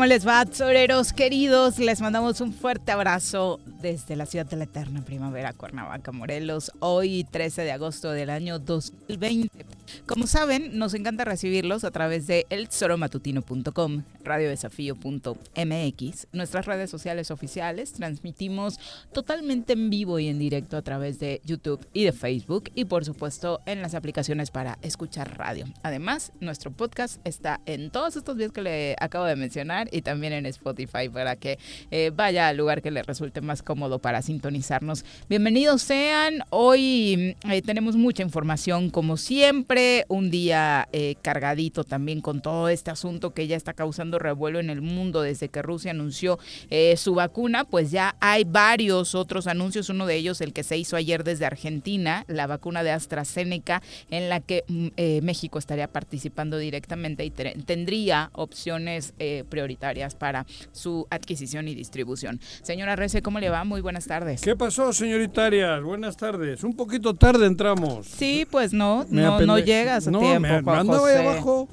¿Cómo les va, soreros queridos? Les mandamos un fuerte abrazo desde la ciudad de la eterna primavera, Cuernavaca, Morelos, hoy 13 de agosto del año 2020. Como saben, nos encanta recibirlos a través de elsoromatutino.com, radiodesafío.mx, nuestras redes sociales oficiales. Transmitimos totalmente en vivo y en directo a través de YouTube y de Facebook y por supuesto en las aplicaciones para escuchar radio. Además, nuestro podcast está en todos estos videos que le acabo de mencionar y también en Spotify para que eh, vaya al lugar que le resulte más cómodo para sintonizarnos. Bienvenidos sean. Hoy eh, tenemos mucha información como siempre, un día eh, cargadito también con todo este asunto que ya está causando revuelo en el mundo desde que Rusia anunció su vacuna, pues ya hay varios otros anuncios, uno de ellos el que se hizo ayer desde Argentina, la vacuna de AstraZeneca en la que mm, México estaría participando directamente y tendría opciones prioritarias para su adquisición y distribución. Señora Rece, ¿cómo le va? Muy buenas tardes. ¿Qué pasó, señoritarias? Buenas tardes. Un poquito tarde entramos. Sí, pues no, no, no, llegas a tiempo. Me, andaba ahí abajo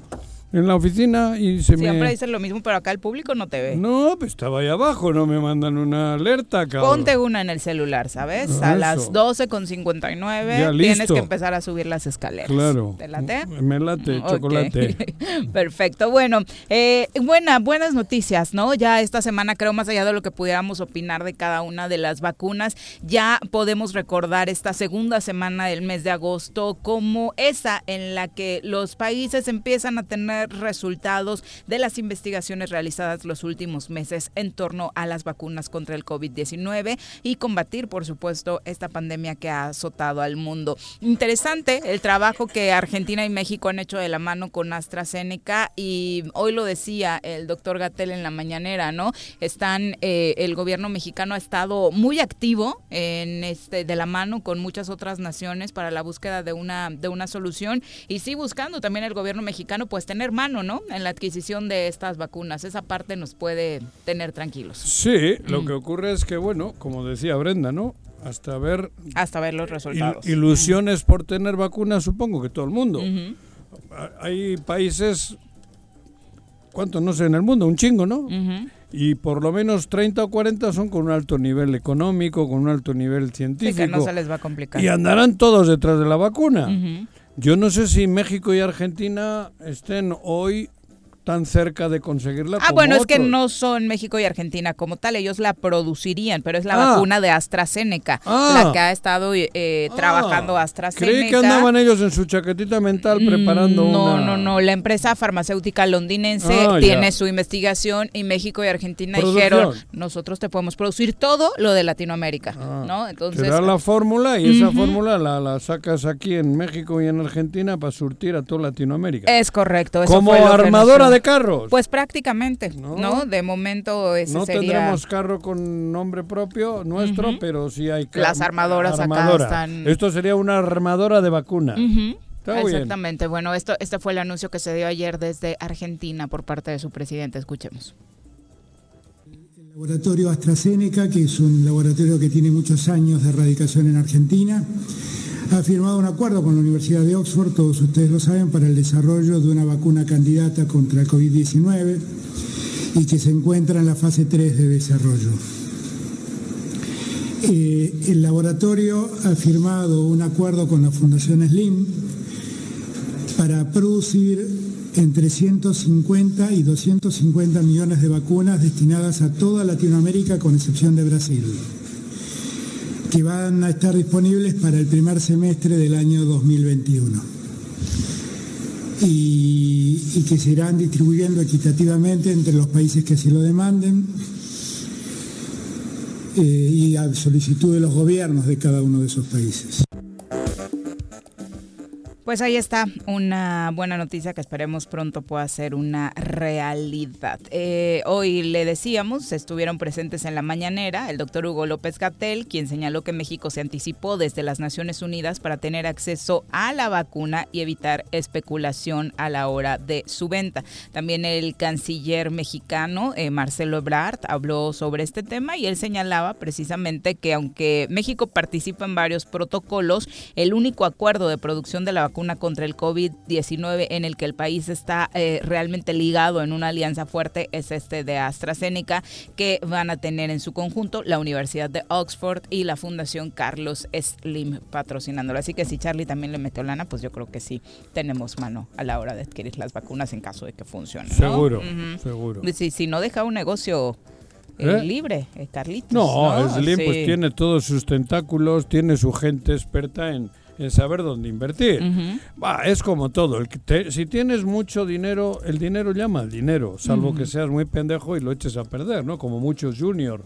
en la oficina y se me... Siempre dicen lo mismo, pero acá el público no te ve. No, pues estaba ahí abajo, no me mandan una alerta, cabrón. Ponte una en el celular, ¿sabes? a las 12 con 59 tienes que empezar a subir las escaleras. Claro. ¿Te late? Me late, chocolate. Perfecto. Bueno, eh, buena, buenas noticias, ¿no? Ya esta semana, creo, más allá de lo que pudiéramos opinar de cada una de las vacunas, ya podemos recordar esta segunda semana del mes de agosto como esa en la que los países empiezan a tener resultados de las investigaciones realizadas los últimos meses en torno a las vacunas contra el COVID-19 y combatir, por supuesto, esta pandemia que ha azotado al mundo. Interesante el trabajo que Argentina y México han hecho de la mano con AstraZeneca y hoy lo decía el doctor Gatel en la mañanera, ¿no? Están, eh, el gobierno mexicano ha estado muy activo en este, de la mano con muchas otras naciones para la búsqueda de una, de una solución y sí buscando también el gobierno mexicano pues tener hermano, ¿no? En la adquisición de estas vacunas. Esa parte nos puede tener tranquilos. Sí, lo que ocurre es que, bueno, como decía Brenda, ¿no? Hasta ver... Hasta ver los resultados. ilusiones por tener vacunas, supongo que todo el mundo. Hay países, ¿cuántos no sé en el mundo? Un chingo, ¿no? y por lo menos 30 o 40 son con un alto nivel económico, con un alto nivel científico. Sí, que no se les va a complicar. Y andarán todos detrás de la vacuna. Yo no sé si México y Argentina estén hoy tan cerca de conseguirla. Ah, bueno, es que no son México y Argentina como tal, ellos la producirían, pero es la ah. vacuna de AstraZeneca, ah. la que ha estado eh, ah. trabajando AstraZeneca. Creí que andaban ellos en su chaquetita mental preparando mm, no, una... No, no, la empresa farmacéutica londinense tiene su investigación y México y Argentina dijeron, nosotros te podemos producir todo lo de Latinoamérica, ¿no? Entonces... Te da la fórmula y esa fórmula la, la, sacas aquí en México y en Argentina para surtir a toda Latinoamérica. Es correcto. Eso como armadora de carros. Pues prácticamente, ¿no? De momento ese no tendremos carro con nombre propio nuestro, pero sí hay Las armadoras acá están... Esto sería una armadora de vacuna. Exactamente. Bueno, esto este fue el anuncio que se dio ayer desde Argentina por parte de su presidente. Escuchemos. El laboratorio AstraZeneca, que es un laboratorio que tiene muchos años de erradicación en Argentina, ha firmado un acuerdo con la Universidad de Oxford, todos ustedes lo saben, para el desarrollo de una vacuna candidata contra el COVID-19 y que se encuentra en la fase 3 de desarrollo. Eh, el laboratorio ha firmado un acuerdo con la Fundación Slim para producir entre 150 y 250 millones de vacunas destinadas a toda Latinoamérica con excepción de Brasil, que van a estar disponibles para el primer semestre del año 2021 y, que se irán distribuyendo equitativamente entre los países que así lo demanden eh, y a solicitud de los gobiernos de cada uno de esos países. Pues ahí está una buena noticia que esperemos pronto pueda ser una realidad. Eh, hoy le decíamos, estuvieron presentes en la mañanera el doctor Hugo López Gatel, quien señaló que México se anticipó desde las Naciones Unidas para tener acceso a la vacuna y evitar especulación a la hora de su venta. También el canciller mexicano, eh, Marcelo Ebrard, habló sobre este tema y él señalaba precisamente que aunque México participa en varios protocolos, el único acuerdo de producción de la vacuna una contra el COVID-19 en el que el país está eh, realmente ligado en una alianza fuerte es este de AstraZeneca, que van a tener en su conjunto la Universidad de Oxford y la Fundación Carlos Slim patrocinándolo. Así que si Charlie también le metió lana, pues yo creo que sí tenemos mano a la hora de adquirir las vacunas en caso de que funcionen. Seguro, seguro. Si, si no deja un negocio eh, ¿Eh? libre, Carlitos. No, Slim pues tiene todos sus tentáculos, tiene su gente experta en, en saber dónde invertir. es como todo. El si tienes mucho dinero, el dinero llama al dinero, salvo que seas muy pendejo y lo eches a perder, ¿no? Como muchos juniors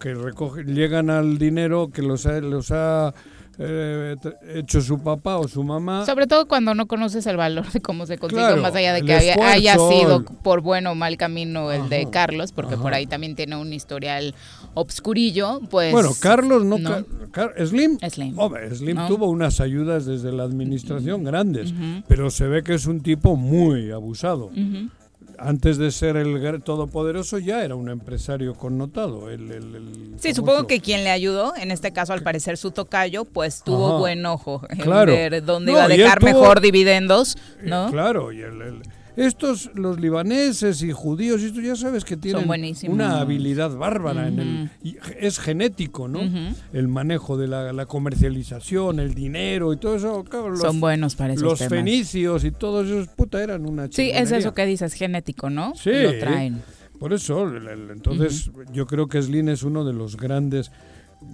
que recogen, llegan al dinero que los los ha eh, hecho su papá o su mamá. Sobre todo cuando no conoces el valor de cómo se consiguió, más allá de que haya, sido por bueno o mal camino el de Carlos, porque por ahí también tiene un historial obscurillo, pues... Bueno, Carlos no... Slim, Slim, Slim tuvo unas ayudas desde la administración grandes, pero se ve que es un tipo muy abusado antes de ser el todopoderoso ya era un empresario connotado. El, sí, supongo que quien le ayudó, en este caso al parecer su tocayo, pues tuvo buen ojo en ver dónde iba a dejar mejor dividendos, eh, ¿no? claro, y el estos, los libaneses y judíos, esto ya sabes que tienen una habilidad bárbara. en el, es genético, ¿no? El manejo de la, comercialización, el dinero y todo eso. Son buenos para esos Los fenicios y todos esos, puta, eran una Sí, es eso que dices, genético, ¿no? Sí. Lo traen. Por eso, entonces, yo creo que Slim es uno de los grandes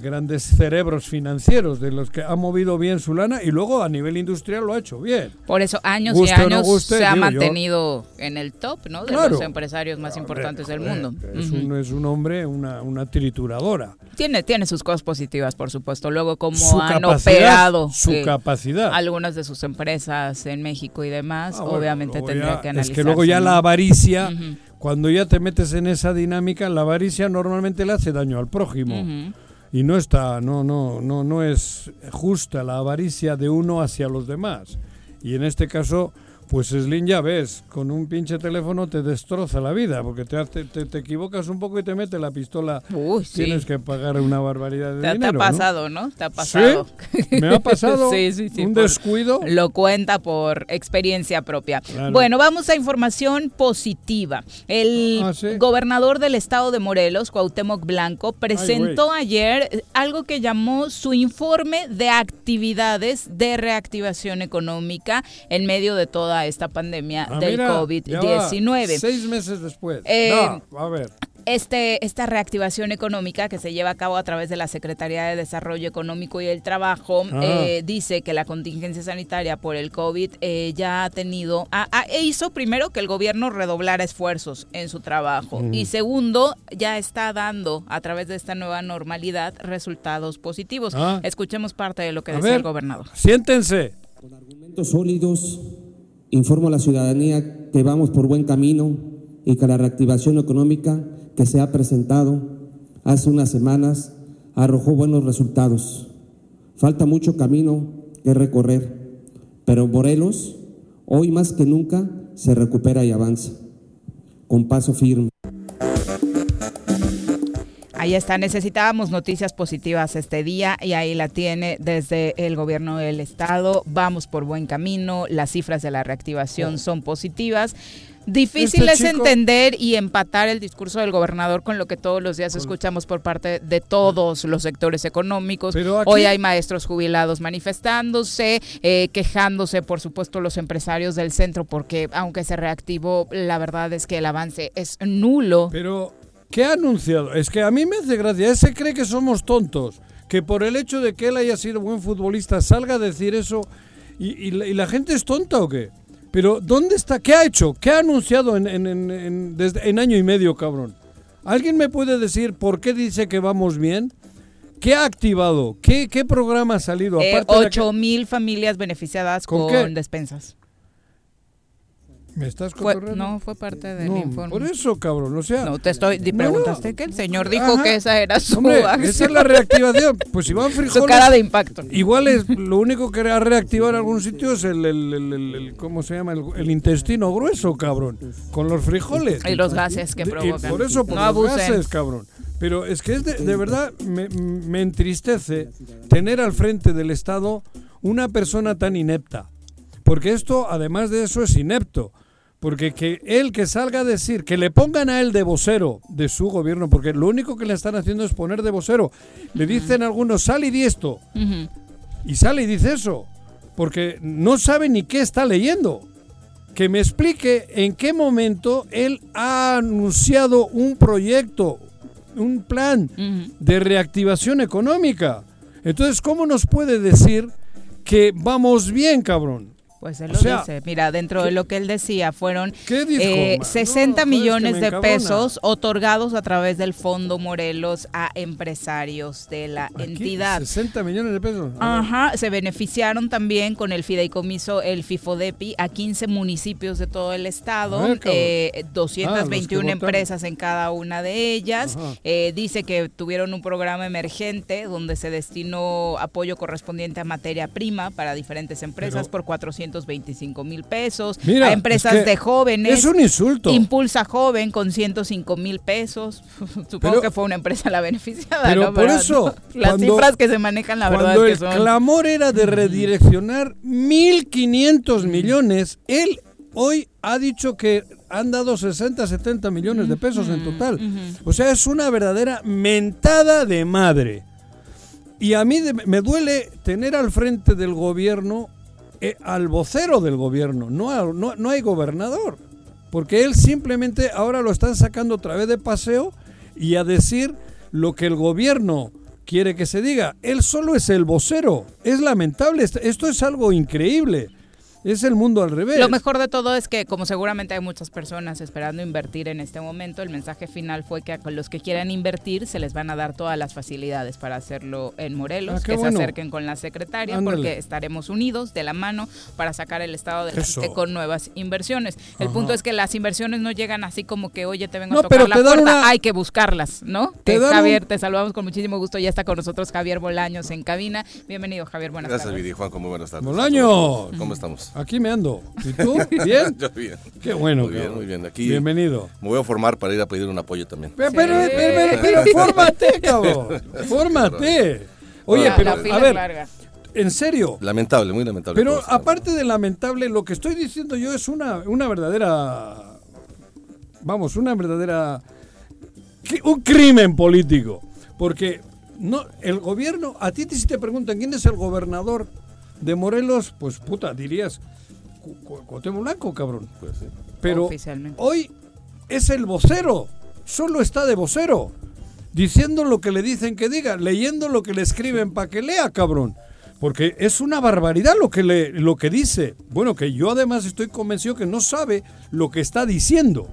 grandes cerebros financieros de los que ha movido bien su lana y luego a nivel industrial lo ha hecho bien. Por eso años y años se ha mantenido en el top ¿no? de los empresarios más importantes del mundo. Es, un, es un hombre, una, una trituradora. Tiene, tiene sus cosas positivas, por supuesto. Luego, como han operado su eh, capacidad. algunas de sus empresas en México y demás, ah, obviamente tendría que analizar. Es que luego ya la avaricia, cuando ya te metes en esa dinámica, la avaricia normalmente le hace daño al prójimo y no está, no, no, no, no es justa la avaricia de uno hacia los demás. Y en este caso, pues Slim ya ves, con un pinche teléfono te destroza la vida, porque te, te, te, equivocas un poco y te mete la pistola. Uy, Tienes que pagar una barbaridad de dinero. Te ha pasado, ¿no? Te ha pasado. Me ha pasado un descuido. Lo cuenta por experiencia propia. Bueno, vamos a información positiva. El ah, gobernador del estado de Morelos, Cuauhtémoc Blanco, presentó ayer algo que llamó su informe de actividades de reactivación económica en medio de toda esta pandemia ah, del COVID-19. Seis meses después. Eh, a ver. Este, esta reactivación económica que se lleva a cabo a través de la Secretaría de Desarrollo Económico y el Trabajo ah. eh, dice que la contingencia sanitaria por el COVID eh, ya ha tenido, e hizo primero que el gobierno redoblara esfuerzos en su trabajo y segundo ya está dando a través de esta nueva normalidad resultados positivos. Ah. Escuchemos parte de lo que decía el gobernador. Siéntense. Con argumentos sólidos Informo a la ciudadanía que vamos por buen camino y que la reactivación económica que se ha presentado hace unas semanas arrojó buenos resultados. Falta mucho camino que recorrer, pero Morelos hoy más que nunca se recupera y avanza, con paso firme. Ahí está, necesitábamos noticias positivas este día y ahí la tiene desde el gobierno del estado. Vamos por buen camino, las cifras de la reactivación son positivas. Difícil Este es chico- entender y empatar el discurso del gobernador con lo que todos los días escuchamos por parte de todos los sectores económicos. Pero aquí- Hoy hay maestros jubilados manifestándose, eh, quejándose, por supuesto, los empresarios del centro, porque aunque se reactivó, la verdad es que el avance es nulo. Pero, ¿qué ha anunciado? Es que a mí me hace gracia. Ese cree que somos tontos. Que por el hecho de que él haya sido buen futbolista salga a decir eso. ¿Y, y la, y la gente es tonta o qué? Pero, ¿dónde está? ¿Qué ha hecho? ¿Qué ha anunciado en, en- en- en- desde, en año y medio, cabrón? ¿Alguien me puede decir por qué dice que vamos bien? ¿Qué ha activado? ¿Qué, qué programa ha salido? Eh, Aparte de que- 8 mil familias beneficiadas ¿Con con, despensas. ¿Me estás Fue- cotorreando? no, fue parte del No, informe. por eso, cabrón. O sea, No, te estoy. Preguntaste no. que el señor dijo Ajá. que esa era su hombre, acción. esa es la reactivación. Pues si van su frijoles... cara de impacto. Igual es lo único que hará reactivar algún sitio es el, el- el- el- el- ¿cómo se llama? El, intestino grueso, cabrón, con los frijoles. Y los gases que De- y provocan. por eso, por no los abusen. gases, cabrón. Pero es que es de, de verdad me, me entristece tener al frente del Estado una persona tan inepta. Porque esto, además de eso, es inepto. Porque que él que salga a decir, que le pongan a él de vocero de su gobierno, porque lo único que le están haciendo es poner de vocero. Le dicen algunos, sal y di esto. Y sale y dice eso, porque no sabe ni qué está leyendo. Que me explique en qué momento él ha anunciado un proyecto, un plan de reactivación económica. Entonces, ¿cómo nos puede decir que vamos bien, cabrón? Pues él O lo sea, dice. Mira, dentro de lo que él decía, fueron ¿Qué dijo, eh, ma? 60 No, joder, es que millones de encabrona. pesos otorgados a través del Fondo Morelos a empresarios de la Aquí, entidad. 60 millones de pesos. Ajá, se beneficiaron también con el fideicomiso, el FIFODEPI, a 15 municipios de todo el estado, ver, eh, Ah, los que 221 votaron. empresas en cada una de ellas. Eh, dice que tuvieron un programa emergente donde se destinó apoyo correspondiente a materia prima para diferentes empresas Pero- por 425 mil pesos, Mira, a empresas es que de jóvenes. Es un insulto. Impulsa Joven con 105 mil pesos. Supongo Pero- que fue una empresa la beneficiada. Pero ¿no? por eso, Las cuando- cifras que se manejan, la verdad Cuando es el que son. clamor era de redireccionar 1.500 millones, él hoy ha dicho que han dado 60, 70 millones de pesos en total. O sea, es una verdadera mentada de madre. Y a mí me duele tener al frente del gobierno eh, al vocero del gobierno, no, no, no hay gobernador. Porque él simplemente ahora lo están sacando otra vez de paseo y a decir lo que el gobierno quiere que se diga. Él solo es el vocero. Es lamentable. Est- Esto es algo increíble. Es el mundo al revés. Lo mejor de todo es que, como seguramente hay muchas personas esperando invertir en este momento, el mensaje final fue que a los que quieran invertir se les van a dar todas las facilidades para hacerlo en Morelos, Ah, que bueno. se acerquen con la secretaria, Ándale. porque estaremos unidos de la mano para sacar el Estado adelante Eso. con nuevas inversiones. El Ajá. punto es que las inversiones no llegan así como que, oye, te vengo No, a tocar pero la puerta, una- hay que buscarlas, ¿no? Te dan Javier, un- te saludamos con muchísimo gusto, ya está con nosotros Javier Bolaños en cabina. Bienvenido, Javier, buenas Gracias, tardes. Viri, Juan, muy buenas tardes. Bolaños. ¿Cómo estamos? Aquí me ando. ¿Y tú? ¿Bien? Yo bien. Qué bueno. Muy bien, cabrón. muy bien. Aquí Bienvenido. me voy a formar para ir a pedir un apoyo también. Pero, pero, pero, pero, pero fórmate, cabrón. Fórmate. Oye, pero, la fila a ver, larga. en serio. Lamentable, muy lamentable. Pero aparte de lamentable, lo que estoy diciendo yo es una, una verdadera. Vamos, una verdadera. Un crimen político. Porque no, el gobierno. A ti te- si te preguntan quién es el gobernador de Morelos, pues puta, dirías. Cu- Cu- Cuauhtémoc Blanco, cabrón. Pues sí. Pero hoy es el vocero, solo está de vocero, diciendo lo que le dicen que diga, leyendo lo que le escriben para que lea, cabrón. Porque es una barbaridad lo que, le, lo que dice. Bueno, que yo además estoy convencido que no sabe lo que está diciendo.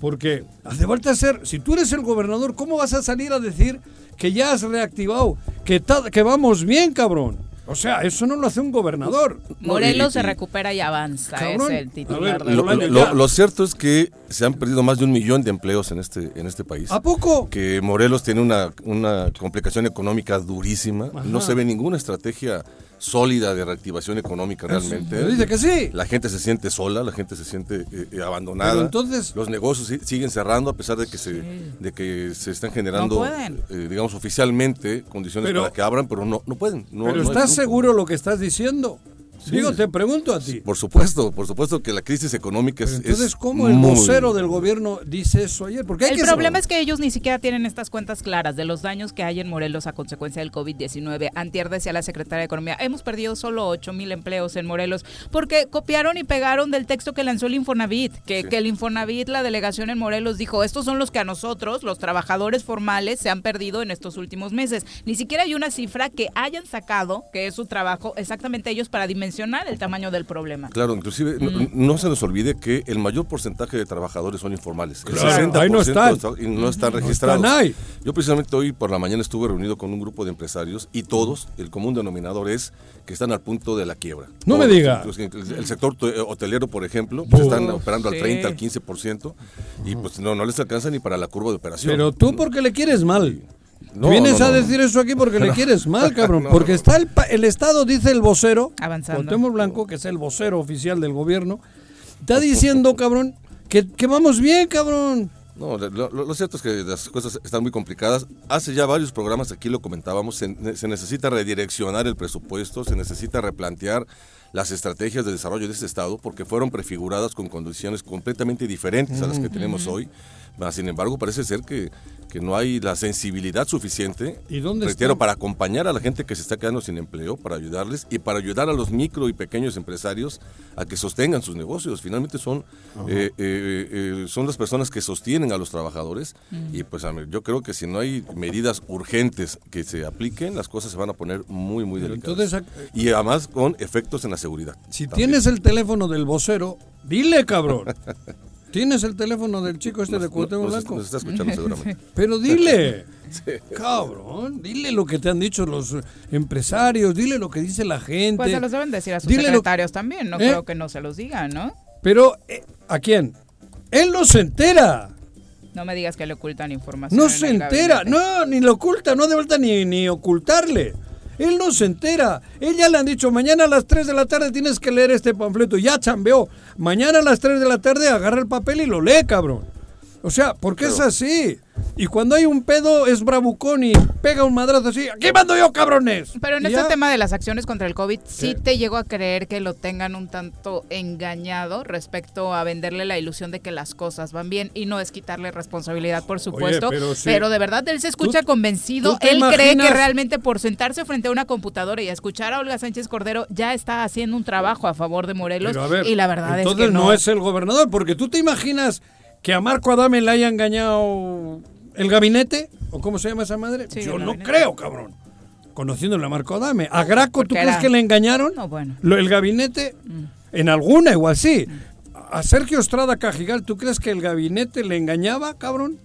Porque hace falta ser, si tú eres el gobernador, ¿cómo vas a salir a decir que ya has reactivado, que, ta- que vamos bien, cabrón? O sea, eso no lo hace un gobernador. Morelos y- se recupera y avanza, Cabrón. es el titular ver, del Lo, lo cierto es que se han perdido más de un millón de empleos en este, en este país. ¿A poco? Que Morelos tiene una, una complicación económica durísima. No se ve ninguna estrategia sólida de reactivación económica realmente. Pero dice que sí. La gente se siente sola, la gente se siente eh, eh, abandonada. Pero entonces- los negocios si- siguen cerrando a pesar de que se de que se están generando, No eh, digamos oficialmente condiciones Pero- para que abran, pero no no pueden. No, Pero no ¿estás seguro lo que estás diciendo? Sí. Digo, te pregunto a ti. Por supuesto, por supuesto que la crisis económica es. entonces, es ¿cómo el muy- vocero del gobierno dice eso ayer? Porque hay El que problema es que ellos ni siquiera tienen estas cuentas claras de los daños que hay en Morelos a consecuencia del COVID-19. Antier decía la secretaria de Economía, hemos perdido solo 8 mil empleos en Morelos porque copiaron y pegaron del texto que lanzó el Infonavit, que, Sí. que el Infonavit, la delegación en Morelos, dijo, estos son los que a nosotros, los trabajadores formales, se han perdido en estos últimos meses. Ni siquiera hay una cifra que hayan sacado, que es su trabajo, exactamente ellos para dimensionar el tamaño del problema. Claro, inclusive no, no se nos olvide que el mayor porcentaje de trabajadores son informales. El Claro, 60% ahí no están. está- y no están registrados. están ahí. Yo precisamente hoy por la mañana estuve reunido con un grupo de empresarios y todos, el común denominador es que están al punto de la quiebra. No me diga. El, el sector to- hotelero, por ejemplo, pues, están operando al sí. 30, al 15% y pues no, no les alcanza ni para la curva de operación. Pero tú porque le quieres mal. No, Vienes no, a no, decir eso aquí porque le quieres mal, cabrón. No, porque no. está el, pa- el Estado, dice el vocero. Cuauhtémoc Blanco, que es el vocero oficial del gobierno, está diciendo, cabrón, que, que vamos bien, cabrón. No, lo, lo- lo cierto es que las cosas están muy complicadas. Hace ya varios programas, aquí lo comentábamos, se, se necesita redireccionar el presupuesto, se necesita replantear las estrategias de desarrollo de este Estado, porque fueron prefiguradas con condiciones completamente diferentes a las que tenemos hoy. Mas, Sin embargo, parece ser que, que no hay la sensibilidad suficiente, ¿Y dónde reitero, están? para acompañar a la gente que se está quedando sin empleo, para ayudarles y para ayudar a los micro y pequeños empresarios a que sostengan sus negocios. Finalmente son, eh, eh, eh, son las personas que sostienen a los trabajadores y pues yo creo que si no hay medidas urgentes que se apliquen, las cosas se van a poner muy, muy Pero delicadas. entonces, ac- y además con efectos en la seguridad. Si también. tienes el teléfono del vocero, dile, cabrón. ¿Tienes el teléfono del chico este de Nos- Cuauhtémoc nos- Blanco? nos está escuchando seguramente. Pero dile, cabrón, dile lo que te han dicho los empresarios, dile lo que dice la gente. Pues se los deben decir a sus Dile lo- secretarios también, no ¿Eh? creo que no se los digan, ¿no? Pero, eh, ¿a quién? Él no se entera. No me digas que le ocultan información. No en se entera. gabinete. No, ni lo oculta, no de vuelta ni, ni ocultarle. Él no se entera. Él ya le han dicho, mañana a las 3 de la tarde tienes que leer este panfleto. Ya chambeó. Mañana a las 3 de la tarde agarra el papel y lo lee, cabrón. O sea, porque es así. Y cuando hay un pedo es bravucón y pega un madrazo así. ¡Aquí mando yo, cabrones! Pero en Y este ya. tema de las acciones contra el COVID, sí ¿Qué? te llego a creer que lo tengan un tanto engañado respecto a venderle la ilusión de que las cosas van bien y no es quitarle responsabilidad, por supuesto. pero pero, sí. de verdad él se escucha ¿Tú- convencido. tú Él cree que realmente por sentarse frente a una computadora y a escuchar a Olga Sánchez Cordero ya está haciendo un trabajo a favor de Morelos. Pero a ver, y la verdad es entonces que no. es el gobernador, porque tú te imaginas que a Marco Adame le haya engañado el gabinete, o cómo se llama esa madre. Sí, Yo no gabinete. creo, cabrón. Conociéndole a Marco Adame. ¿A Graco tú crees era- que le engañaron? No, bueno. Lo- el gabinete, en alguna igual sí. A Sergio Estrada Cajigal, ¿tú crees que el gabinete le engañaba, cabrón?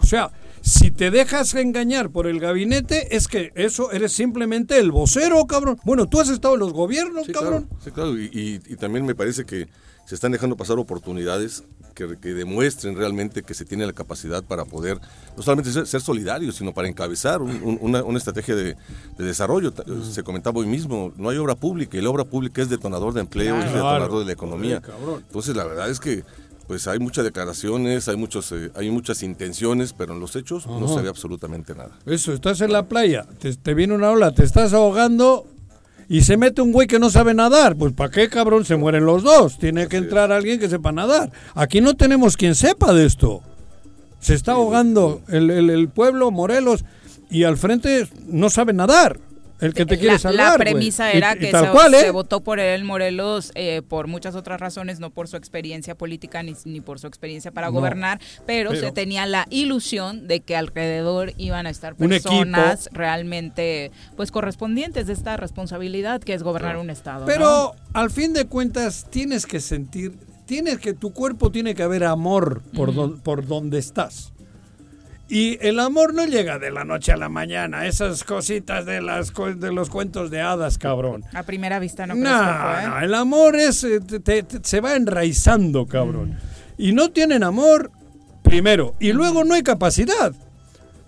O sea, si te dejas engañar por el gabinete, es que eso eres simplemente el vocero, cabrón. Bueno, tú has estado en los gobiernos, Sí, cabrón. claro, sí, claro. Y, y- y también me parece que se están dejando pasar oportunidades que, que demuestren realmente que se tiene la capacidad para poder no solamente ser, ser solidarios, sino para encabezar un- un- una, una estrategia de, de desarrollo. Se comentaba hoy mismo, no hay obra pública y la obra pública es detonador de empleo, es detonador de la economía. Entonces la verdad es que pues hay muchas declaraciones, hay muchos, eh, hay muchas intenciones, pero en los hechos no se ve absolutamente nada. Eso, estás en la playa, te, te viene una ola, te estás ahogando y se mete un güey que no sabe nadar. Pues ¿para qué, cabrón? Se mueren los dos. Tiene que entrar alguien que sepa nadar. Aquí no tenemos quien sepa de esto. Se está ahogando el, el- el pueblo, Morelos, y al frente no sabe nadar. El que te quiere la, salvar. la premisa era y que tal se, cual, ¿eh? se votó por él Morelos eh, por muchas otras razones, no por su experiencia política ni, ni por su experiencia para No, gobernar, pero, pero- se tenía la ilusión de que alrededor iban a estar personas realmente pues correspondientes de esta responsabilidad que es gobernar un estado. ¿no? Pero al fin de cuentas tienes que sentir, tienes que tu cuerpo tiene que haber amor por don- por donde estás. Y el amor no llega de la noche a la mañana, esas cositas de las de los cuentos de hadas, cabrón. a primera vista no, No, que fue. no, el amor es eh, te- te- te- se va enraizando, cabrón. Y no tienen amor primero y luego no hay capacidad.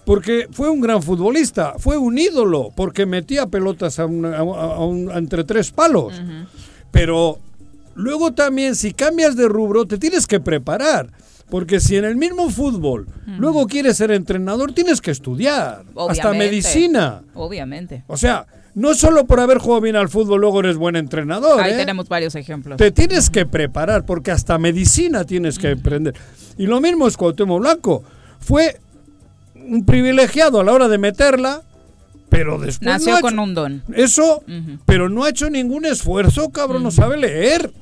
porque fue un gran futbolista, fue un ídolo, porque metía pelotas a una- a- a un- entre tres palos. Pero luego también, si cambias de rubro, te tienes que preparar. Porque si en el mismo fútbol luego quieres ser entrenador, tienes que estudiar. Hasta Obviamente. medicina. Obviamente. O sea, no solo por haber jugado bien al fútbol luego eres buen entrenador. Ahí ¿eh? tenemos varios ejemplos. Te tienes que preparar, porque hasta medicina tienes que aprender. Y lo mismo es Cuauhtémoc Blanco. Fue un privilegiado a la hora de meterla, pero después Nació no con hecho- un don. Eso, pero no ha hecho ningún esfuerzo, cabrón, no sabe leer.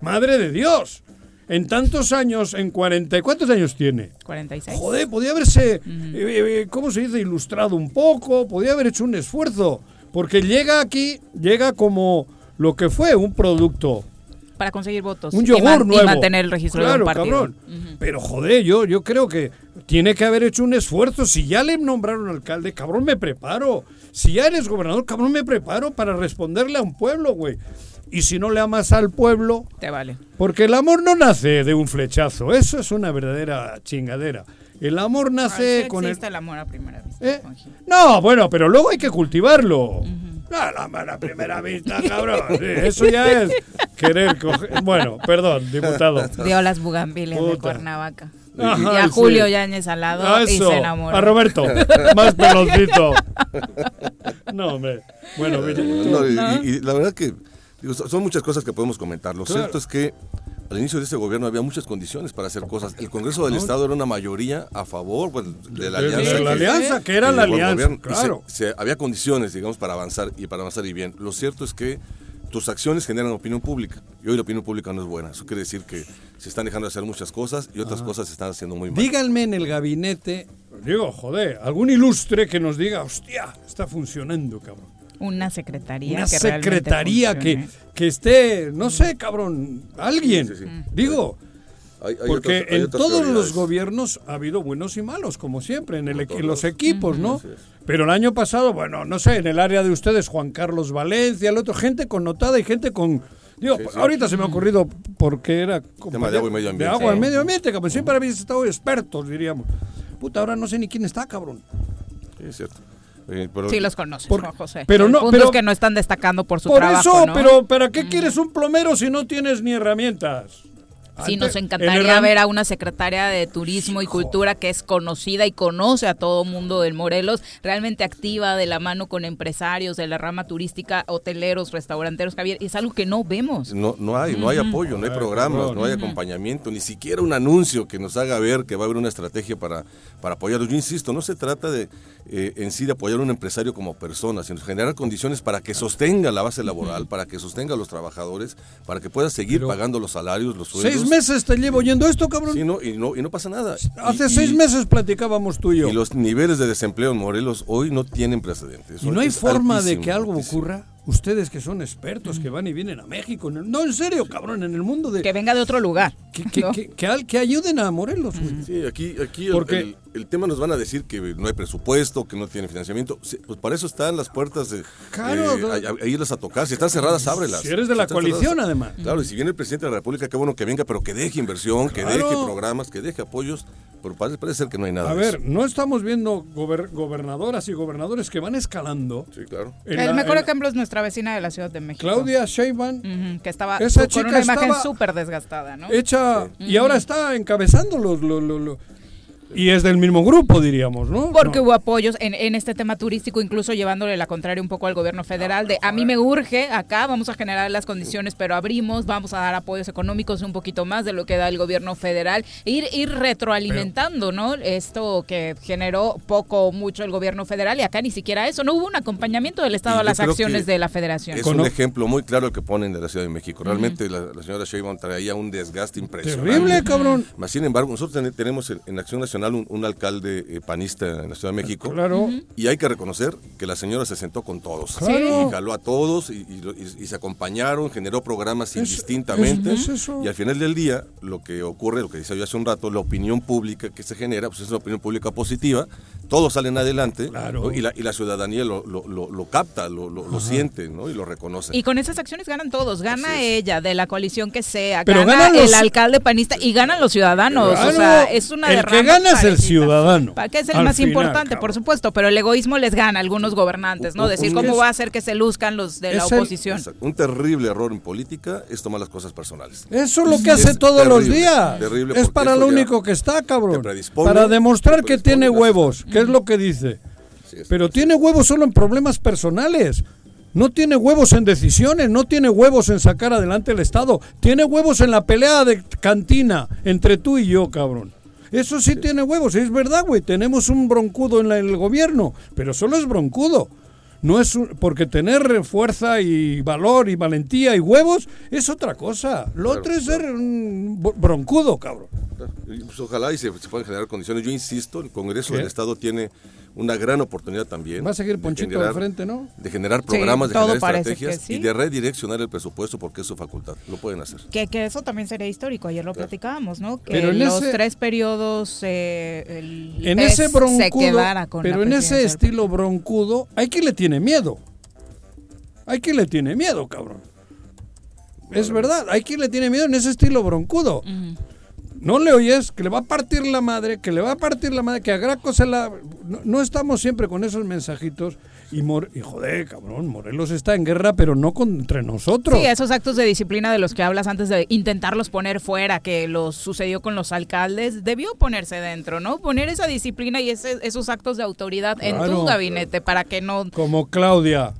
Madre de Dios. En tantos años, en 40, ¿y ¿cuántos años tiene? 46. Joder, podía haberse, eh, eh, ¿cómo se dice? Ilustrado un poco, podía haber hecho un esfuerzo. Porque llega aquí, llega como lo que fue un producto Para conseguir votos. un y yogur y nuevo. mantener el registro claro, de un partido. cabrón. Pero joder, yo, yo creo que tiene que haber hecho un esfuerzo. Si ya le nombraron alcalde, cabrón, me preparo. Si ya eres gobernador, cabrón, me preparo para responderle a un pueblo, güey. Y si no le amas al pueblo, Te vale. porque el amor no nace de un flechazo, eso es una verdadera chingadera. El amor nace Sí con el... existe el amor a primera vista. ¿Eh? No, bueno, pero luego hay que cultivarlo. No, la mala primera vista, cabrón. Sí, Eso ya es querer coger. Bueno, perdón, diputado. Dio las bugambilias de Puta. Cuernavaca. Ajá, y a sí. Julio Yáñez al lado Ah, y eso. se enamoró. A Roberto, más peloncito. No, hombre. Bueno, mira, No, y, y la verdad que digo, son muchas cosas que podemos comentar. Lo Claro. cierto es que al inicio de este gobierno había muchas condiciones para hacer cosas. El Congreso del Estado era una mayoría a favor pues, de la alianza. de la que- alianza, que era la alianza, se- claro. se- había condiciones, digamos, para avanzar y para avanzar y bien. Lo cierto es que tus acciones generan opinión pública. Y hoy la opinión pública no es buena. Eso quiere decir que se están dejando de hacer muchas cosas y otras cosas se están haciendo muy mal. Díganme en el gabinete, digo, joder, algún ilustre que nos diga, hostia, está funcionando, cabrón. Una secretaría. Una que secretaría que, que esté, no sé, cabrón, alguien. Sí, sí, sí. Digo, Hay- hay porque otras- en todos los gobiernos ha habido buenos y malos, como siempre, en, el, en los equipos, ¿no? Pero el año pasado, bueno, no sé, en el área de ustedes, Juan Carlos Valencia, el otro, gente connotada y gente con... Digo, Sí, sí. ahorita se me ha ocurrido porque era... Tema de agua y medio ambiente. De agua y Sí. medio ambiente, cabrón. Siempre habéis estado expertos, diríamos. Puta, ahora no sé ni quién está, cabrón. Sí, es cierto. Eh, pero- Sí, los conoces, Por- José. pero el no- punto pero- es que no están destacando por su Por trabajo, eso, ¿no? pero ¿para qué quieres un plomero si no tienes ni herramientas? Sí, nos encantaría ver a una secretaria de Turismo y Cultura que es conocida y conoce a todo mundo del Morelos, realmente activa de la mano con empresarios de la rama turística, hoteleros, restauranteros, Javier, es algo que no vemos. No, no hay, no hay apoyo, no hay Ay, programas, no hay acompañamiento, ni siquiera un anuncio que nos haga ver que va a haber una estrategia para, para apoyarlos. Yo insisto, no se trata de eh, en sí de apoyar a un empresario como persona, sino generar condiciones para que sostenga la base laboral, para que sostenga a los trabajadores, para que pueda seguir Pero- pagando los salarios, los sueldos. Meses te llevo oyendo esto, cabrón. Sí, no, y, no, y no pasa nada. Hace Y- seis y- meses platicábamos tú y yo. Y los niveles de desempleo en Morelos hoy no tienen precedentes. Y no hay forma de que algo altísimo. ocurra. Ustedes que son expertos, que van y vienen a México. en el- no, en serio, cabrón, en el mundo de... Que venga de otro lugar. Que, que- ¿no? que- que al- que ayuden a Morelos, güey. Sí, aquí, aquí Porque- el- el tema nos van a decir que no hay presupuesto, que no tiene financiamiento. Sí, pues para eso están las puertas de Claro, eh, no. a, a- a irlas a tocar. Si están cerradas, ábrelas. Si eres de la coalición, cerradas- además. Claro, y si viene el presidente de la República, qué bueno que venga, pero que deje inversión, que deje programas, que deje apoyos. Pero parece, parece ser que no hay nada A ver, eso. no estamos viendo gober- gobernadoras y gobernadores que van escalando. Sí, claro. El la- mejor en- ejemplo es nuestra vecina de la Ciudad de México. Claudia Sheinbaum, que estaba Esa con chica una imagen estaba- súper desgastada, ¿no? hecha y ahora está encabezando los, lo- lo- lo- y es del mismo grupo diríamos no Porque No. hubo apoyos en, en este tema turístico, incluso llevándole la contraria un poco al gobierno federal, de a mí me urge acá, vamos a generar las condiciones, pero abrimos, vamos a dar apoyos económicos un poquito más de lo que da el gobierno federal, ir, ir retroalimentando, ¿no? Esto que generó poco o mucho el gobierno federal y acá ni siquiera eso, no hubo un acompañamiento del Estado a las acciones de la federación. Es un ejemplo muy claro el que ponen de la Ciudad de México. Realmente la, la señora Sheinbaum traía un desgaste impresionante. terrible cabrón Mas, sin embargo, nosotros ten- tenemos en, en Acción Nacional un, un alcalde eh, panista en la Ciudad de México. claro Y hay que reconocer que la señora se sentó con todos. Claro. Y jaló a todos y, se acompañaron, generó programas Es- indistintamente. es- es eso. Y al final del día, lo que ocurre, lo que decía yo hace un rato, la opinión pública que se genera, pues es una opinión pública positiva todos salen adelante Claro. ¿no? y, la, y la ciudadanía lo, lo, lo- lo capta, lo, lo- lo siente ¿no? y lo reconoce. Y con esas acciones ganan todos, gana ella de la coalición que sea, Pero gana los- el alcalde panista y ganan los ciudadanos, Claro, o sea, es una el derrama que gana es el ciudadano, que es el al más final, importante, cabrón. por supuesto, pero el egoísmo les gana a algunos gobernantes, ¿no? Un- Decir un- cómo es- va a hacer que se luzcan los de la el- oposición. Exacto. Un terrible error en política es tomar las cosas personales. Eso es lo que hace todos los días. terrible, es para lo único que está, cabrón. Para demostrar que tiene huevos, que es lo que dice. Pero tiene huevos solo en problemas personales. No tiene huevos en decisiones, no tiene huevos en sacar adelante el Estado. Tiene huevos en la pelea de cantina entre tú y yo, cabrón. Eso sí, tiene huevos, es verdad, güey. Tenemos un broncudo en la- el gobierno, pero solo es broncudo. No es un- porque tener fuerza y valor y valentía y huevos es otra cosa. Lo Claro, otro es ser un br- broncudo, cabrón. Pues, ojalá y se, se puedan generar condiciones. Yo insisto, el Congreso ¿Qué? del Estado tiene una gran oportunidad también. Va a seguir de Ponchito generar- al frente, ¿no? De generar Sí, programas, de generar estrategias que sí. y de redireccionar el presupuesto porque es su facultad. Lo pueden hacer. Que, que eso también sería histórico, ayer lo platicábamos, ¿no? Que Pero en los ese- tres periodos el En ese se broncudo, quedara con pero la en ese estilo broncudo, hay quien le tiene miedo. Hay quien le tiene miedo, cabrón. Es verdad, hay quien le tiene miedo en ese estilo broncudo. No le oyes que le va a partir la madre, que le va a partir la madre, que a Graco se la... No, no estamos siempre con esos mensajitos. Y, Mor- y joder, cabrón, Morelos está en guerra, pero no contra nosotros. Sí, esos actos de disciplina de los que hablas antes de intentarlos poner fuera, que los sucedió con los alcaldes, debió ponerse dentro, ¿no? Poner esa disciplina y ese- esos actos de autoridad en tu gabinete para que no... Como Claudia,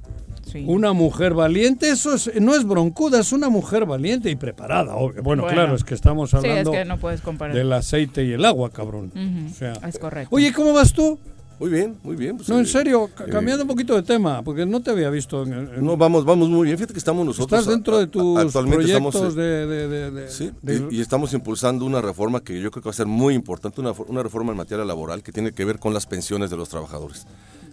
Sí. Una mujer valiente, eso es- no es broncuda, es una mujer valiente y preparada. obvio. Bueno, Bueno. claro, es que estamos Sí, es hablando que no puedes comparar. del aceite y el agua, cabrón. O sea, es correcto. Oye, ¿cómo vas tú? Muy bien, muy bien. pues, No, en serio, eh, cambiando un poquito de tema, porque no te había visto. En, en- No, vamos, vamos muy bien. Fíjate que estamos nosotros. estás dentro a- de tus actualmente proyectos estamos, de, de- de- de- Sí, de- y, y estamos impulsando una reforma que yo creo que va a ser muy importante, una reforma en materia laboral que tiene que ver con las pensiones de los trabajadores.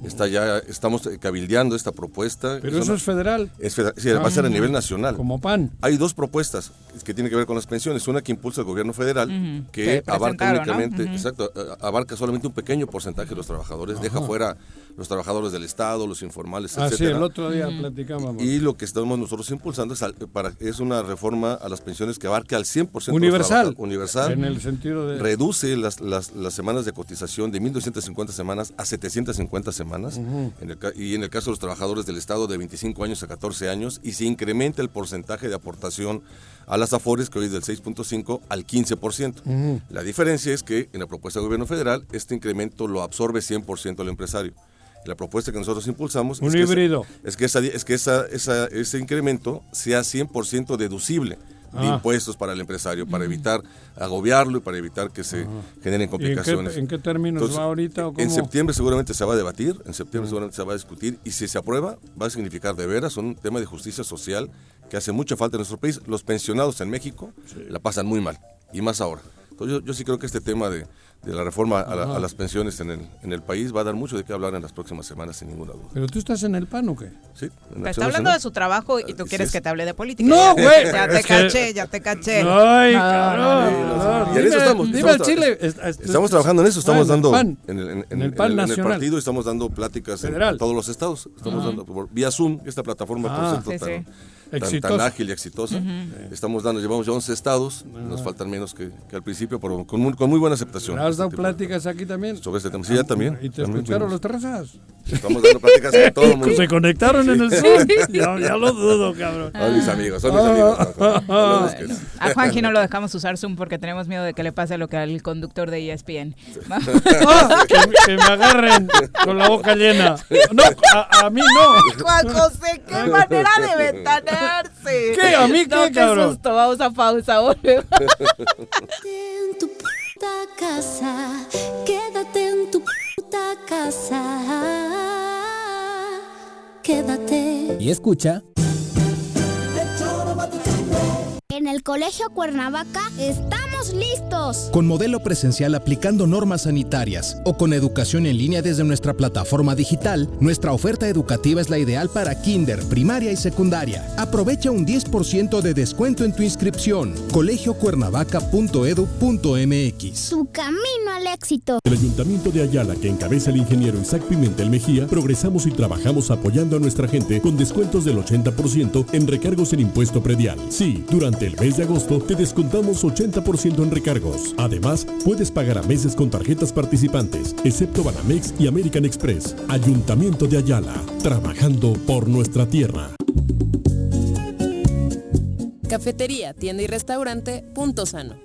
Está ya, estamos eh, cabildeando esta propuesta. pero eso es federal, es federal- sí, va a ser a nivel nacional. como pan. Hay dos propuestas que tienen que ver con las pensiones. Una que impulsa el gobierno federal, que que abarca únicamente, exacto, eh, abarca solamente un pequeño porcentaje de los trabajadores, deja fuera los trabajadores del Estado, los informales, Ah, sí, etcétera. el otro día platicábamos. Y lo que estamos nosotros impulsando es, al- para, es una reforma a las pensiones que abarque al 100% de los Universal. trabajadores. Universal. En el sentido de... Reduce las, las, las semanas de cotización de 1.250 semanas a 750 semanas. En el ca- y en el caso de los trabajadores del Estado de 25 años a 14 años. Y se incrementa el porcentaje de aportación a las AFORES, que hoy es del 6.5 al 15%. La diferencia es que en la propuesta del gobierno federal, este incremento lo absorbe 100% el empresario. La propuesta que nosotros impulsamos Un es que esa- híbrido. es que, esa, es que esa, esa- ese incremento sea 100% deducible de Ah. impuestos para el empresario, para evitar agobiarlo y para evitar que se generen ¿Y en qué, complicaciones. en qué términos Entonces, va ahorita? O cómo? En septiembre seguramente se va a debatir, en septiembre seguramente se va a discutir y si se aprueba va a significar de veras un tema de justicia social que hace mucha falta en nuestro país. Los pensionados en México la pasan muy mal y más ahora. Entonces yo, yo sí creo que este tema de, de la reforma a, la- a las pensiones en el, en el país va a dar mucho de qué hablar en las próximas semanas sin ninguna duda. ¿Pero tú estás en el pan o qué? Sí, Acción está hablando Nacional. de su trabajo y tú quieres es. que te hable de política. No, güey, Ya te caché, ya te caché. Ay, cabrón. Y en eso estamos, Dime estamos Chile. es- es- Estamos trabajando en eso, Ah, estamos dando en el, partido estamos dando pláticas en- Federal. en todos los estados. Estamos dando por, vía Zoom, esta plataforma Ah. por cierto Sí, tan, sí. tan- Exitosa. tan ágil y exitosa. Estamos dando, llevamos ya 11 estados, nos faltan menos que, que al principio, pero con muy, con muy buena aceptación. ¿Has Este dado de- pláticas aquí también? Sobre este tema. Sí, ya también. ¿Y te también escucharon los trazas? Estamos dando pláticas a todo el mundo. Se conectaron en el Zoom. ya, ya lo dudo, cabrón. Son mis amigos, son mis amigos. Hablamos que- A Juanji no lo dejamos usar Zoom porque tenemos miedo de que le pase lo que al conductor de ESPN. Ah, que, que me agarren con la boca llena. No, a, a mí no. Juan José, qué manera de ¿Qué? ¿A mí No, qué, cabrón? susto. Vamos a pausa, volvemos. en tu puta casa, quédate en tu puta casa, quédate. Y escucha En el Colegio Cuernavaca estamos ¡Estamos listos! Con modelo presencial aplicando normas sanitarias o con educación en línea desde nuestra plataforma digital, nuestra oferta educativa es la ideal para kinder, primaria y secundaria. Aprovecha un 10% de descuento en tu inscripción. colegiocuernavaca.edu.mx Su camino al éxito. El Ayuntamiento de Ayala, que encabeza el ingeniero Isaac Pimentel Mejía, progresamos y trabajamos apoyando a nuestra gente con descuentos del 80% en recargos en impuesto predial. Sí, durante el mes de agosto te descontamos 80% en recargos. Además, puedes pagar a meses con tarjetas participantes, excepto Banamex y American Express. Ayuntamiento de Ayala, trabajando por nuestra tierra. Cafetería, tienda y restaurante Punto Sano.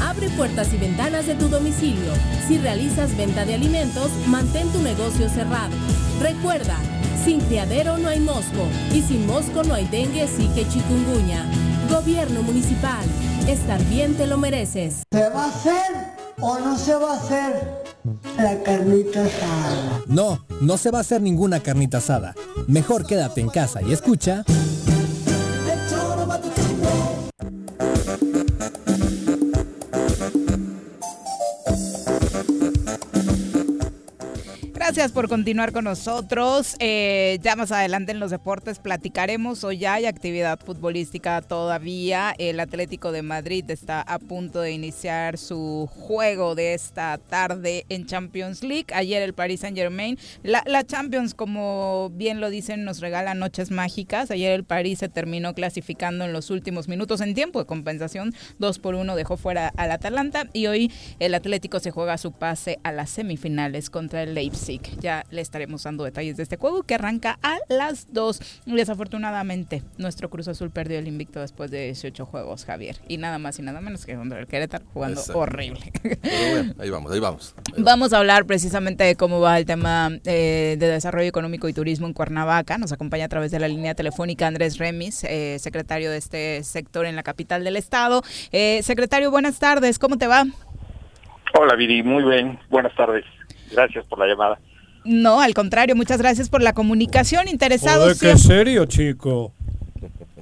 Abre puertas y ventanas de tu domicilio. Si realizas venta de alimentos, mantén tu negocio cerrado. Recuerda, sin criadero no hay mosco y sin mosco no hay dengue, que chikungunya. Gobierno municipal, estar bien te lo mereces. ¿Se va a hacer o no se va a hacer la carnita asada? No, no se va a hacer ninguna carnita asada. Mejor quédate en casa y escucha. Por continuar con nosotros. Eh, ya más adelante en los deportes platicaremos. Hoy ya hay actividad futbolística todavía. El Atlético de Madrid está a punto de iniciar su juego de esta tarde en Champions League. Ayer el Paris Saint Germain. La, Champions, como bien lo dicen, nos regala noches mágicas. Ayer el París se terminó clasificando en los últimos minutos en tiempo de compensación. Dos por uno dejó fuera al Atalanta. Y hoy el Atlético se juega su pase a las semifinales contra el Leipzig. Ya le estaremos dando detalles de este juego que arranca a las 2. Desafortunadamente, nuestro Cruz Azul perdió el invicto después de 18 juegos, Javier. Y nada más y nada menos que contra el Querétaro jugando Exacto. horrible. Pero bueno, ahí vamos, ahí vamos. Vamos a hablar precisamente de cómo va el tema eh, de desarrollo económico y turismo en Cuernavaca. Nos acompaña a través de la línea telefónica Andrés Remis, eh, secretario de este sector en la capital del estado. Eh, secretario, buenas tardes, ¿cómo te va? Hola Viri, muy bien, buenas tardes. Gracias por la llamada. No, al contrario, muchas gracias por la comunicación. Interesados Joder, qué siempre- serio, chico.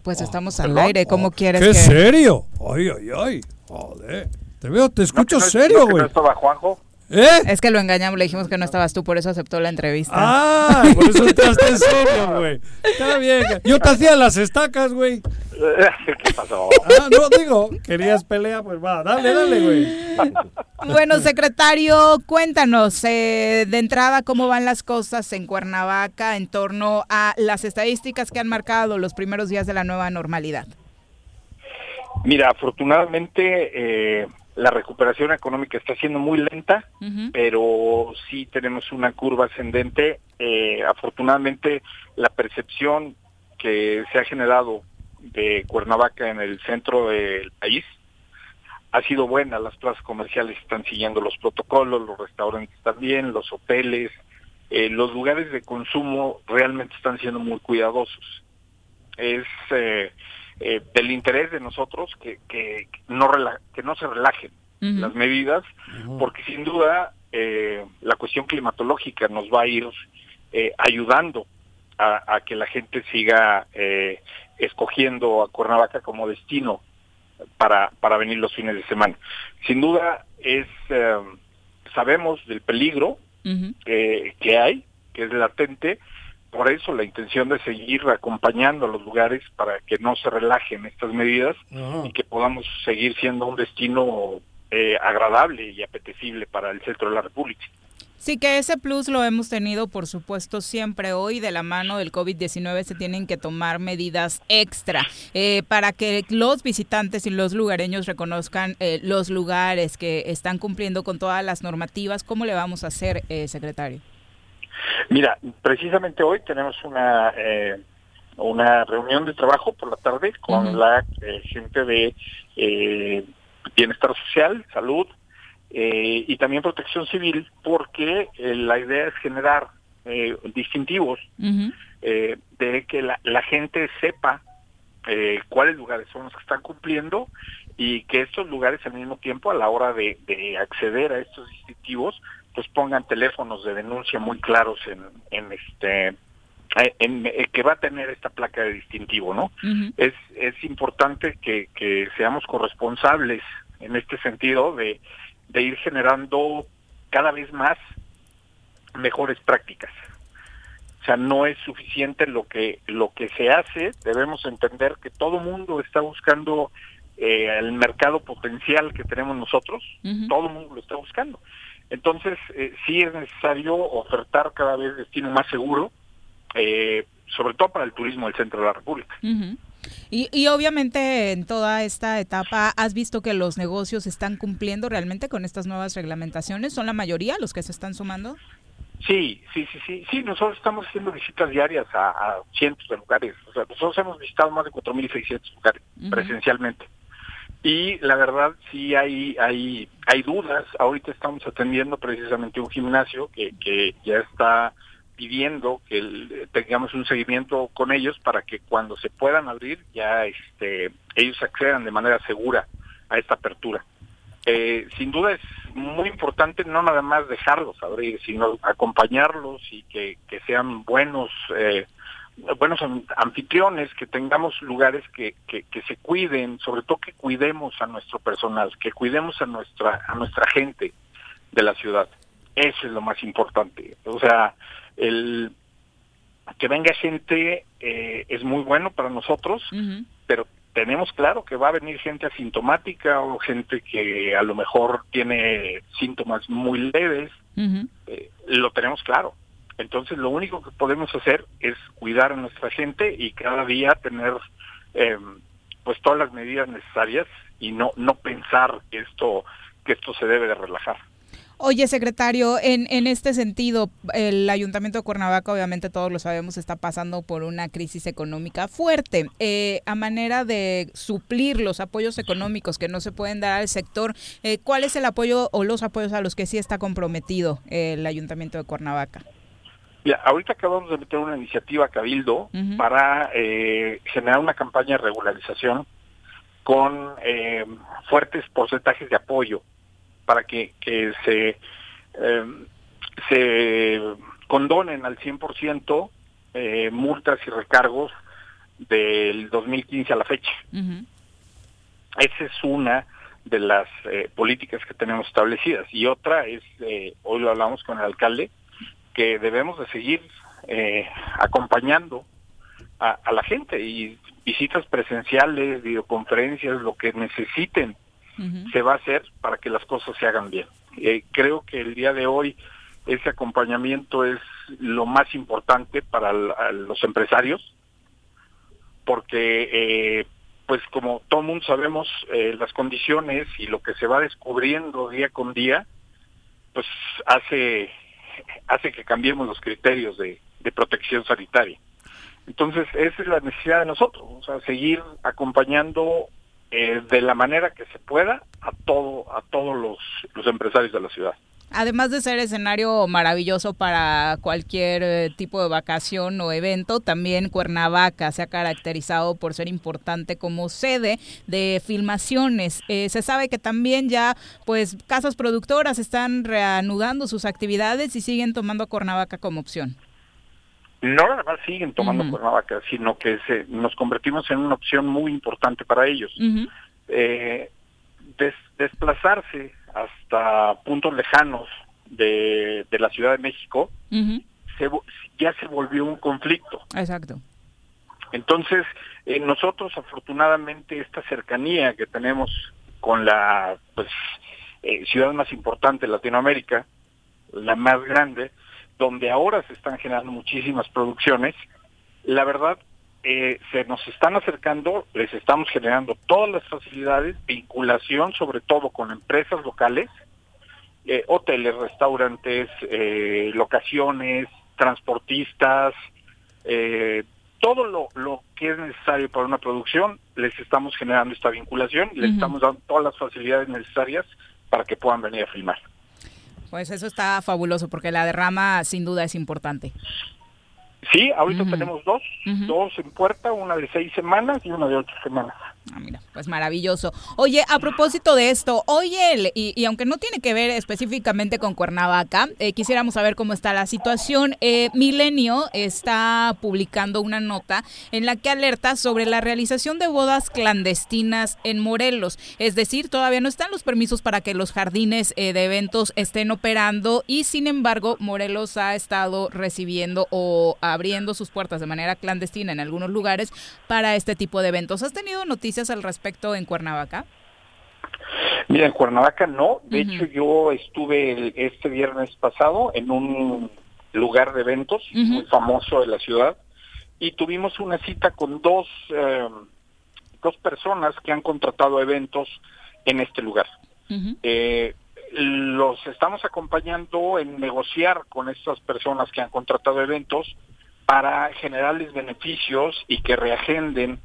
Pues estamos al aire, ¿cómo quieres ¿Qué que...? serio? Ay, ay, ay. Joder. Te veo, te escucho ¿No que no- serio, no que güey. no estaba Juanjo? ¿Eh? Es que lo engañamos, le dijimos que no estabas tú, por eso aceptó la entrevista. Ah, por eso entraste en serio, güey. Está bien. Yo te hacía las estacas, güey. ¿Qué pasó? Ah, no, digo, querías pelea, pues va, dale, dale, güey. Bueno, secretario, cuéntanos eh, de entrada cómo van las cosas en Cuernavaca en torno a las estadísticas que han marcado los primeros días de la nueva normalidad. Mira, afortunadamente eh, la recuperación económica está siendo muy lenta, pero sí tenemos una curva ascendente. Eh, afortunadamente la percepción que se ha generado de Cuernavaca en el centro del país ha sido buena, las plazas comerciales están siguiendo los protocolos, los restaurantes también, los hoteles, eh, los lugares de consumo realmente están siendo muy cuidadosos. Es eh, eh, del interés de nosotros que, que, no, que no se relajen las medidas, porque sin duda la cuestión climatológica nos va a ir ayudando a, que la gente siga escogiendo a Cuernavaca como destino para, para venir los fines de semana. Sin duda es sabemos del peligro que hay, que es latente, por eso la intención de seguir acompañando a los lugares para que no se relajen estas medidas y que podamos seguir siendo un destino eh, agradable y apetecible para el centro de la República. Sí, que ese plus lo hemos tenido, por supuesto, siempre. Hoy, de la mano del COVID-19, se tienen que tomar medidas extra eh, para que los visitantes y los lugareños reconozcan eh, los lugares que están cumpliendo con todas las normativas. ¿Cómo le vamos a hacer, eh, secretario? Mira, precisamente hoy tenemos una una reunión de trabajo por la tarde con la gente de bienestar social, salud, eh, y también protección civil, porque eh, la idea es generar eh, distintivos de que la, gente sepa cuáles lugares son los que están cumpliendo y que estos lugares al mismo tiempo a la hora de, acceder a estos distintivos pues pongan teléfonos de denuncia muy claros en, en este en, que va a tener esta placa de distintivo, ¿no? Es es importante que, que seamos corresponsables en este sentido de de ir generando cada vez más mejores prácticas. O sea, no es suficiente lo que lo que se hace, debemos entender que todo mundo está buscando eh, el mercado potencial que tenemos nosotros, todo el mundo lo está buscando. Entonces, eh, sí es necesario ofertar cada vez destino más seguro, eh, sobre todo para el turismo del centro de la República. Y, obviamente en toda esta etapa, ¿has visto que los negocios están cumpliendo realmente con estas nuevas reglamentaciones? ¿Son la mayoría los que se están sumando? Sí, sí, sí, sí. Sí, nosotros estamos haciendo visitas diarias a, cientos de lugares. O sea, nosotros hemos visitado más de 4.600 lugares presencialmente. Y la verdad sí hay hay hay dudas. Ahorita estamos atendiendo precisamente un gimnasio que, que ya está pidiendo que tengamos un seguimiento con ellos para que cuando se puedan abrir ya este, ellos accedan de manera segura a esta apertura. Eh, sin duda es muy importante no nada más dejarlos abrir, sino acompañarlos y que, sean buenos eh, buenos anfitriones, que tengamos lugares que, que, que, se cuiden, sobre todo que cuidemos a nuestro personal, que cuidemos a nuestra a nuestra gente de la ciudad. Eso es lo más importante. O sea, el que venga gente eh, es muy bueno para nosotros, pero tenemos claro que va a venir gente asintomática o gente que a lo mejor tiene síntomas muy leves, eh, lo tenemos claro. Entonces lo único que podemos hacer es cuidar a nuestra gente y cada día tener eh, pues todas las medidas necesarias y no no pensar que esto que esto se debe de relajar. Oye, secretario, en, en este sentido, el Ayuntamiento de Cuernavaca, obviamente todos lo sabemos, está pasando por una crisis económica fuerte. Eh, a manera de suplir los apoyos económicos que no se pueden dar al sector, eh, ¿cuál es el apoyo o los apoyos a los que sí está comprometido el Ayuntamiento de Cuernavaca? Ya, ahorita acabamos de meter una iniciativa Cabildo para eh, generar una campaña de regularización con fuertes porcentajes de apoyo para que, que se, em, se condonen al 100% eh, multas y recargos del 2015 a la fecha. Esa es una de las eh, políticas que tenemos establecidas. Y otra es, eh, hoy lo hablamos con el alcalde, que debemos de seguir eh, acompañando a, a, la gente y visitas presenciales, videoconferencias, lo que necesiten se va a hacer para que las cosas se hagan bien. Eh, creo que el día de hoy ese acompañamiento es lo más importante para los empresarios, porque eh, pues como todo mundo sabemos eh, las condiciones y lo que se va descubriendo día con día, pues hace hace que cambiemos los criterios de, de protección sanitaria. Entonces, esa es la necesidad de nosotros, o sea, seguir acompañando eh, de la manera que se pueda a todo a todos los, los empresarios de la ciudad. Además de ser escenario maravilloso para cualquier eh, tipo de vacación o evento, también Cuernavaca se ha caracterizado por ser importante como sede de filmaciones. Eh, se sabe que también ya, pues, casas productoras están reanudando sus actividades y siguen tomando Cuernavaca como opción. No nada más siguen tomando Cuernavaca, sino que se, nos convertimos en una opción muy importante para ellos. Eh, desplazarse hasta puntos lejanos de, la Ciudad de México, ya se volvió un conflicto. Exacto. Entonces, eh, nosotros afortunadamente esta cercanía que tenemos con la pues, eh, ciudad más importante de Latinoamérica, la más grande, donde ahora se están generando muchísimas producciones, la verdad eh, se nos están acercando, les estamos generando todas las facilidades, vinculación sobre todo con empresas locales, eh, hoteles, restaurantes, eh, locaciones, transportistas, todo lo, lo que es necesario para una producción, les estamos generando esta vinculación, les estamos dando todas las facilidades necesarias para que puedan venir a filmar. Pues eso está fabuloso porque la derrama sin duda es importante. Sí, ahorita tenemos dos, dos en puerta, una de seis semanas y una de ocho semanas. Ah, mira, pues maravilloso. Oye, a propósito de esto, oye, y, y aunque no tiene que ver específicamente con Cuernavaca, eh, quisiéramos saber cómo está la situación. Eh, Milenio está publicando una nota en la que alerta sobre la realización de bodas clandestinas en Morelos. Es decir, todavía no están los permisos para que los jardines eh, de eventos estén operando y sin embargo Morelos ha estado recibiendo o abriendo sus puertas de manera clandestina en algunos lugares para este tipo de eventos. ¿Has tenido noticias? Al respecto en Cuernavaca? Mira, en Cuernavaca no. De hecho, yo estuve este viernes pasado en un lugar de eventos muy famoso de la ciudad y tuvimos una cita con dos, eh, dos personas que han contratado eventos en este lugar. Eh, los estamos acompañando en negociar con estas personas que han contratado eventos para generarles beneficios y que reagenden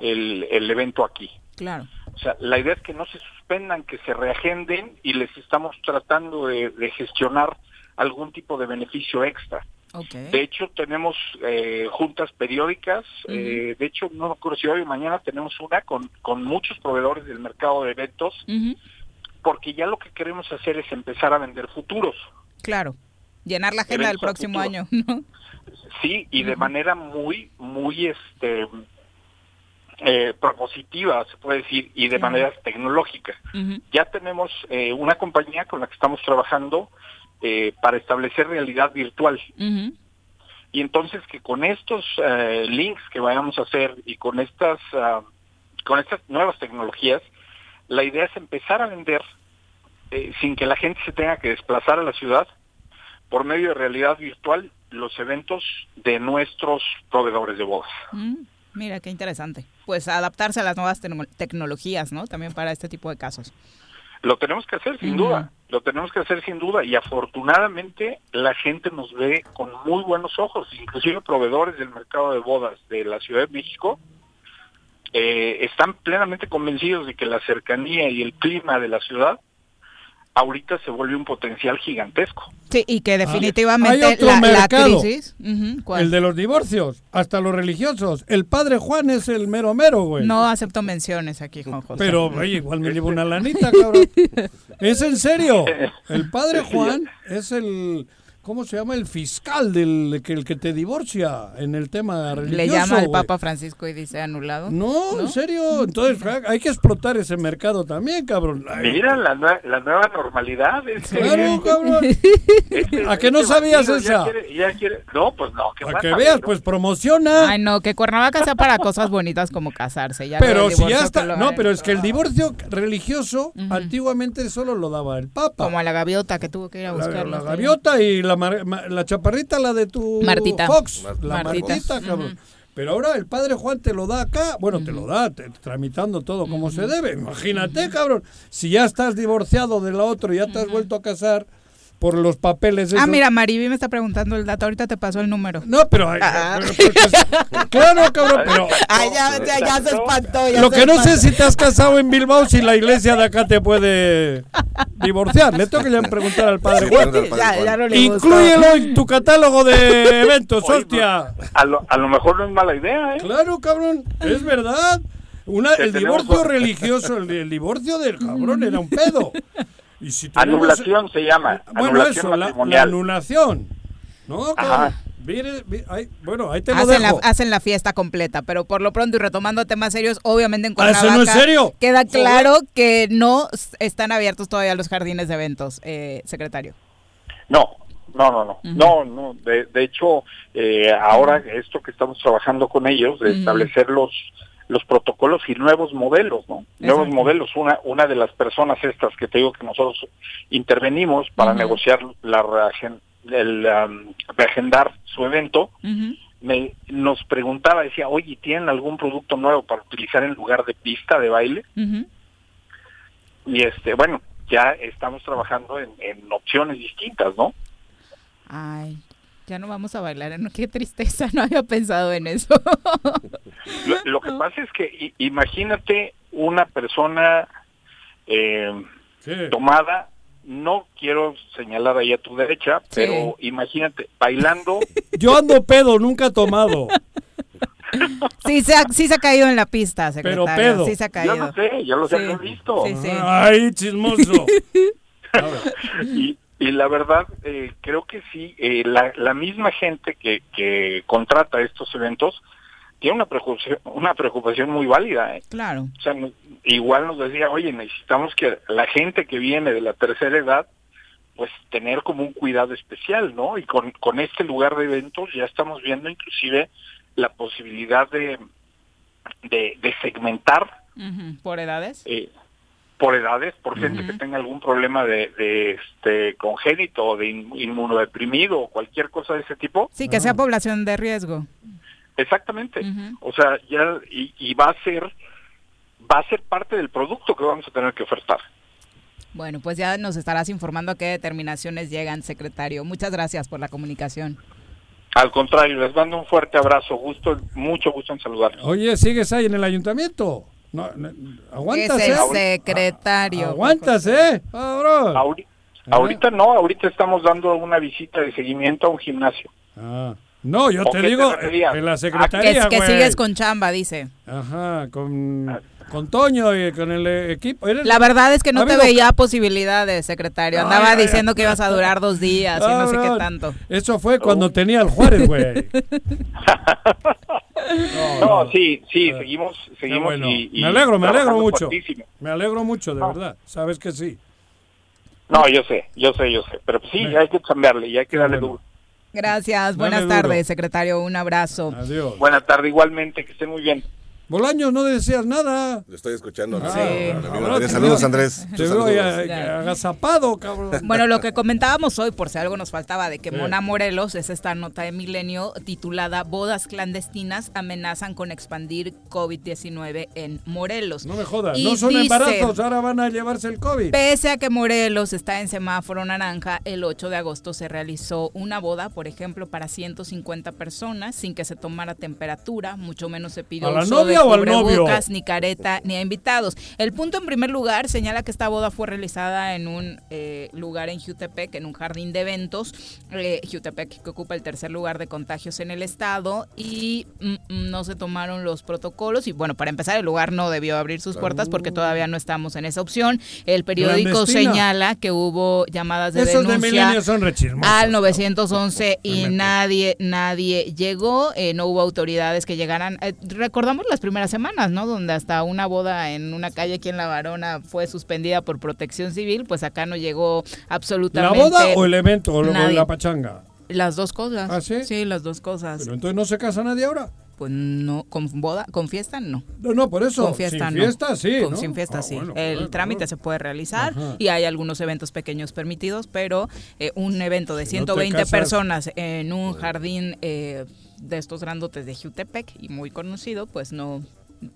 el, el evento aquí. Claro. O sea, la idea es que no se suspendan, que se reagenden y les estamos tratando de, gestionar algún tipo de beneficio extra. De hecho, tenemos eh, juntas periódicas. eh, de hecho, no me acuerdo si hoy o mañana tenemos una con, con muchos proveedores del mercado de eventos, porque ya lo que queremos hacer es empezar a vender futuros. Claro, llenar la agenda del próximo año. ¿no? Sí, y de manera muy, muy este eh, propositiva, se puede decir, y de manera tecnológica. Ya tenemos eh, una compañía con la que estamos trabajando eh, para establecer realidad virtual. Y entonces que con estos eh, links que vayamos a hacer y con estas, ah, con estas nuevas tecnologías, la idea es empezar a vender sin que la gente se tenga que desplazar a la ciudad por medio de realidad virtual los eventos de nuestros proveedores de bodas. Mira, qué interesante. Pues adaptarse a las nuevas tecnologías, ¿no? También para este tipo de casos. Lo tenemos que hacer sin duda, lo tenemos que hacer sin duda y afortunadamente la gente nos ve con muy buenos ojos, inclusive proveedores del mercado de bodas de la Ciudad de México eh, están plenamente convencidos de que la cercanía y el clima de la ciudad ahorita se vuelve un potencial gigantesco. Sí, y que definitivamente la, crisis... el de los divorcios, hasta los religiosos. El padre Juan es el mero mero, güey. No acepto menciones aquí, Juan José. Pero, oye, igual me llevo una lanita, cabrón. es en serio. El padre Juan es el ¿Cómo se llama el fiscal del que el que te divorcia en el tema religioso? Le llama al Papa Francisco y dice anulado. No, en serio. Entonces hay que explotar ese mercado también, cabrón. Mira la, la nueva normalidad. claro, cabrón. Este, ¿A que no este sabías esa? no, pues no. Para que veas, pues promociona. Ay, no, que Cuernavaca sea para cosas bonitas como casarse. Ya pero si ya está. No, pero es que el divorcio religioso antiguamente solo lo daba el Papa. Como a la gaviota que tuvo que ir a buscarlo. La, la gaviota y la la chaparrita, la de tu Fox, la Martita, cabrón. Pero ahora el padre Juan te lo da acá, bueno, te lo da, tramitando todo como se debe. Imagínate, cabrón, si ya estás divorciado de la otra y ya te has vuelto a casar, por los papeles. Ah, mira, Mariby me está preguntando el dato. Ahorita te pasó el número. No, pero. Ah. pero- porque es- claro, cabrón, pero. Ay, ya, ya, ya se espantó. ya Lo se que no sé si te has casado en Bilbao, si la iglesia de acá te puede divorciar. Le tengo que ya preguntar al padre Sí, Ya, ya no le. Inclúyelo en tu catálogo de eventos, Oye, hostia. A lo, a lo mejor no es mala idea, ¿eh? Claro, cabrón, es verdad. Una, el tenemos- divorcio religioso, el, el divorcio del cabrón era un pedo. Y si tenemos- Anulación se llama. Bueno, anulación eso, la, anulación. ¿No? Ajá. Mire, bueno, ahí te lo Hacen la, dejo. hacen la fiesta completa, pero por lo pronto y retomando temas serios, obviamente en Ah, ¿eso Cuernavaca no es serio? queda Joder. claro que no están abiertos todavía los jardines de eventos, eh, secretario. No, no, no, no. No, no. De, de hecho, eh, ahora esto que estamos trabajando con ellos, de Ujú. establecer los los protocolos y nuevos modelos, ¿no? Nuevos modelos. Una una de las personas estas que te digo que nosotros intervenimos para negociar la reagen- el um, reagendar su evento, me nos preguntaba, decía, oye, ¿tienen algún producto nuevo para utilizar en lugar de pista de baile? Y este, bueno, ya estamos trabajando en, en opciones distintas, ¿no? Ay, ya no vamos a bailar, ¿no? qué tristeza, no había pensado en eso. Lo, lo que pasa es que imagínate una persona eh, tomada, no quiero señalar ahí a tu derecha, pero imagínate bailando, Yo ando pedo, nunca tomado. sí, se ha, sí se ha caído en la pista, Pero secretario. pedo. Sí se ha yo caído. no sé, yo los Sí, he visto. sí, sí. Ay, chismoso. y, y la verdad, eh, creo que sí, eh, la, la misma gente que, que contrata estos eventos tiene una preocupación, una preocupación muy válida. ¿eh? Claro. O sea, igual nos decía, oye, necesitamos que la gente que viene de la tercera edad, pues tener como un cuidado especial, ¿no? Y con, con este lugar de eventos ya estamos viendo inclusive la posibilidad de, de, de segmentar ¿Por edades? Por edades, por gente que tenga algún problema de, de este congénito o de in- inmunodeprimido o cualquier cosa de ese tipo. Sí, que sea población de riesgo. Exactamente. O sea, ya y, y va a ser va a ser parte del producto que vamos a tener que ofertar. Bueno, pues ya nos estarás informando a qué determinaciones llegan, secretario. Muchas gracias por la comunicación. Al contrario, les mando un fuerte abrazo, gusto, mucho gusto en saludarlos. Oye, ¿sigues ahí en el ayuntamiento? No, no, aguantas, es el ¿eh? secretario. Aguantas, ¿eh? Cabrón. Ahori- Ahorita no, ahorita estamos dando una visita de seguimiento a un gimnasio. Ah. No, yo ¿O te te digo, referías? en la Ah, que, secretaría, que güey. sigues con chamba, dice. Ajá, con, con Toño y con el eh, equipo. Eres- La verdad es que no te veía posibilidades, secretario. Andaba Ay, ay, diciendo ay. que ibas a durar dos días y no sé qué tanto. Eso fue cuando tenía el Juárez, güey. No, sí, sí, seguimos, seguimos bueno. y, y me alegro, me alegro mucho. fuertísimo. Me alegro mucho, de No. verdad. Sabes que sí. No, yo sé, yo sé, yo sé, pero sí, hay que cambiarle y hay que darle duro. Gracias, buenas tardes, secretario. Un abrazo. Adiós. Buena tarde igualmente, que estén muy bien. Bolaños, no decías nada. Lo estoy escuchando. Ah, sí. Amigo Andrés, saludos, Andrés. Te veo agazapado, cabrón. Bueno, lo que comentábamos hoy, por si algo nos faltaba, de que Sí. Mona Morelos es esta nota de Milenio titulada Bodas clandestinas amenazan con expandir COVID-19 en Morelos. No me jodas, Y no son dice, embarazos, ahora van a llevarse el COVID. Pese a que Morelos está en semáforo naranja, el 8 de agosto se realizó una boda, por ejemplo, para 150 personas, sin que se tomara temperatura, mucho menos se pidió ¿A la uso novia de o al novio? ni careta, ni a invitados. El punto, en primer lugar, señala que esta boda fue realizada en un eh, lugar en Jutepec, en un jardín de eventos. Eh, Jutepec, que ocupa el tercer lugar de contagios en el estado, y mm, mm, no se tomaron los protocolos. Y bueno, para empezar, el lugar no debió abrir sus puertas porque todavía no estamos en esa opción. El periódico Clandestina. señala que hubo llamadas de Esos de denuncia Milenio son al 911 y nadie nadie llegó, eh, no hubo autoridades que llegaran. Eh, recordamos las primeras semanas, ¿no? Donde hasta una boda en una calle aquí en La Varona fue suspendida por protección civil, pues acá no llegó ¿La absolutamente boda o el evento o nadie. la pachanga? Las dos cosas. ¿Ah, sí? Sí, las dos cosas. Pero entonces no se casa nadie ahora. Pues no, con boda, con fiesta no. No, no, por eso. Con fiesta sin no. fiesta sí, Con- ¿no? Sin fiesta Ah, sí. bueno, el claro, trámite claro. se puede realizar Ajá. y hay algunos eventos pequeños permitidos, pero eh, un evento de Si no te 120 casas- personas en un jardín eh, de estos grandotes de Jutepec y muy conocido, pues no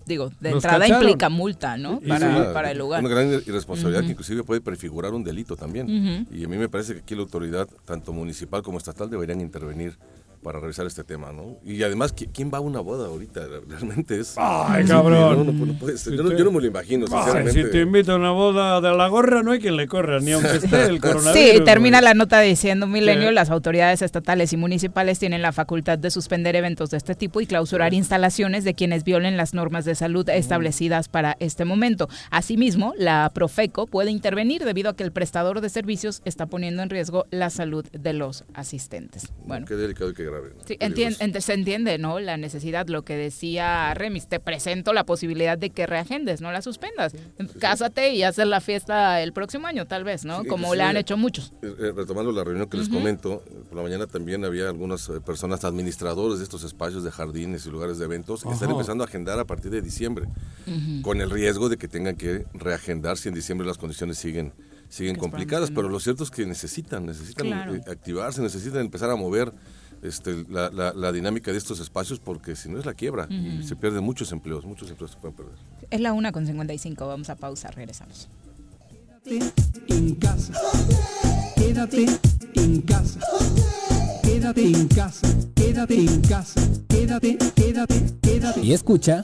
digo, de entrada cacharon. implica multa, ¿no? Y- Para, Una- para el lugar. Una gran irresponsabilidad que inclusive puede prefigurar un delito también. Y a mí me parece que aquí la autoridad, tanto municipal como estatal, deberían intervenir para revisar este tema, ¿no? Y además, ¿qui- ¿quién va a una boda ahorita? Realmente es... Ay, Sí, cabrón. no, no, no puede ser. Si yo, no, te- yo no me lo imagino, Ay, sinceramente. si te invito a una boda de la gorra, no hay quien le corra, ni aunque esté el coronavirus. Sí, termina la nota diciendo Milenio, Sí. las autoridades estatales y municipales tienen la facultad de suspender eventos de este tipo y clausurar instalaciones de quienes violen las normas de salud establecidas para este momento. Asimismo, la Profeco puede intervenir debido a que el prestador de servicios está poniendo en riesgo la salud de los asistentes. Bueno, Qué delicado y qué grave. Sí, Peligroso. entien- ent- se entiende, ¿no? La necesidad, lo que decía Remis, te presento la posibilidad de que reagendes, no la suspendas. Cásate y haces la fiesta el próximo año, tal vez, ¿no? Sí, Como le han hecho muchos. eh, eh, retomando la reunión que les Ujú. comento, eh, por la mañana también había algunas eh, personas administradores de estos espacios de jardines y lugares de eventos que están empezando a agendar a partir de diciembre, Ujú. con el riesgo de que tengan que reagendar si en diciembre las condiciones siguen siguen complicadas, pero lo cierto es que necesitan, necesitan Claro. eh, activarse, necesitan empezar a mover este, la, la- la dinámica de estos espacios porque si no es la quiebra y Ujú. se pierden muchos empleos, muchos empleos se pueden perder. Es la una con 55, vamos a pausa, regresamos. en casa. Quédate en casa. Quédate en casa. Quédate en casa. Quédate, quédate, quédate. Y escucha.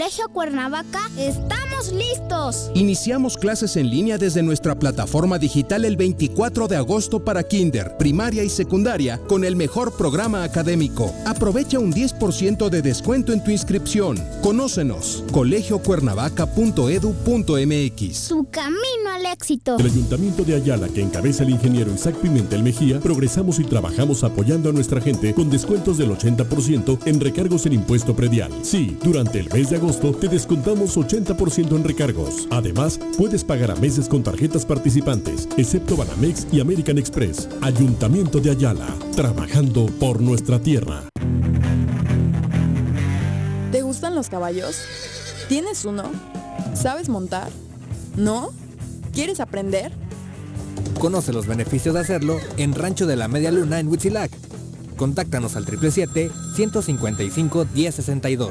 Colegio Cuernavaca estamos listos. Iniciamos clases en línea desde nuestra plataforma digital el 24 de agosto para kinder, primaria y secundaria con el mejor programa académico. Aprovecha un 10% de descuento en tu inscripción. Conócenos, colegiocuernavaca.edu.mx. Tu camino al éxito. El Ayuntamiento de Ayala, que encabeza el ingeniero Isaac Pimentel Mejía, progresamos y trabajamos apoyando a nuestra gente con descuentos del 80% en recargos en impuesto predial. Sí, durante el mes de agosto te descontamos 80% en recargos. Además, puedes pagar a meses con tarjetas participantes, excepto Banamex y American Express. Ayuntamiento de Ayala, trabajando por nuestra tierra. ¿Te gustan los caballos? ¿Tienes uno? ¿Sabes montar? ¿No? ¿Quieres aprender? Conoce los beneficios de hacerlo en Rancho de la Media Luna en Huitzilac. Contáctanos al 777-155-1062.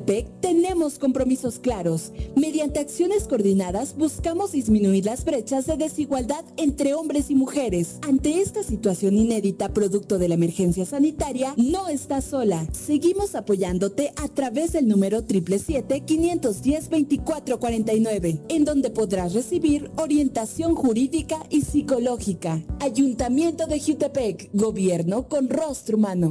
Tenemos compromisos claros. Mediante acciones coordinadas buscamos disminuir las brechas de desigualdad entre hombres y mujeres. Ante esta situación inédita producto de la emergencia sanitaria, no estás sola. Seguimos apoyándote a través del número 777-510-2449, en donde podrás recibir orientación jurídica y psicológica. Ayuntamiento de Jutepec, gobierno con rostro humano.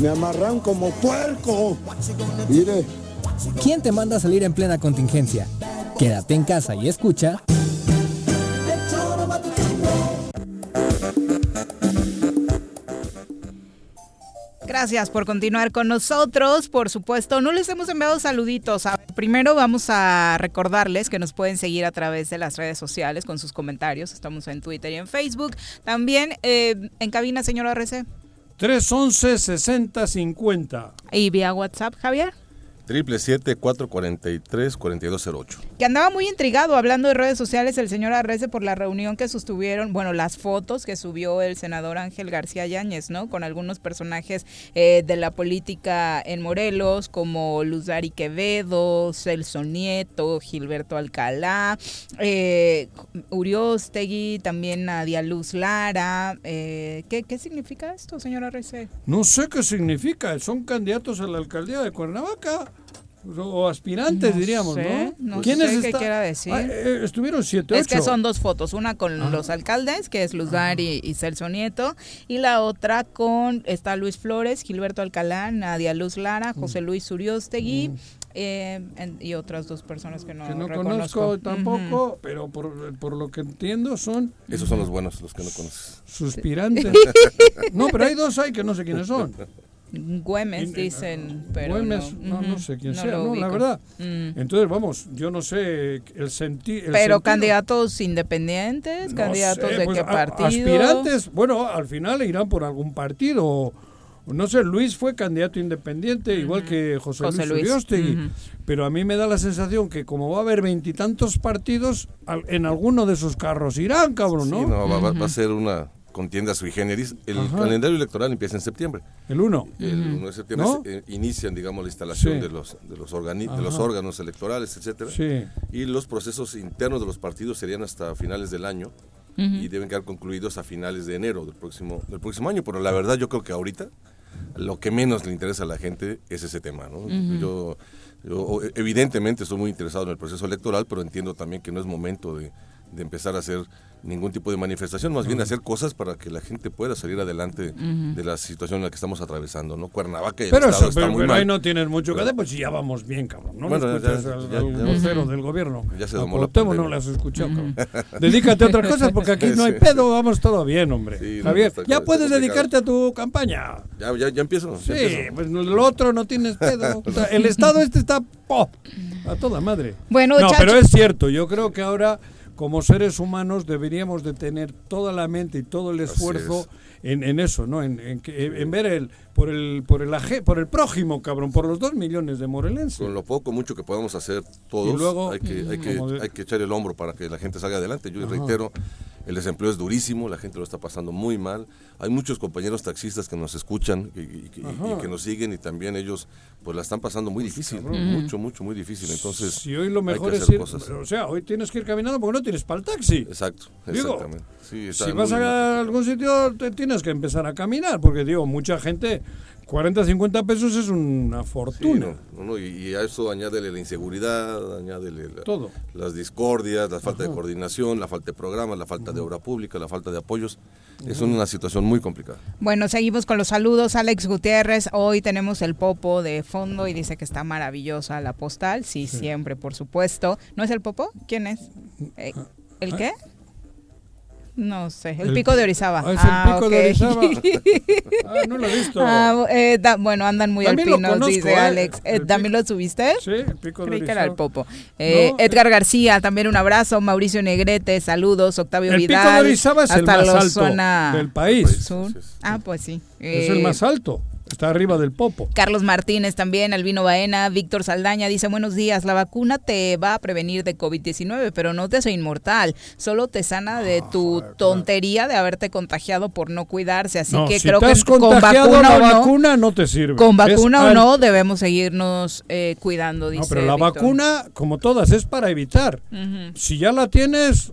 Me amarran como puerco. Mire. ¿Quién te manda a salir en plena contingencia? Quédate en casa y escucha. Gracias por continuar con nosotros. Por supuesto, no les hemos enviado saluditos. A ver, primero vamos a recordarles que nos pueden seguir a través de las redes sociales con sus comentarios. Estamos en Twitter y en Facebook. También eh, en cabina, señora RC. 311-6050. Y vía WhatsApp, Javier. 777-443-4208. Que andaba muy intrigado hablando de redes sociales el señor Arrece por la reunión que sostuvieron, bueno, las fotos que subió el senador Ángel García Yáñez, ¿no? Con algunos personajes eh, de la política en Morelos, como Luzari Quevedo, Celso Nieto, Gilberto Alcalá, eh, Uriostegui, también Nadia Luz Lara. Eh, ¿qué, ¿Qué significa esto, señor Arrece? No sé qué significa. Son candidatos a la alcaldía de Cuernavaca. O aspirantes, No diríamos, sé, ¿no? no ¿Quiénes sé qué quiera decir. Ah, eh, estuvieron siete, ocho. Es que son dos fotos, una con Ah. los alcaldes, que es Luzar y, y Celso Nieto, y la otra con, está Luis Flores, Gilberto Alcalá, Nadia Luz Lara, Mm. José Luis Uriostegui, eh, en- y otras dos personas que no, que no reconozco. conozco tampoco, pero por, por lo que entiendo son Esos son los buenos, los que no conoces. suspirantes. no, pero hay dos ahí que no sé quiénes son. Güemes dicen, pero Güemes, no, no, no ujú, sé quién no sea, no, la verdad. Mm. Entonces, vamos, yo no sé el sentido. Pero candidatos independientes, candidatos de qué partido. pues, Aspirantes, bueno, al final irán por algún partido. No sé, Luis fue candidato independiente, igual que José, José Luis Luis, Uriostegui. Pero a mí me da la sensación que como va a haber veintitantos partidos, al- en alguno de esos carros irán, cabrón, ¿no? Sí, no, va a ser una contienda sui generis. El Ajá. calendario electoral empieza en septiembre. El 1. El 1 de septiembre ¿No? se- eh, inician, digamos, la instalación Sí. de los de los, organi- de los órganos electorales, etcétera. Sí. Y los procesos internos de los partidos serían hasta finales del año y deben quedar concluidos a finales de enero del próximo del próximo año. Pero la verdad, yo creo que ahorita lo que menos le interesa a la gente es ese tema, ¿no? Yo yo, evidentemente estoy muy interesado en el proceso electoral, pero entiendo también que no es momento de, de empezar a hacer ningún tipo de manifestación, más bien hacer cosas para que la gente pueda salir adelante Ujú. de la situación en la que estamos atravesando, ¿no? Cuernavaca y el Pero, Estado eso, está pero, muy pero mal. ahí no tienes mucho que hacer, pues ya vamos bien, cabrón. No Bueno, le ya- escuchas ya- al, ya- al vocero del gobierno. Ya se A domó la no has escuchado, cabrón. Dedícate a otras cosas porque aquí no hay pedo, vamos todo bien, hombre. Sí, no, Javier, está- ya está puedes dedicarte a tu campaña. Ya, ya, ya empiezo. ya Sí, empiezo. pues el otro no tienes pedo. O sea, el Estado este está ¡po! a toda madre. Bueno, no, Chacho- pero es cierto, yo creo que ahora como seres humanos deberíamos de tener toda la mente y todo el esfuerzo en, en eso, ¿no? En, en en ver el por el por el aje- por el prójimo, cabrón, por los dos millones de morelenses. Con lo poco, mucho que podamos hacer todos, Y luego, hay, que, hay, que, de- hay que echar el hombro para que la gente salga adelante. Yo Ajá. reitero, el desempleo es durísimo, la gente lo está pasando muy mal. Hay muchos compañeros taxistas que nos escuchan y, y- y- Ajá. y que nos siguen y también ellos pues la están pasando muy difícil, cabrón. mucho, mucho, muy difícil. Entonces, si hoy lo hay que mejor es ir, cosas. o sea, hoy tienes que ir caminando porque no tienes para el taxi. Exacto, Digo, exactamente. Sí, si vas a algún sitio te tienes que empezar a caminar porque digo, mucha gente 40, 50 pesos es una Sí, fortuna. no, no, no, y, y a eso añádele la inseguridad, añádele la- Todo. las discordias, la falta de coordinación, la falta de programas, la falta de obra pública, la falta de apoyos. Es una situación muy complicada. Bueno, seguimos con los saludos. Alex Gutiérrez, hoy tenemos el Popo de fondo y dice que está maravillosa la postal. Sí, siempre, por supuesto. ¿No es el Popo? ¿Quién es? Eh, ¿El qué? No sé, el, El pico pi- de Orizaba. Ah, es el pico de ok. Orizaba. Ah, no lo he visto. Ah, eh, da- bueno, andan muy También lo alpinos, conozco, dice ¿eh? Alex. Eh, El ¿También lo subiste? Sí, el pico de Creí que era el Orizaba. Popo. Eh, No, Edgar García, también un abrazo. Mauricio Negrete, saludos. Octavio El pico Vidal. de Orizaba es el hasta más alto zona del país. sur. Ah, pues sí. Es el Eh, más alto. Está arriba del popo. Carlos Martínez también, Albino Baena, Víctor Saldaña dice, buenos días, la vacuna te va a prevenir de COVID-19, pero no te hace inmortal, solo te sana de Ah, tu tontería de haberte contagiado por no cuidarse, así No, que si creo que con vacuna la o no, vacuna no te sirve. con Es vacuna o al- no debemos seguirnos eh, cuidando, dice No, pero la vacuna, como todas, es para evitar. Si ya la tienes,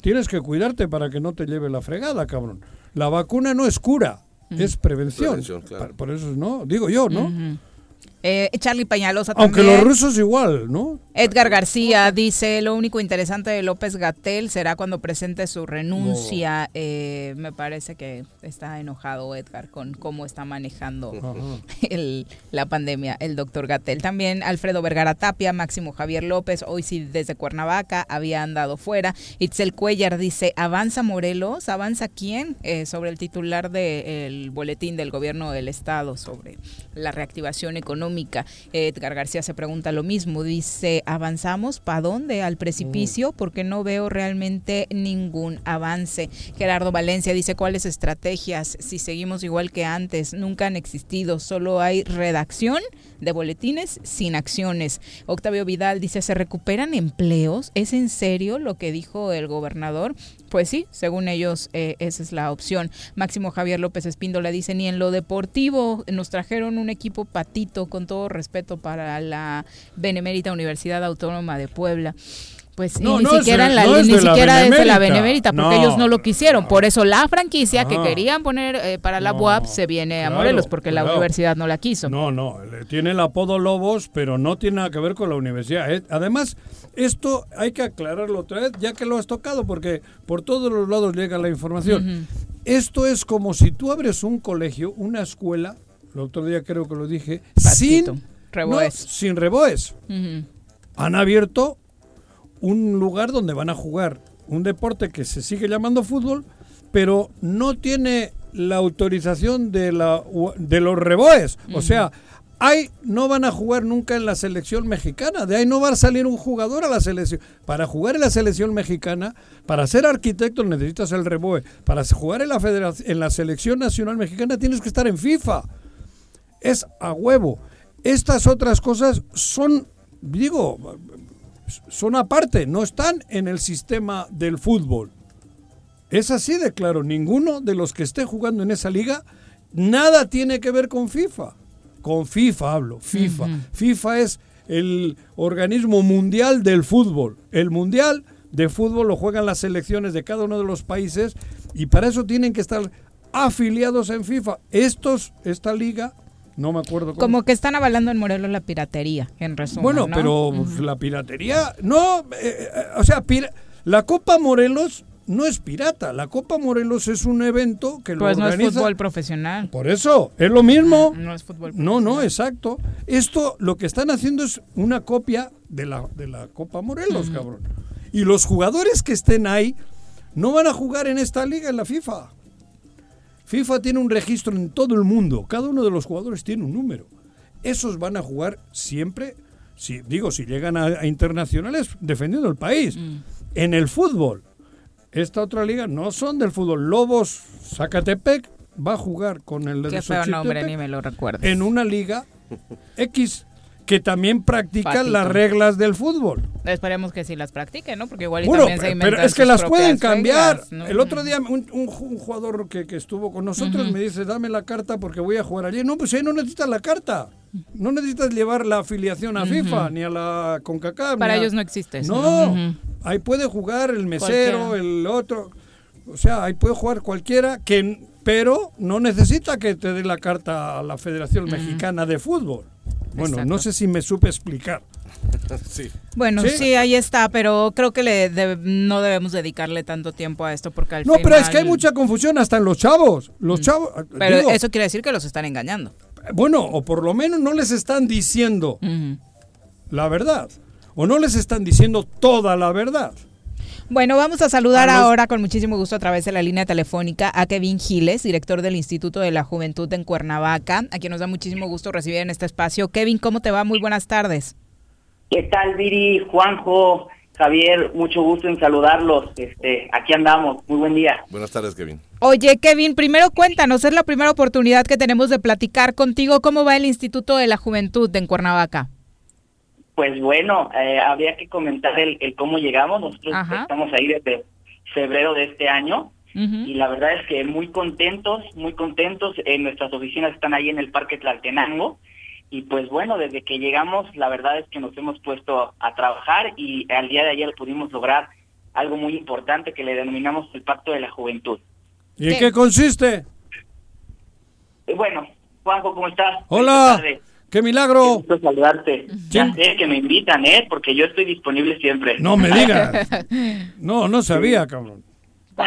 tienes que cuidarte para que no te lleve la fregada, cabrón. La vacuna no es cura, es prevención. Prevención, claro. Pa- Por eso, ¿no? Digo yo, ¿no? Eh, Charlie Peñalosa Aunque también. los rusos igual, ¿no? Edgar García dice, lo único interesante de López Gatel será cuando presente su renuncia. Eh, me parece que está enojado Edgar con cómo está manejando el- la pandemia el doctor Gatel. También Alfredo Vergara Tapia, Máximo Javier López, hoy sí desde Cuernavaca, había andado fuera. Itzel Cuellar dice, ¿avanza Morelos? ¿Avanza quién? Eh, sobre el titular del boletín del gobierno del estado sobre la reactivación económica. Edgar García se pregunta lo mismo, dice, ¿avanzamos? ¿Para dónde? ¿Al precipicio? Porque no veo realmente ningún avance. Gerardo Valencia dice, ¿cuáles estrategias? Si seguimos igual que antes, nunca han existido, solo hay redacción de boletines sin acciones. Octavio Vidal dice, ¿se recuperan empleos? ¿Es en serio lo que dijo el gobernador? Pues sí, según ellos, eh, esa es la opción. Máximo Javier López Espíndola dice, ni en lo deportivo nos trajeron un equipo patito, con todo respeto para la Benemérita Universidad Autónoma de Puebla. Pues No, ni no siquiera, de- en la, no es ni de la siquiera es de la Benemérita. Porque ellos no lo quisieron. Por eso la franquicia que querían poner eh, para la UAP se viene a claro, Morelos, porque la universidad no la quiso. No, no, tiene el apodo Lobos, pero no tiene nada que ver con la universidad. ¿eh? Además, esto hay que aclararlo otra vez, ya que lo has tocado, porque por todos los lados llega la información. Esto es como si tú abres un colegio, una escuela, el otro día creo que lo dije, Pastito, sin reboes. sin reboes. Han abierto un lugar donde van a jugar un deporte que se sigue llamando fútbol, pero no tiene la autorización de, la, de los reboes. O sea, ahí no van a jugar nunca en la selección mexicana. De ahí no va a salir un jugador a la selección. Para jugar en la selección mexicana, para ser arquitecto necesitas el reboe. Para jugar en la, federación, en la selección nacional mexicana tienes que estar en FIFA. Es a huevo. Estas otras cosas son, digo, son aparte, no están en el sistema del fútbol. Es así de claro, ninguno de los que esté jugando en esa liga, nada tiene que ver con FIFA. Con FIFA hablo, FIFA. FIFA es el organismo mundial del fútbol. El mundial de fútbol lo juegan las selecciones de cada uno de los países y para eso tienen que estar afiliados en FIFA. Estos, esta liga, no me acuerdo cómo. Como que están avalando en Morelos la piratería, en resumen. Bueno, ¿no? pero pues, la piratería, no, eh, eh, o sea, pira- la Copa Morelos no es pirata, la Copa Morelos es un evento que lo Pues no es organiza. fútbol profesional. Por eso, es lo mismo. No es fútbol No, no, exacto. Esto lo que están haciendo es una copia de la, de la Copa Morelos, cabrón. Y los jugadores que estén ahí no van a jugar en esta liga, en la FIFA. FIFA tiene un registro en todo el mundo. Cada uno de los jugadores tiene un número. Esos van a jugar siempre, si, digo, si llegan a, a internacionales, defendiendo el país. Mm. En el fútbol. Esta otra liga no son del fútbol. Lobos Zacatepec va a jugar con el de Qué feo nombre, ni me lo recuerdes. en una liga X que también practica Patito. las reglas del fútbol. Esperemos que sí las practique, ¿no? Porque igual y Bueno, también se pero inventan es que las pueden cambiar. reglas, ¿no? El otro día un, un un jugador que, que estuvo con nosotros me dice, dame la carta porque voy a jugar allí. No, pues ahí no necesitas la carta. No necesitas llevar la afiliación a. FIFA ni a la CONCACAF. Para a- ellos no existe eso. No, ahí puede jugar el mesero, Cualquiera. el otro. O sea, ahí puede jugar cualquiera, que, pero no necesita que te dé la carta a la Federación Mexicana de Fútbol. Bueno, Exacto. no sé si me supe explicar. sí. Bueno, Sí. sí. ahí está, pero creo que le de- no debemos dedicarle tanto tiempo a esto porque al No, pero es que hay final- mucha confusión hasta en los chavos. Los chavos. Pero digo, eso quiere decir que los están engañando. Bueno, o por lo menos no les están diciendo la verdad. O no les están diciendo toda la verdad. Bueno, vamos a saludar ahora con muchísimo gusto a través de la línea telefónica a Kevin Giles, director del Instituto de la Juventud en Cuernavaca, a quien nos da muchísimo gusto recibir en este espacio. Kevin, ¿cómo te va? Muy buenas tardes. ¿Qué tal, Viri, Juanjo, Javier? Mucho gusto en saludarlos. Este, aquí andamos. Muy buen día. Buenas tardes, Kevin. Oye, Kevin, primero cuéntanos, es la primera oportunidad que tenemos de platicar contigo. ¿Cómo va el Instituto de la Juventud en Cuernavaca? Pues bueno, eh, habría que comentar el, el cómo llegamos. Nosotros Ajá. estamos ahí desde febrero de este año y la verdad es que muy contentos, muy contentos. Eh, nuestras oficinas están ahí en el Parque Tlaltenango y pues bueno, desde que llegamos la verdad es que nos hemos puesto a trabajar y al día de ayer pudimos lograr algo muy importante que le denominamos el Pacto de la Juventud. ¿Y en qué consiste? Eh, bueno, Juanjo, ¿cómo estás? Hola. ¡Qué milagro! Qué gusto saludarte. Ya sé que me invitan, ¿eh? Porque yo estoy disponible siempre. No me digas. No, no sabía, cabrón.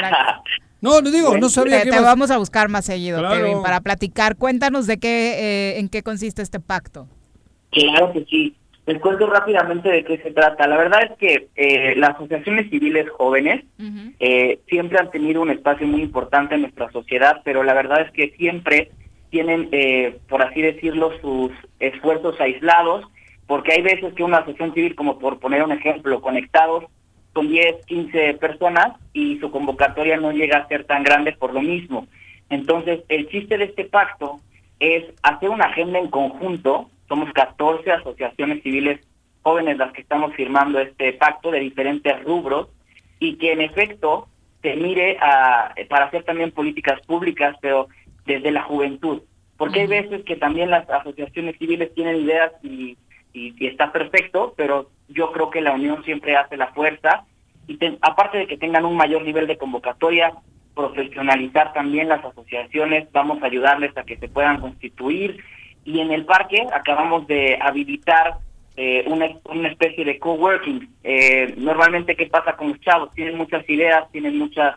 No, le digo, no sabía te, que te vamos a buscar más seguido, Claro. Kevin, para platicar. Cuéntanos de qué, eh, en qué consiste este pacto. Claro que sí. Les cuento rápidamente de qué se trata. La verdad es que eh, las asociaciones civiles jóvenes eh, siempre han tenido un espacio muy importante en nuestra sociedad, pero la verdad es que siempre tienen, eh, por así decirlo, sus esfuerzos aislados, porque hay veces que una asociación civil, como por poner un ejemplo, conectados, con 10, 15 personas y su convocatoria no llega a ser tan grande por lo mismo. Entonces, el chiste de este pacto es hacer una agenda en conjunto. Somos 14 asociaciones civiles jóvenes las que estamos firmando este pacto de diferentes rubros y que en efecto se mire a, para hacer también políticas públicas, pero desde la juventud. Porque hay veces que también las asociaciones civiles tienen ideas y, y- y está perfecto, pero yo creo que la unión siempre hace la fuerza. Y te- aparte de que tengan un mayor nivel de convocatoria, profesionalizar también las asociaciones, vamos a ayudarles a que se puedan constituir. Y en el parque acabamos de habilitar eh, una, una especie de coworking. Eh, normalmente, ¿qué pasa con los chavos? Tienen muchas ideas, tienen muchas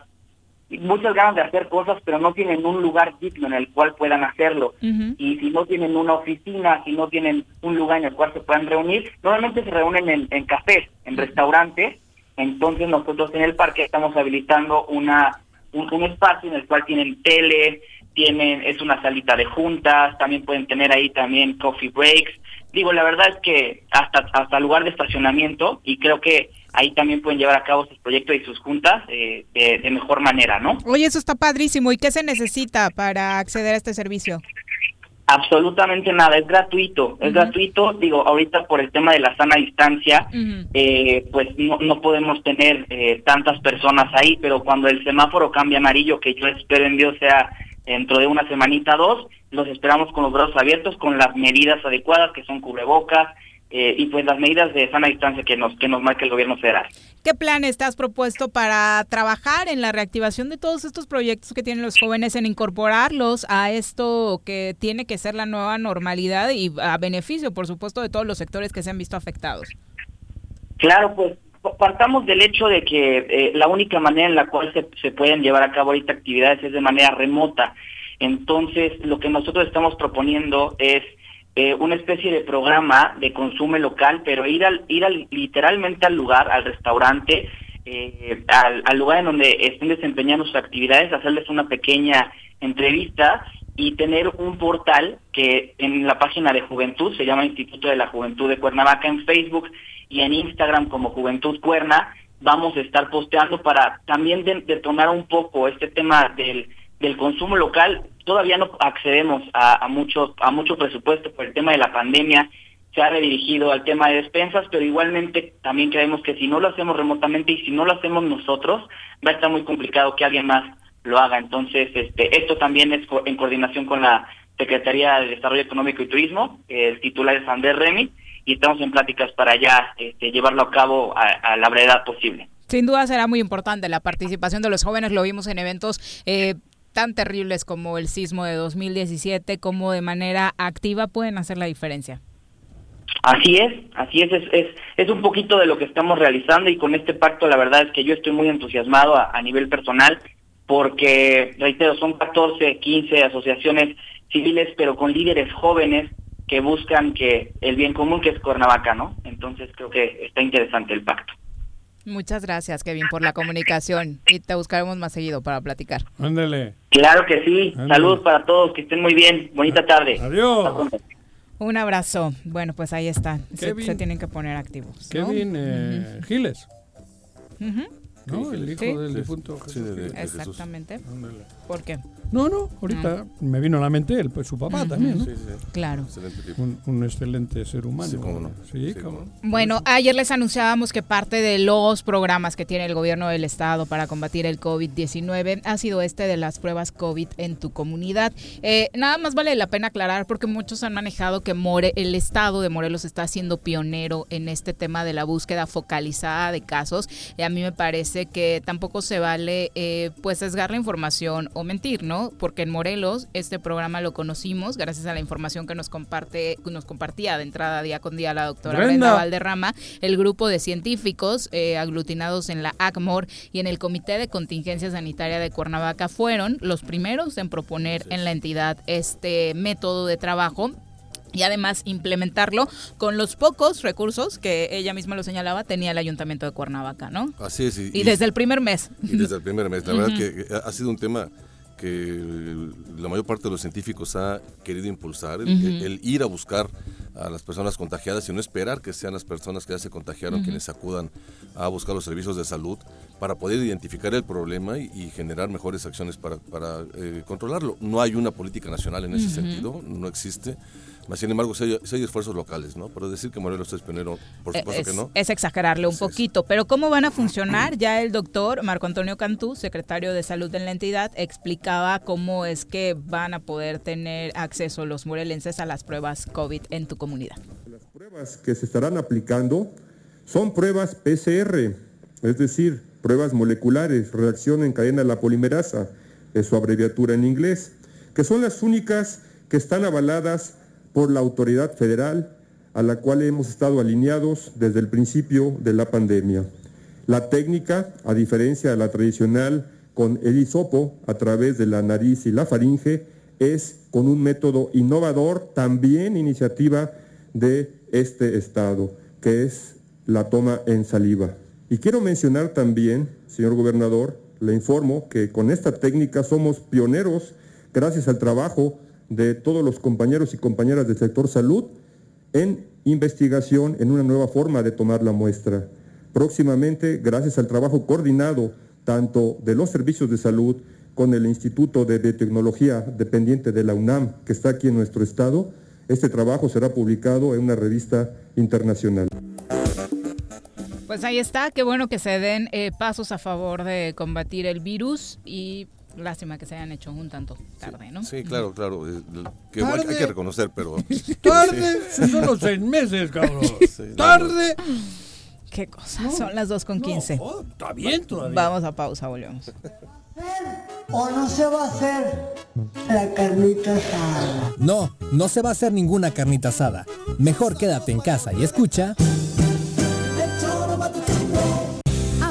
muchas ganas de hacer cosas, pero no tienen un lugar digno en el cual puedan hacerlo. Y si no tienen una oficina, si no tienen un lugar en el cual se puedan reunir, normalmente se reúnen en, en cafés, en restaurantes. Entonces nosotros en el parque estamos habilitando una un, un espacio en el cual tienen tele, tienen es una salita de juntas, también pueden tener ahí también coffee breaks. Digo, la verdad es que hasta hasta lugar de estacionamiento y creo que ahí también pueden llevar a cabo sus proyectos y sus juntas eh, de, de mejor manera, ¿no? Oye, eso está padrísimo. ¿Y qué se necesita para acceder a este servicio? Absolutamente nada, es gratuito, es gratuito, digo, ahorita por el tema de la sana distancia, eh, pues no, no podemos tener eh, tantas personas ahí, pero cuando el semáforo cambia amarillo, que yo espero en Dios sea dentro de una semanita dos, los esperamos con los brazos abiertos, con las medidas adecuadas, que son cubrebocas, eh, y pues las medidas de sana distancia que nos, que nos marca el gobierno federal. ¿Qué planes te has propuesto para trabajar en la reactivación de todos estos proyectos que tienen los jóvenes, en incorporarlos a esto que tiene que ser la nueva normalidad y a beneficio, por supuesto, de todos los sectores que se han visto afectados? Claro, pues partamos del hecho de que eh, la única manera en la cual se, se pueden llevar a cabo ahorita actividades es de manera remota. Entonces, lo que nosotros estamos proponiendo es eh, una especie de programa de consumo local, pero ir al, ir al, literalmente al lugar, al restaurante, eh, al, lugar en donde estén desempeñando sus actividades, hacerles una pequeña entrevista y tener un portal que en la página de Juventud, se llama Instituto de la Juventud de Cuernavaca en Facebook y en Instagram como Juventud Cuerna, vamos a estar posteando para también de- detonar un poco este tema del, del consumo local. Todavía no accedemos a, a mucho, a mucho presupuesto por el tema de la pandemia, se ha redirigido al tema de despensas, pero igualmente también creemos que si no lo hacemos remotamente y si no lo hacemos nosotros, va a estar muy complicado que alguien más lo haga. Entonces, este, esto también es co- en coordinación con la Secretaría de Desarrollo Económico y Turismo, el titular es Ander Remy, y estamos en pláticas para ya este, llevarlo a cabo a, a la brevedad posible. Sin duda será muy importante la participación de los jóvenes. Lo vimos en eventos eh, tan terribles como el sismo de 2017, como de manera activa pueden hacer la diferencia. Así es, así es, es, es, es un poquito de lo que estamos realizando y con este pacto la verdad es que yo estoy muy entusiasmado a, a nivel personal porque, reitero, son 14, 15 asociaciones civiles, pero con líderes jóvenes que buscan que el bien común que es Cuernavaca, ¿no? Entonces creo que está interesante el pacto. Muchas gracias, Kevin, por la comunicación y te buscaremos más seguido para platicar. Ándale. Claro que sí, Ándale. saludos para todos, que estén muy bien, bonita tarde. Adiós. Un abrazo. Bueno, pues ahí están. Se, Kevin. se tienen que poner activos. ¿no? Kevin eh, Giles. ¿no? El hijo Sí. del difunto Jesús Sí, de- de- Jesús. Exactamente. Ándale. ¿Por qué? No, no, ahorita me vino a la mente él, pues su papá también, ¿no? Sí, sí. Claro. Excelente tipo. Un, un excelente ser humano. Sí, cómo no. Sí, Sí, cómo. Bueno, ayer les anunciábamos que parte de los programas que tiene el gobierno del estado para combatir el COVID-19 ha sido este de las pruebas COVID en tu comunidad. Eh, nada más vale la pena aclarar porque muchos han manejado que More, el estado de Morelos está siendo pionero en este tema de la búsqueda focalizada de casos. Y a mí me parece que tampoco se vale eh, pues sesgar la información o mentir, ¿no? Porque en Morelos este programa lo conocimos gracias a la información que nos comparte nos compartía de entrada día con día la doctora Brenda, Valderrama, el grupo de científicos eh, aglutinados en la ACMOR y en el Comité de Contingencia Sanitaria de Cuernavaca fueron los primeros en proponer en la entidad este método de trabajo y además implementarlo con los pocos recursos que ella misma lo señalaba tenía el ayuntamiento de Cuernavaca, ¿no? Así es. Y, desde el primer mes. Y desde el primer mes. La verdad que ha sido un tema que la mayor parte de los científicos ha querido impulsar, el, ir a buscar a las personas contagiadas y no esperar que sean las personas que ya se contagiaron quienes acudan a buscar los servicios de salud para poder identificar el problema y, generar mejores acciones para, para eh, controlarlo. No hay una política nacional en ese sentido, no existe. Sin embargo, si hay, esfuerzos locales, ¿no? Pero decir que Morelos es pionero, por eh, supuesto que no. Es exagerarle un poquito. Pero ¿cómo van a funcionar? Ya el doctor Marco Antonio Cantú, secretario de Salud en la entidad, explicaba cómo es que van a poder tener acceso los morelenses a las pruebas COVID en tu comunidad. Las pruebas que se estarán aplicando son pruebas PCR, es decir, pruebas moleculares, reacción en cadena de la polimerasa, es su abreviatura en inglés, que son las únicas que están avaladas por la autoridad federal a la cual hemos estado alineados desde el principio de la pandemia. La técnica, a diferencia de la tradicional con el hisopo a través de la nariz y la faringe, es con un método innovador, también iniciativa de este Estado, que es la toma en saliva. Y quiero mencionar también, señor gobernador, le informo que con esta técnica somos pioneros gracias al trabajo de todos los compañeros y compañeras del sector salud en investigación en una nueva forma de tomar la muestra. Próximamente, gracias al trabajo coordinado tanto de los servicios de salud con el Instituto de Biotecnología dependiente de la UNAM, que está aquí en nuestro estado, este trabajo será publicado en una revista internacional. Pues ahí está, qué bueno que se den eh, pasos a favor de combatir el virus y Lástima que se hayan hecho un tanto tarde, ¿no? Sí, claro, claro. Que hay que reconocer, pero. Tarde, son los seis meses, cabrón. tarde. Qué cosa, son las 2 con 15. No, está bien todavía. Vamos a pausa, volvemos. ¿O no se va a hacer la carnita asada? No, no se va a hacer ninguna carnita asada. Mejor quédate en casa y escucha.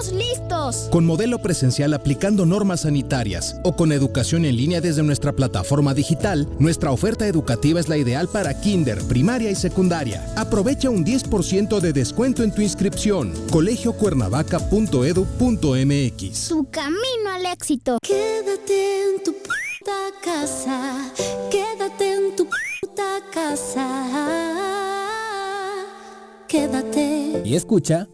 ¡Estamos listos! Con modelo presencial aplicando normas sanitarias o con educación en línea desde nuestra plataforma digital, nuestra oferta educativa es la ideal para kinder, primaria y secundaria. Aprovecha un 10% de descuento en tu inscripción. colegiocuernavaca.edu.mx. Tu camino al éxito. Quédate en tu puta casa. Quédate en tu puta casa. Quédate. Y escucha.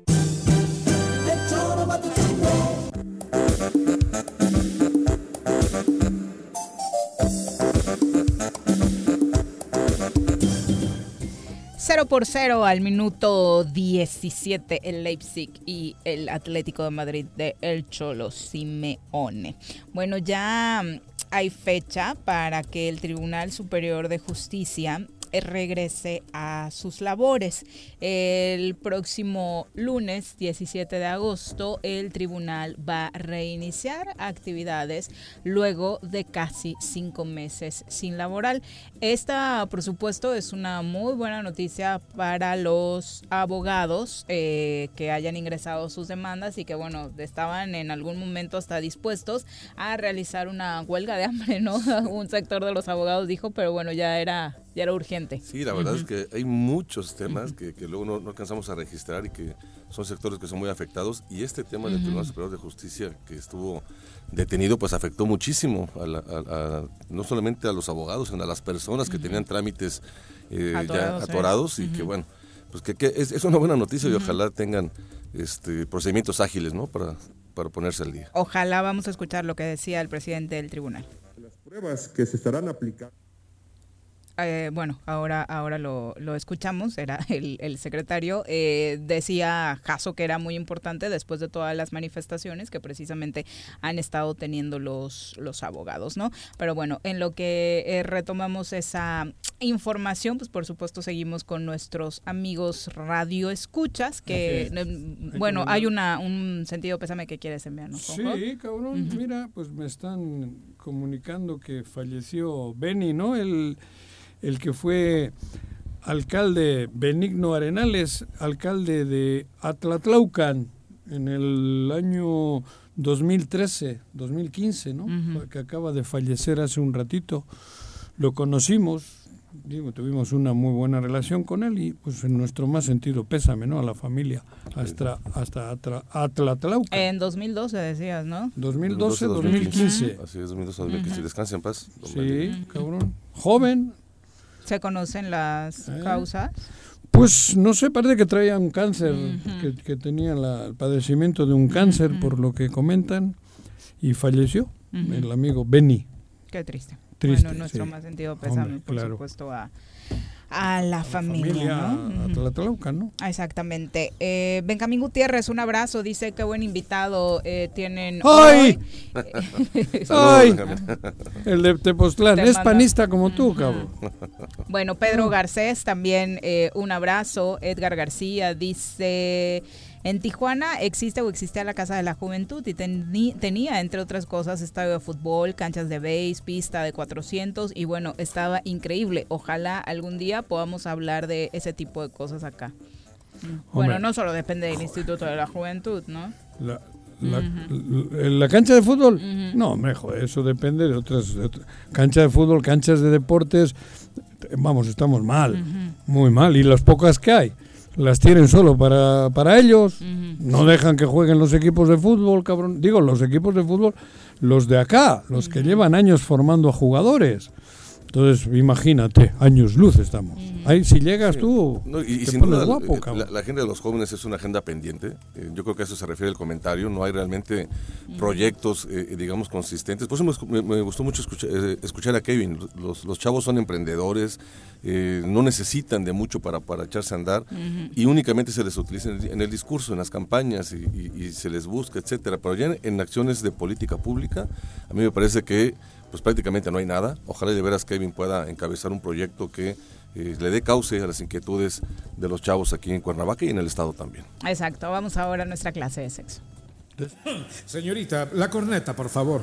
Cero por cero al minuto 17 el Leipzig y el Atlético de Madrid de El Cholo Simeone. Bueno, ya mm, hay fecha para que el Tribunal Superior de Justicia regrese a sus labores. El próximo lunes 17 de agosto el tribunal va a reiniciar actividades luego de casi cinco meses sin laboral. Esta, por supuesto, es una muy buena noticia para los abogados eh, que hayan ingresado sus demandas y que, bueno, estaban en algún momento hasta dispuestos a realizar una huelga de hambre, ¿no? Un sector de los abogados dijo, pero bueno, ya era ya era urgente. Sí, la verdad es que hay muchos temas que, que, luego no, no, alcanzamos a registrar y que son sectores que son muy afectados. Y este tema del Tribunal Superior de Justicia que estuvo detenido, pues afectó muchísimo a, la, a, a no solamente a los abogados, sino a las personas que tenían trámites eh, atorados, ya atorados y que bueno, pues que, que es, es, una buena noticia y ojalá tengan este procedimientos ágiles, ¿no? Para, para ponerse al día. Ojalá vamos a escuchar lo que decía el presidente del tribunal. Las pruebas que se estarán aplicando eh, bueno, ahora, ahora lo, lo escuchamos, era el, el secretario, eh, decía Jaso que era muy importante después de todas las manifestaciones que precisamente han estado teniendo los, los abogados, ¿no? Pero bueno, en lo que eh, retomamos esa información, pues por supuesto seguimos con nuestros amigos radio escuchas, que okay. bueno, hay una un sentido pésame que quieres enviarnos. Sí, cabrón, uh -huh. mira, pues me están comunicando que falleció Benny, ¿no? El el que fue alcalde Benigno Arenales, alcalde de Atlatlaucan en el año 2013, 2015, ¿no? Uh -huh. Que acaba de fallecer hace un ratito. Lo conocimos, digo, tuvimos una muy buena relación con él y pues en nuestro más sentido pésame, ¿no? A la familia hasta hasta Atlatlaucan. En 2012 decías, ¿no? 2012, 2015. Así es, 2012, 2015. Uh -huh. Descansa en paz. Sí, cabrón. Joven, ¿Se conocen las ¿Eh? causas? Pues no sé, parece que traía un cáncer, uh -huh. que, que, tenía la, el padecimiento de un cáncer, uh -huh. por lo que comentan, y falleció uh -huh. el amigo Benny. Qué triste. triste bueno, nuestro sí. más sentido pésame, Hombre, por claro. supuesto, a, a la, familia, familia ¿no? Atlatlauca, ¿no? Exactamente. Eh, Benjamín Gutiérrez, un abrazo. Dice qué buen invitado eh, tienen. ¡Ay! Hoy. ¡Ay! El de Tepoztlán. Es panista como tú, cabrón. Bueno, Pedro Garcés también eh, un abrazo. Edgar García dice. En Tijuana existe o existía la Casa de la Juventud y tení, tenía, entre otras cosas, estadio de fútbol, canchas de base, pista de 400 y bueno, estaba increíble. Ojalá algún día podamos hablar de ese tipo de cosas acá. Hombre. Bueno, no solo depende del Instituto de la Juventud, ¿no? La, la, uh -huh. la, cancha de fútbol, uh -huh. no, mejor, eso depende de otras, de otras. Cancha de fútbol, canchas de deportes, vamos, estamos mal, uh -huh. muy mal, y las pocas que hay las tienen solo para, para ellos, uh -huh. no dejan que jueguen los equipos de fútbol, cabrón. Digo, los equipos de fútbol, los de acá, los uh -huh. que llevan años formando a jugadores. Entonces, imagínate, años luz estamos. Ahí, si llegas sí. tú, no, y, te sin pones duda, guapo, la, la, agenda de los jóvenes es una agenda pendiente. Eh, yo creo que a eso se refiere el comentario. No hay realmente proyectos, eh, digamos, consistentes. Por eso me, me gustó mucho escuchar, eh, escuchar, a Kevin. Los, los chavos son emprendedores, eh, no necesitan de mucho para, para echarse a andar y únicamente se les utiliza en el, en el discurso, en las campañas y, y, y, se les busca, etcétera. Pero ya en, en acciones de política pública, a mí me parece que pues prácticamente no hay nada. Ojalá de veras Kevin pueda encabezar un proyecto que eh, le dé cauce a las inquietudes de los chavos aquí en Cuernavaca y en el estado también. Exacto, vamos ahora a nuestra clase de sexo. Señorita, la corneta, por favor.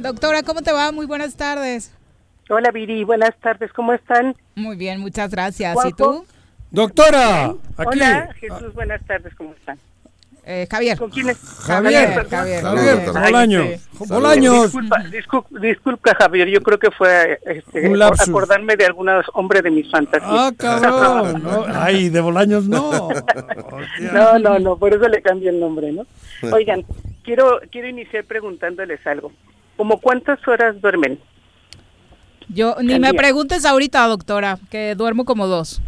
Doctora, ¿cómo te va? Muy buenas tardes. Hola Viri, buenas tardes, ¿cómo están? Muy bien, muchas gracias. ¿Y tú? Doctora, aquí. Hola, Jesús, buenas tardes, ¿cómo están? Eh, Javier. ¿Con quién es? Javier. Javier, Bolaños. Bolaños. Disculpa, disculpa, disculpa, Javier, yo creo que fue este, acordarme de algunos hombres de mis fantasías. Ah, cabrón. no, Ay, de Bolaños no. No, no, no, por eso le cambié el nombre, ¿no? Oigan, quiero quiero iniciar preguntándoles algo. ¿Cómo cuántas horas duermen? Yo ni Al me día. preguntes ahorita, doctora, que duermo como dos.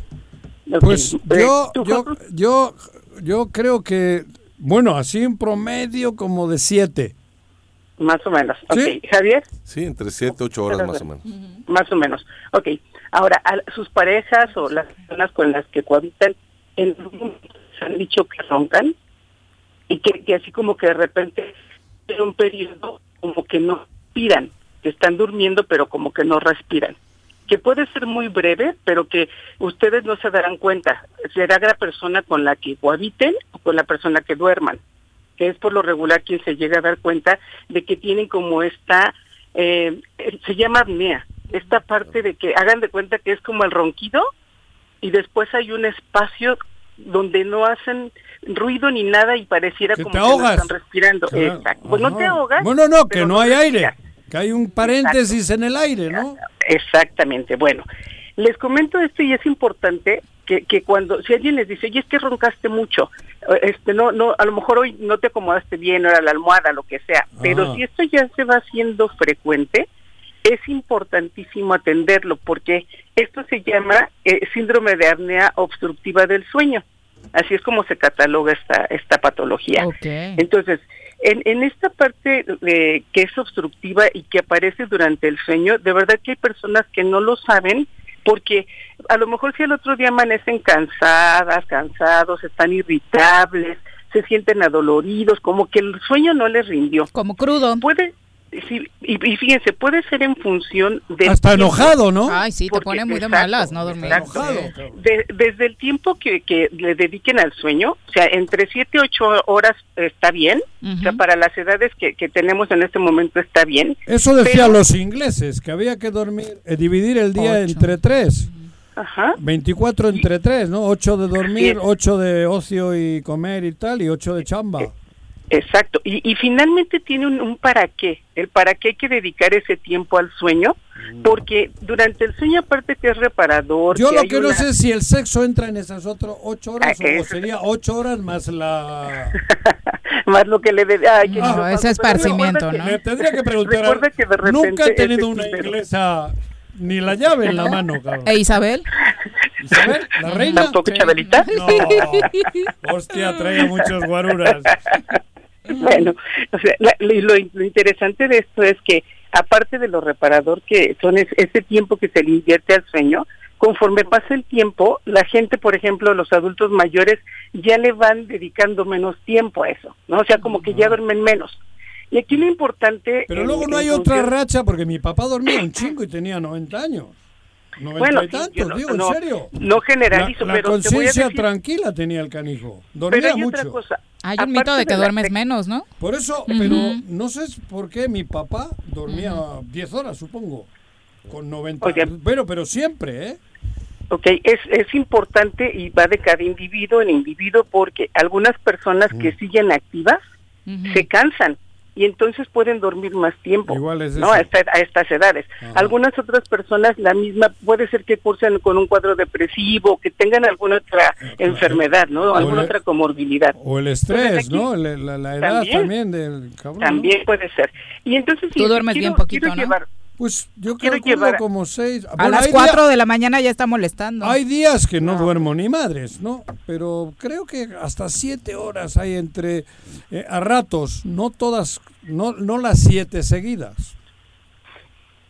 Pues Eh, yo, ¿tú, yo, yo, yo creo que, bueno, así en promedio como de siete. Más o menos. Ok, Sí. Javier, Sí, entre 7, 8 horas más o menos. más o menos. Ok, ahora, a sus parejas o las personas con las que cohabitan, en algún momento les han dicho que roncan y que, que así como que de repente en un periodo como que no respiran, que están durmiendo pero como que no respiran. Que puede ser muy breve, pero que ustedes no se darán cuenta. Será la persona con la que cohabiten o con la persona que duerman que es por lo regular quien se llega a dar cuenta de que tienen como esta, eh, eh, se llama apnea, esta parte de que hagan de cuenta que es como el ronquido y después hay un espacio donde no hacen ruido ni nada y pareciera Que como te que no están respirando. Claro. Exacto. Pues no te ahogas. Bueno, no, que no hay aire. Que hay un paréntesis en el aire, ¿no? Exactamente. Bueno, les comento esto y es importante que, que cuando, si alguien les dice, oye, es que roncaste mucho, eh, este, no, no, a lo mejor hoy no te acomodaste bien, era la almohada, lo que sea, pero Ah. si esto ya se va haciendo frecuente, es importantísimo atenderlo porque esto se llama eh, síndrome de apnea obstructiva del sueño. Así es como se cataloga esta, esta patología. Entonces, en, en esta parte de, que es obstructiva y que aparece durante el sueño, de verdad que hay personas que no lo saben porque a lo mejor si el otro día amanecen cansadas, cansados, están irritables, se sienten adoloridos, como que el sueño no les rindió. Como crudo. Puede, sí, y, y fíjense, puede ser en función de... Hasta enojado, ¿no? Ay, sí, te Porque- pone muy de exacto, malas, ¿no? Dormir. exacto. De- desde el tiempo que, que le dediquen al sueño, o sea, entre 7 y 8 horas está bien, o sea, para las edades que, que tenemos en este momento está bien. Eso decían pero- los ingleses, que había que dormir, eh, dividir el día Ocho. entre tres. Ajá. 24 entre tres, ¿no? 8 de dormir, es. 8 de ocio y comer y tal, y 8 de chamba. Exacto, y, y finalmente tiene un, un para qué. El para qué hay que dedicar ese tiempo al sueño, porque durante el sueño aparte que es reparador. Yo lo que no sé es si el sexo entra en esas otras 8 horas Ah, o sería 8 horas más la... más lo que le dé. Ay, No, ese esparcimiento, ¿no? Me tendría que preguntar. Recuerda que de repente Nunca he tenido una inglesa ni la llave en la mano, cabrón. ¿E Isabel? ¿Isabel? ¿La reina? ¿Tampoco Chabelita? No. Hostia, traía muchos guaruras. Bueno, o sea, la- lo, interesante de esto es que aparte de lo reparador que son es- ese tiempo que se le invierte al sueño, conforme pasa el tiempo, la gente, por ejemplo, los adultos mayores ya le van dedicando menos tiempo a eso, ¿no? O sea, como que ya duermen menos. Y aquí lo importante... Pero luego no hay otra racha porque mi papá dormía un chingo y tenía 90 años. 90 Bueno, y tantos, yo no- digo, no- en serio. no generalizo, La, la pero conciencia tranquila tenía el canijo. Pero Dormía hay otra mucho. cosa. Hay un mito de que duermes menos, ¿no? Por eso, pero no sé por qué mi papá dormía 10 horas, supongo, con 90. Oye. Pero, pero siempre, ¿eh? Ok, es, es importante y va de cada individuo en individuo porque algunas personas que siguen activas se cansan y entonces pueden dormir más tiempo, es ¿no? eso. A, esta- a estas edades. Algunas otras personas la misma puede ser que cursen con un cuadro depresivo, que tengan alguna otra enfermedad, ¿no? O Alguna otra comorbilidad. O el Entonces, estrés, aquí- ¿no? La, la- la edad también, También. del cabrón. ¿no? También puede ser. Y entonces Tú duermes quiero- bien poquito, quiero ¿no? llevar- Pues yo calculo llevar- como 6. A las 4 de la mañana ya está molestando. Hay días que no duermo ni madres, ¿no? Pero creo que hasta siete horas hay entre eh, a ratos, no todas, no, no las siete seguidas.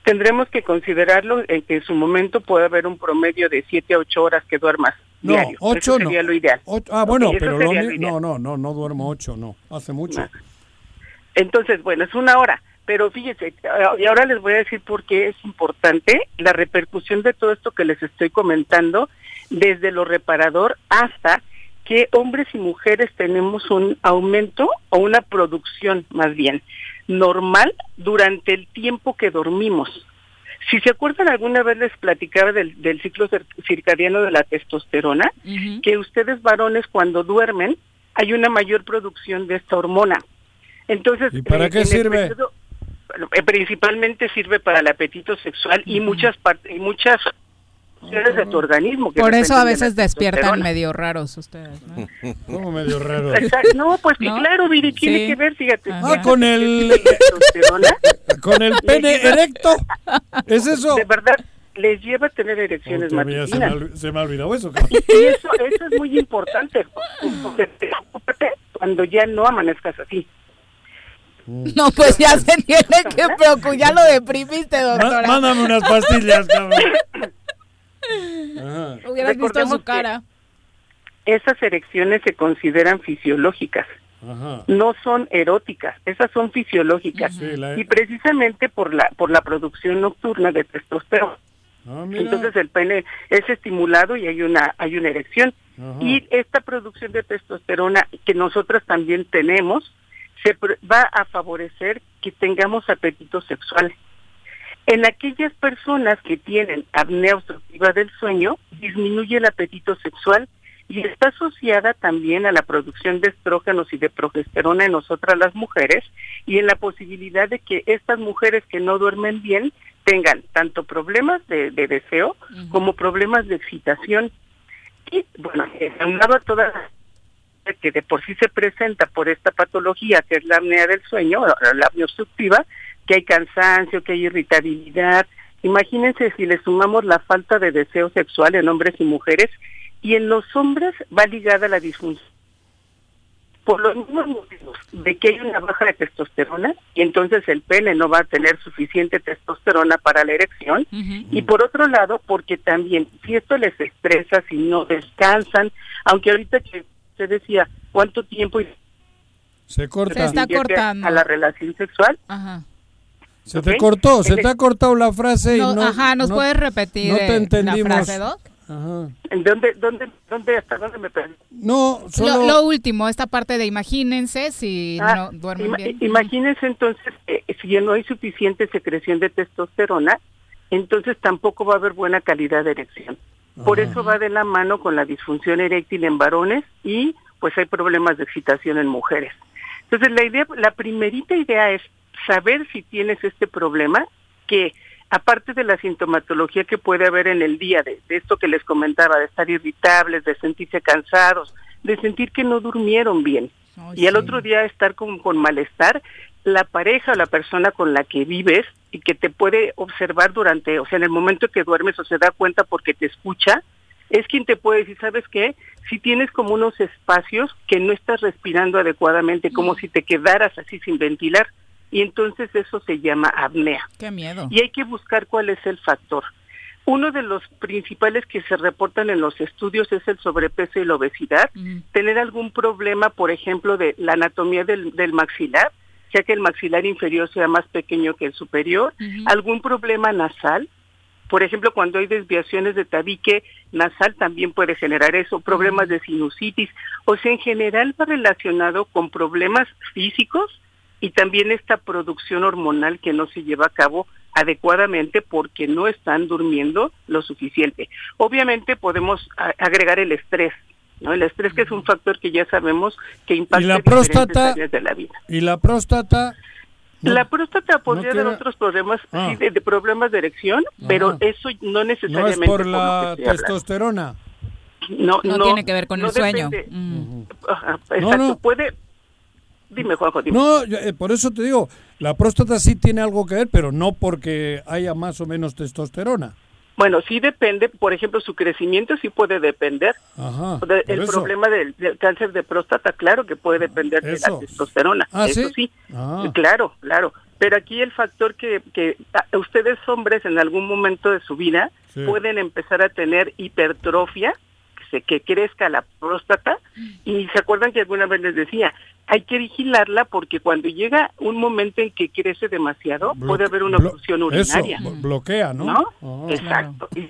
Tendremos que considerarlo en que en su momento puede haber un promedio de 7 a 8 horas que duermas No, diario. ocho Eso no. sería lo ideal. Ocho- ah, bueno, pero lo sería mi- lo ideal. no, no, no, no duermo ocho, no, hace mucho. Entonces, bueno, es una hora. Pero fíjese, y ahora les voy a decir por qué es importante la repercusión de todo esto que les estoy comentando, desde lo reparador hasta que hombres y mujeres tenemos un aumento o una producción más bien normal durante el tiempo que dormimos. Si se acuerdan, alguna vez les platicaba del, del ciclo cir- circadiano de la testosterona, que ustedes varones cuando duermen hay una mayor producción de esta hormona. Entonces, ¿Y para eh, qué en el sirve? periodo- principalmente sirve para el apetito sexual y muchas y muchas funciones de tu organismo. que Por eso a de veces despiertan medio raros ustedes, ¿no? ¿Cómo medio raro? Exacto. No, pues que ¿No? claro, Viri, tiene Sí. que ver, fíjate. Ah, con el con el pene erecto. ¿Es eso? De verdad, les lleva a tener erecciones mira, se, me, matutinas. se me ha olvidado eso. Y eso, eso es muy importante, porque preocúpate cuando ya no amanezcas así. No, pues ya se tiene que preocupar. Ya lo deprimiste, doctora. Mándame unas pastillas, cabrón. Hubieras visto Recordemos su cara. Esas erecciones se consideran fisiológicas. Ajá. no son eróticas, esas son fisiológicas Sí, la- y precisamente por la por la producción nocturna de testosterona. Ah. Entonces el pene es estimulado y hay una hay una erección Ajá. y esta producción de testosterona que nosotras también tenemos se va a favorecer que tengamos apetito sexual. En aquellas personas que tienen apnea obstructiva del sueño, disminuye el apetito sexual y está asociada también a la producción de estrógenos y de progesterona en nosotras las mujeres y en la posibilidad de que estas mujeres que no duermen bien tengan tanto problemas de, de deseo como problemas de excitación. Y bueno, eh, aunado a toda la que de por sí se presenta por esta patología que es la apnea del sueño, la apnea obstructiva, que hay cansancio, que hay irritabilidad. Imagínense si le sumamos la falta de deseo sexual en hombres y mujeres, y en los hombres va ligada la disfunción. Por los mismos motivos de que hay una baja de testosterona y entonces el pene no va a tener suficiente testosterona para la erección y por otro lado porque también si esto les estresa, si no descansan, aunque ahorita que usted decía cuánto tiempo y Se corta. Se está invierte cortando. a la relación sexual, Ajá. Se te cortó, se te ha cortado la frase y No, no. ajá, ¿nos no- puedes repetir no te eh, entendimos. la frase, Doc? Ajá. ¿En dónde, dónde, dónde, hasta dónde me perdí? No, solo. Lo, lo último, esta parte de imagínense si Ah, no duermen ima- bien. Imagínense entonces, eh, si ya no hay suficiente secreción de testosterona, entonces tampoco va a haber buena calidad de erección. Por eso va de la mano con la disfunción eréctil en varones y pues hay problemas de excitación en mujeres. Entonces la idea, la primerita idea es saber si tienes este problema que aparte de la sintomatología que puede haber en el día, de, de esto que les comentaba, de estar irritables, de sentirse cansados, de sentir que no durmieron bien, y al otro día estar con, con malestar, la pareja o la persona con la que vives y que te puede observar durante, o sea, en el momento que duermes o se da cuenta porque te escucha, es quien te puede decir, ¿sabes qué? Si tienes como unos espacios que no estás respirando adecuadamente, como si te quedaras así sin ventilar, y entonces eso se llama apnea. Qué miedo. Y hay que buscar cuál es el factor. Uno de los principales que se reportan en los estudios es el sobrepeso y la obesidad. Tener algún problema, por ejemplo, de la anatomía del, del maxilar, ya que el maxilar inferior sea más pequeño que el superior. Algún problema nasal. Por ejemplo, cuando hay desviaciones de tabique nasal también puede generar eso, problemas de sinusitis, o sea, en general va relacionado con problemas físicos y también esta producción hormonal que no se lleva a cabo adecuadamente porque no están durmiendo lo suficiente. Obviamente podemos agregar el estrés, ¿no? El estrés que es un factor que ya sabemos que impacta ¿Y la próstata? áreas de la vida. Y la próstata. no- la próstata podría tiene- dar otros problemas, Ah. sí, de, de problemas de erección, pero eso no no necesariamente es por la testosterona. No, No tiene que ver con no el sueño. Mm. Exacto, no. puede... Dime, Juanjo, dime. No, yo, eh, por eso te digo, la próstata sí tiene algo que ver, pero no porque haya más o menos testosterona. Bueno, sí depende, por ejemplo, su crecimiento sí puede depender. Ajá. De- por el eso. problema del, del cáncer de próstata, claro que puede depender de la testosterona. Ah, eso ¿sí? sí. Ah. Claro, claro. Pero aquí el factor que, que a- ustedes hombres en algún momento de su vida Sí. pueden empezar a tener hipertrofia, que, crezca la próstata, y se acuerdan que alguna vez les decía, hay que vigilarla porque cuando llega un momento en que crece demasiado, Blo- puede haber una obstrucción urinaria. blo- bloquea, ¿no? ¿No? Ajá. Exacto. Y-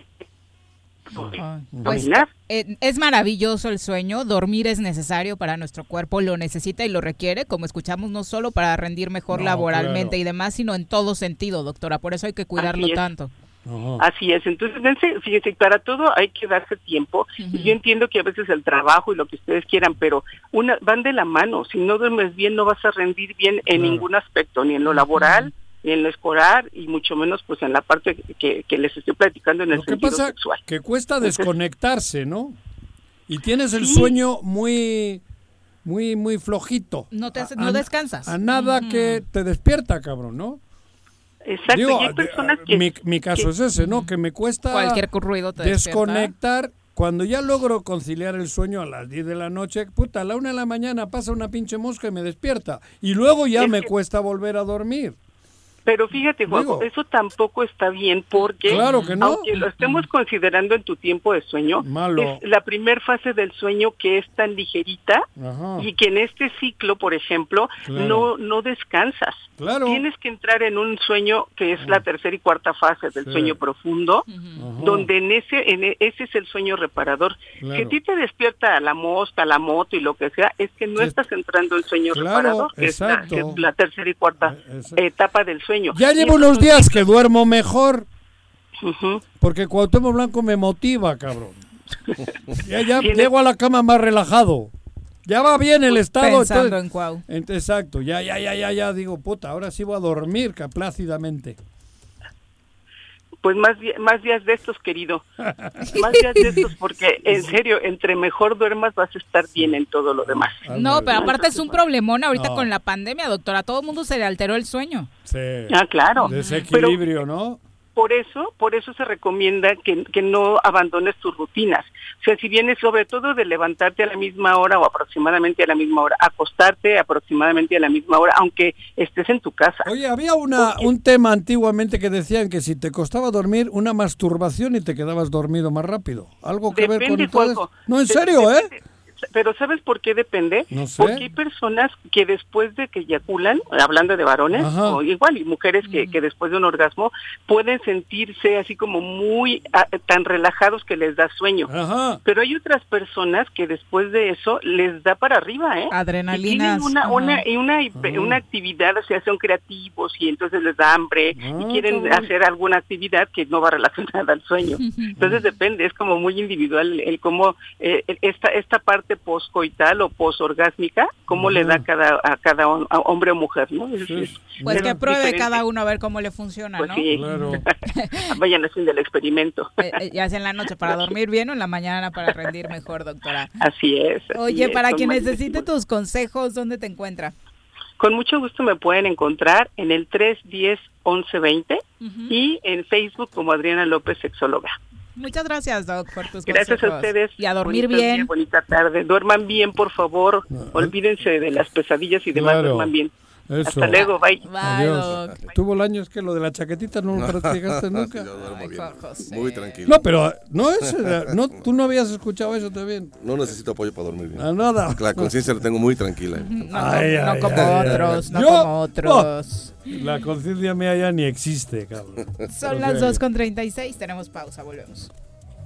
Pues, eh, es maravilloso el sueño, dormir es necesario para nuestro cuerpo, lo necesita y lo requiere, como escuchamos, no solo para rendir mejor No, laboralmente claro. y demás, sino en todo sentido, doctora, por eso hay que cuidarlo Así Así es, entonces dense- fíjense, para todo hay que darse tiempo. Y yo entiendo que a veces el trabajo y lo que ustedes quieran, pero una van de la mano. Si no duermes bien, no vas a rendir bien en Claro. ningún aspecto, ni en lo laboral, ni en lo escolar, y mucho menos pues en la parte que, que les estoy platicando en el Lo que sentido pasa sexual. que cuesta Entonces- desconectarse, ¿no? Y tienes el Sí. sueño muy, muy, muy flojito. No, te hace- A- no a- descansas. A nada que te despierta, cabrón, ¿no? Exacto, Digo, y hay de- personas que... mi, mi caso que- es ese, ¿no? Que me cuesta Cualquier ruido te despierta. desconectar. Cuando ya logro conciliar el sueño a las 10 de la noche, puta, a la una de la mañana pasa una pinche mosca y me despierta. Y luego ya Es me que- cuesta volver a dormir. Pero fíjate, Juanjo, Digo. eso tampoco está bien porque, Claro que no. aunque lo estemos considerando en tu tiempo de sueño, Malo. es la primer fase del sueño que es tan ligerita Ajá. y que en este ciclo, por ejemplo, Claro. no no descansas. Claro. Tienes que entrar en un sueño que es la tercera y cuarta fase del Sí. sueño profundo, Ajá. donde en ese en e- ese es el sueño reparador. Claro. Si a ti te despierta la mosca, la moto y lo que sea, es que no Sí. estás entrando en sueño Claro, reparador, que es, la, que es la tercera y cuarta etapa del sueño. Ya llevo unos días que duermo mejor. Porque Cuauhtémoc Blanco me motiva, cabrón. Ya, llego a la cama más relajado. Ya va bien el estado. Pensando entonces- en Cuau. Exacto, ya, ya, ya, ya, ya, digo, puta, ahora sí voy a dormir ca- plácidamente. Pues más, más días de estos, querido. Más días de estos, porque en serio, entre mejor duermas vas a estar bien en todo lo demás. No, pero aparte es un problemón ahorita No. con la pandemia, doctora. A todo el mundo se le alteró el sueño. Sí. Ah, claro. Desequilibrio, ¿no? Por eso, por eso se recomienda que, que no abandones tus rutinas. O sea, si vienes sobre todo de levantarte a la misma hora o aproximadamente a la misma hora, acostarte aproximadamente a la misma hora, aunque estés en tu casa. Oye, había una, un tema antiguamente que decían que si te costaba dormir, una masturbación y te quedabas dormido más rápido. ¿Algo que ver con todo Juanjo. No, en serio, ¿eh? Pero ¿sabes por qué depende? No sé. Porque hay personas que después de que eyaculan, hablando de varones, Ajá. o igual, y mujeres que, que después de un orgasmo pueden sentirse así como muy ah, tan relajados que les da sueño. Ajá. Pero hay otras personas que después de eso les da para arriba, ¿eh? Adrenalinas, Y tienen una, una, y una, una actividad, o sea, son creativos y entonces les da hambre Ah, y quieren cabrón. hacer alguna actividad que no va relacionada al sueño. Entonces depende, es como muy individual el cómo eh, esta esta parte poscoital o posorgásmica, cómo le da a cada a cada a hombre o mujer, ¿no? Es- es- Pues es que pruebe diferente. cada uno a ver cómo le funciona, Pues ¿no? sí. Vayan haciendo el experimento. Eh, eh, ya sea en la noche para dormir bien o en la mañana para rendir mejor, doctora. Así es. así Oye, es, para quien necesite tus consejos, ¿dónde te encuentra? Con mucho gusto me pueden encontrar en el 310 1120 y en Facebook como Adriana López Sexóloga. Muchas gracias, Doc, por tus Gracias consejos. a ustedes. Y a dormir Bonito bien. día, bonita tarde. Duerman bien, por favor. Olvídense de las pesadillas y demás. Claro. Duerman bien. Eso. Hasta luego. Bye. Adiós. Tuvo el año es que lo de la chaquetita no lo practicaste nunca. Yo duermo bien. Muy tranquilo. No, pero no es, eh, no, tú no habías escuchado eso también. No necesito apoyo para dormir bien. Ah, nada. La conciencia la tengo muy tranquila. No, Ay, no ay, como otros, no Yo- como otros. Oh, la conciencia mía ya ni existe, cabrón. Son las 2 con 36, tenemos pausa, volvemos.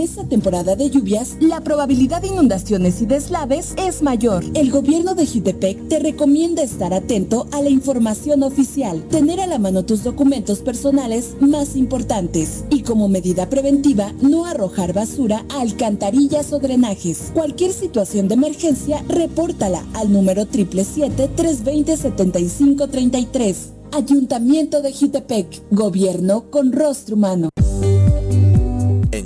Esta temporada de lluvias, la probabilidad de inundaciones y deslaves es mayor. El gobierno de Jutepec te recomienda estar atento a la información oficial, tener a la mano tus documentos personales más importantes y como medida preventiva, no arrojar basura a alcantarillas o drenajes. Cualquier situación de emergencia, repórtala al número 777-320-7533. Ayuntamiento de Jutepec, gobierno con rostro humano.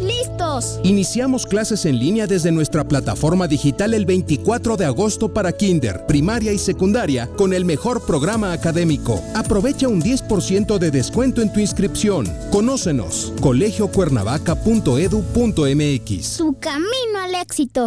listos. Iniciamos clases en línea desde nuestra plataforma digital el 24 de agosto para Kinder, primaria y secundaria con el mejor programa académico. Aprovecha un 10% de descuento en tu inscripción. Conócenos, colegiocuernavaca.edu.mx. Su camino al éxito.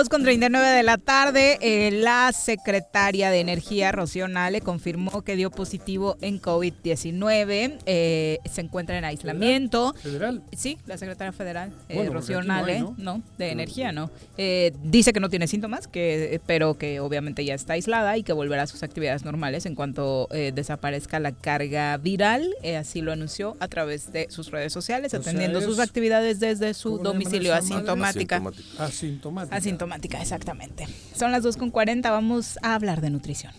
2 con 39 de la tarde, eh, la secretaria de Energía, Rocío Nale, confirmó que dio positivo en COVID-19. eh, se encuentra en aislamiento. ¿Federal? Sí, la secretaria federal, eh, Bueno, Rocío Nale, ¿no? ¿no? de Energía, ¿no? Eh, dice que no tiene síntomas, que, pero que obviamente ya está aislada y que volverá a sus actividades normales en cuanto eh, desaparezca la carga viral. Eh, así lo anunció a través de sus redes sociales, O atendiendo sus actividades desde su ¿Cómo le llaman domicilio esa madre? asintomática. Asintomática. Exactamente. Son las 2.40, vamos a hablar de nutrición.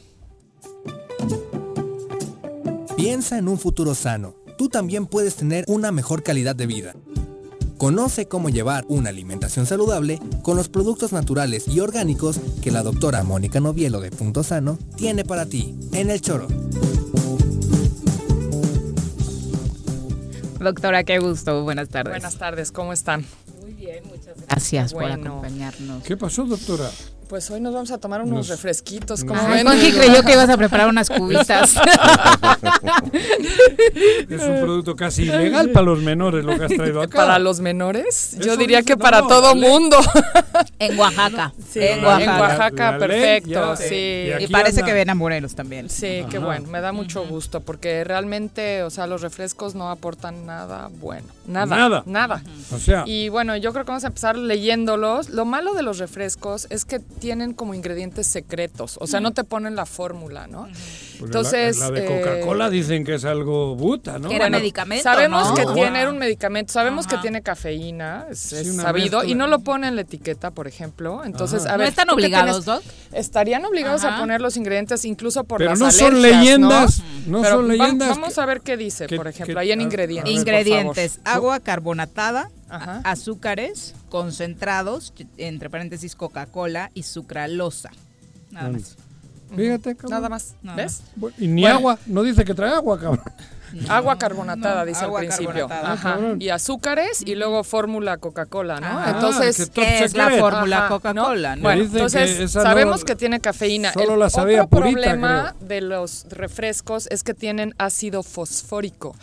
Piensa en un futuro sano. Tú también puedes tener una mejor calidad de vida. Conoce cómo llevar una alimentación saludable con los productos naturales y orgánicos que la doctora Mónica Novielo de Punto Sano tiene para ti en el choro. Doctora, qué gusto. Buenas tardes. Buenas tardes, ¿cómo están? Bien, muchas gracias por Bueno. acompañarnos. ¿Qué pasó, doctora? Pues hoy nos vamos a tomar unos Nos- refresquitos. como ven? Creyó que ibas a preparar unas cubitas. Es un producto casi ilegal para los menores lo que has traído acá. Para los menores, yo Eso diría que no, para no, todo mundo. en Oaxaca. Sí, en en Oaxaca. Oaxaca, La ley perfecto, ya- sí. y parece anda- que ven a Morelos también. Sí, qué bueno, me da mucho gusto porque realmente, o sea, los refrescos no aportan nada bueno, nada, Nada. nada. O sea, Y bueno, yo creo que vamos a empezar leyéndolos. Lo malo de los refrescos es que tienen como ingredientes secretos, o sea, no te ponen la fórmula, ¿no? porque Entonces, la, la de eh, Coca-Cola dicen que es algo buta, ¿no? Que era Bueno, medicamento, Sabemos ¿no? que tiene un medicamento, sabemos Ajá. que tiene cafeína, es, Sí, es una sabido, mezcla. y no lo pone en la etiqueta, por ejemplo. Entonces, Ajá. a ¿No ver, están ¿tú qué obligados? Doc? Estarían obligados Ajá. a poner los ingredientes incluso por Pero las no son leyendas, no Pero son va- leyendas Vamos que- a ver qué dice, que- por ejemplo, que- ahí en a- a ingredientes. Ingredientes, agua carbonatada, Ajá. azúcares concentrados, entre paréntesis Coca-Cola y sucralosa. Nada más. Fíjate, cabrón. Nada más, Nada ¿ves? Y ni Bueno. agua, no dice que trae agua, cabrón. Agua carbonatada, No, dice agua al principio. carbonatada. Ajá. cabrón. Y azúcares y luego fórmula Coca-Cola, ¿no? Ah, entonces, ¿Qué es la fórmula Ajá, Coca-Cola? ¿no? Bueno, Dicen que entonces esa no- sabemos que tiene cafeína. solo la sabía otro purita, problema de los refrescos es que tienen ácido fosfórico.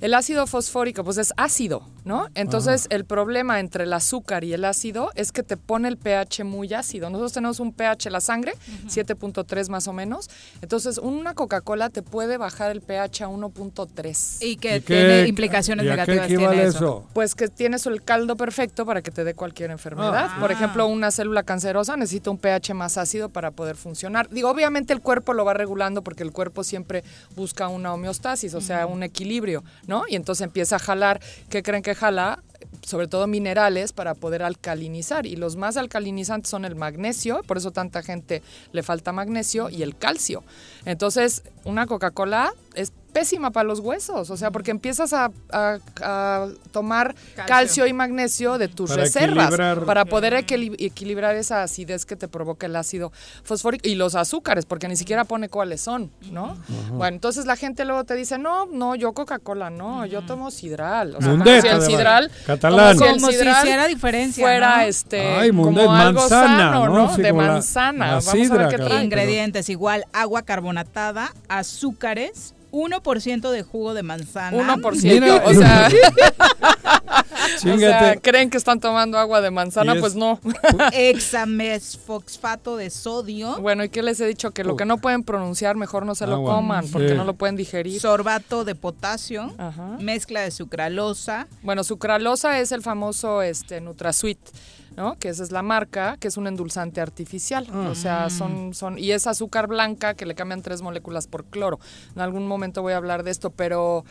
El ácido fosfórico, pues es ácido. ¿no? Entonces, el problema entre el azúcar y el ácido es que te pone el pH muy ácido. Nosotros tenemos un pH en la sangre, 7.3 más o menos. Entonces, una Coca-Cola te puede bajar el pH a 1.3. Y que tiene implicaciones negativas tiene eso. Pues que tienes el caldo perfecto para que te dé cualquier enfermedad. Ah. Por ejemplo, una célula cancerosa necesita un pH más ácido para poder funcionar. Digo, obviamente el cuerpo lo va regulando porque el cuerpo siempre busca una homeostasis, o sea, un equilibrio, ¿no? Y entonces empieza a jalar, ¿qué creen que jala? sobre todo minerales para poder alcalinizar y los más alcalinizantes son el magnesio, por eso tanta gente le falta magnesio y el calcio. Entonces, una Coca-Cola es pésima para los huesos, o sea, porque empiezas a, a- a tomar calcio. Calcio. y magnesio de tus Para reservas equilibrar. para poder equili- equilibrar esa acidez que te provoca el ácido fosfórico y los azúcares, porque ni siquiera pone cuáles son, ¿no? Bueno, entonces la gente luego te dice, no, no, yo Coca-Cola, no, yo tomo sidral. O sea, Mundet, como si el sidral, Catalán. como si, el Como si hiciera diferencia, fuera ¿no? este, Ay, Mundet, como algo manzana, sano, ¿no? ¿no? Sí, de manzana. la Vamos a ver qué trae. Ingredientes igual agua carbonatada, azúcares, 1% de jugo de manzana. 1%, Mira. o sea, o sea, creen que están tomando agua de manzana, pues no. Hexamesfosfato de sodio. Bueno, ¿y qué les he dicho? Que lo que no pueden pronunciar, mejor no se lo Agua. coman, porque Sí. no lo pueden digerir. Sorbato de potasio, Ajá. mezcla de sucralosa, Bueno, sucralosa es el famoso este NutraSweet, ¿no? Que esa es la marca, que es un endulzante artificial. Ah. O sea, son, son, y es azúcar blanca que le cambian tres moléculas por cloro. En algún momento voy a hablar de esto, pero,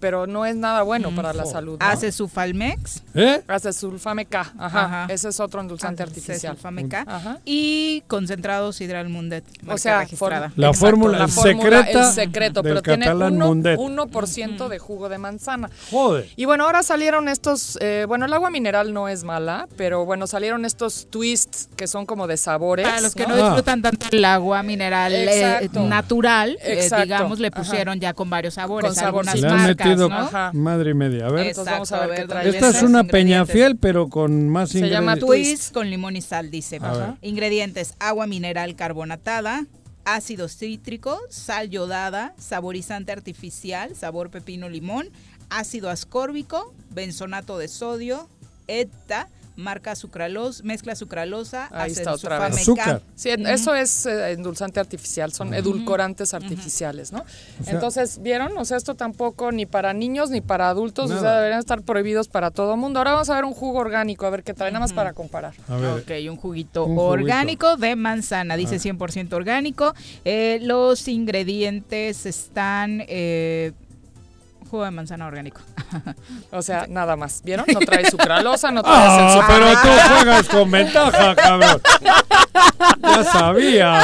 pero no es nada bueno para la salud. ¿no? hace sulfalmex, ¿Eh? Acesulfame K, ajá, Ajá. Ese es otro endulzante artificial. sulfame K, Ajá. y concentrado sidral mundet, O sea, registrada. La exacto, fórmula, la el fórmula, secreta el secreto, del pero tiene catalán uno- Mundet. 1% de jugo de manzana. Joder. Y bueno, ahora salieron estos, eh, bueno, el agua mineral no es mala, pero bueno, salieron estos twists que son como de sabores. Para los que ¿no? no disfrutan tanto el agua mineral eh, natural, eh, Exacto. digamos, le Ajá. pusieron ya con varios sabores, Con algunas marcas, metido ¿no? Ajá. madre y media. A ver. Entonces vamos a ver qué trae Esta es una ingredientes. peñafiel, pero con más Se llama ingredientes. Twist con limón y sal, dice. A ver. Ingredientes: agua mineral carbonatada, ácido cítrico, sal yodada, saborizante artificial, sabor pepino limón, ácido ascórbico, benzonato de sodio, ETA, marca sucralosa, mezcla sucralosa, Ahí está otra vez. Azúcar. Sí, eso es eh, endulzante artificial, son edulcorantes artificiales, ¿no? sea- Entonces, ¿vieron? O sea, esto tampoco ni para niños ni para adultos, o sea, deberían estar prohibidos para todo mundo. Ahora vamos a ver un jugo orgánico, a ver qué trae, nada más para comparar. A ver. Ok, un juguito Un juguito. orgánico de manzana, dice Ah. 100% orgánico. Eh, los ingredientes están... eh, jugo de manzana orgánico. O sea, nada más. ¿Vieron? No trae sucralosa, no trae Ah, pero tú juegas con ventaja, cabrón. Ya sabía.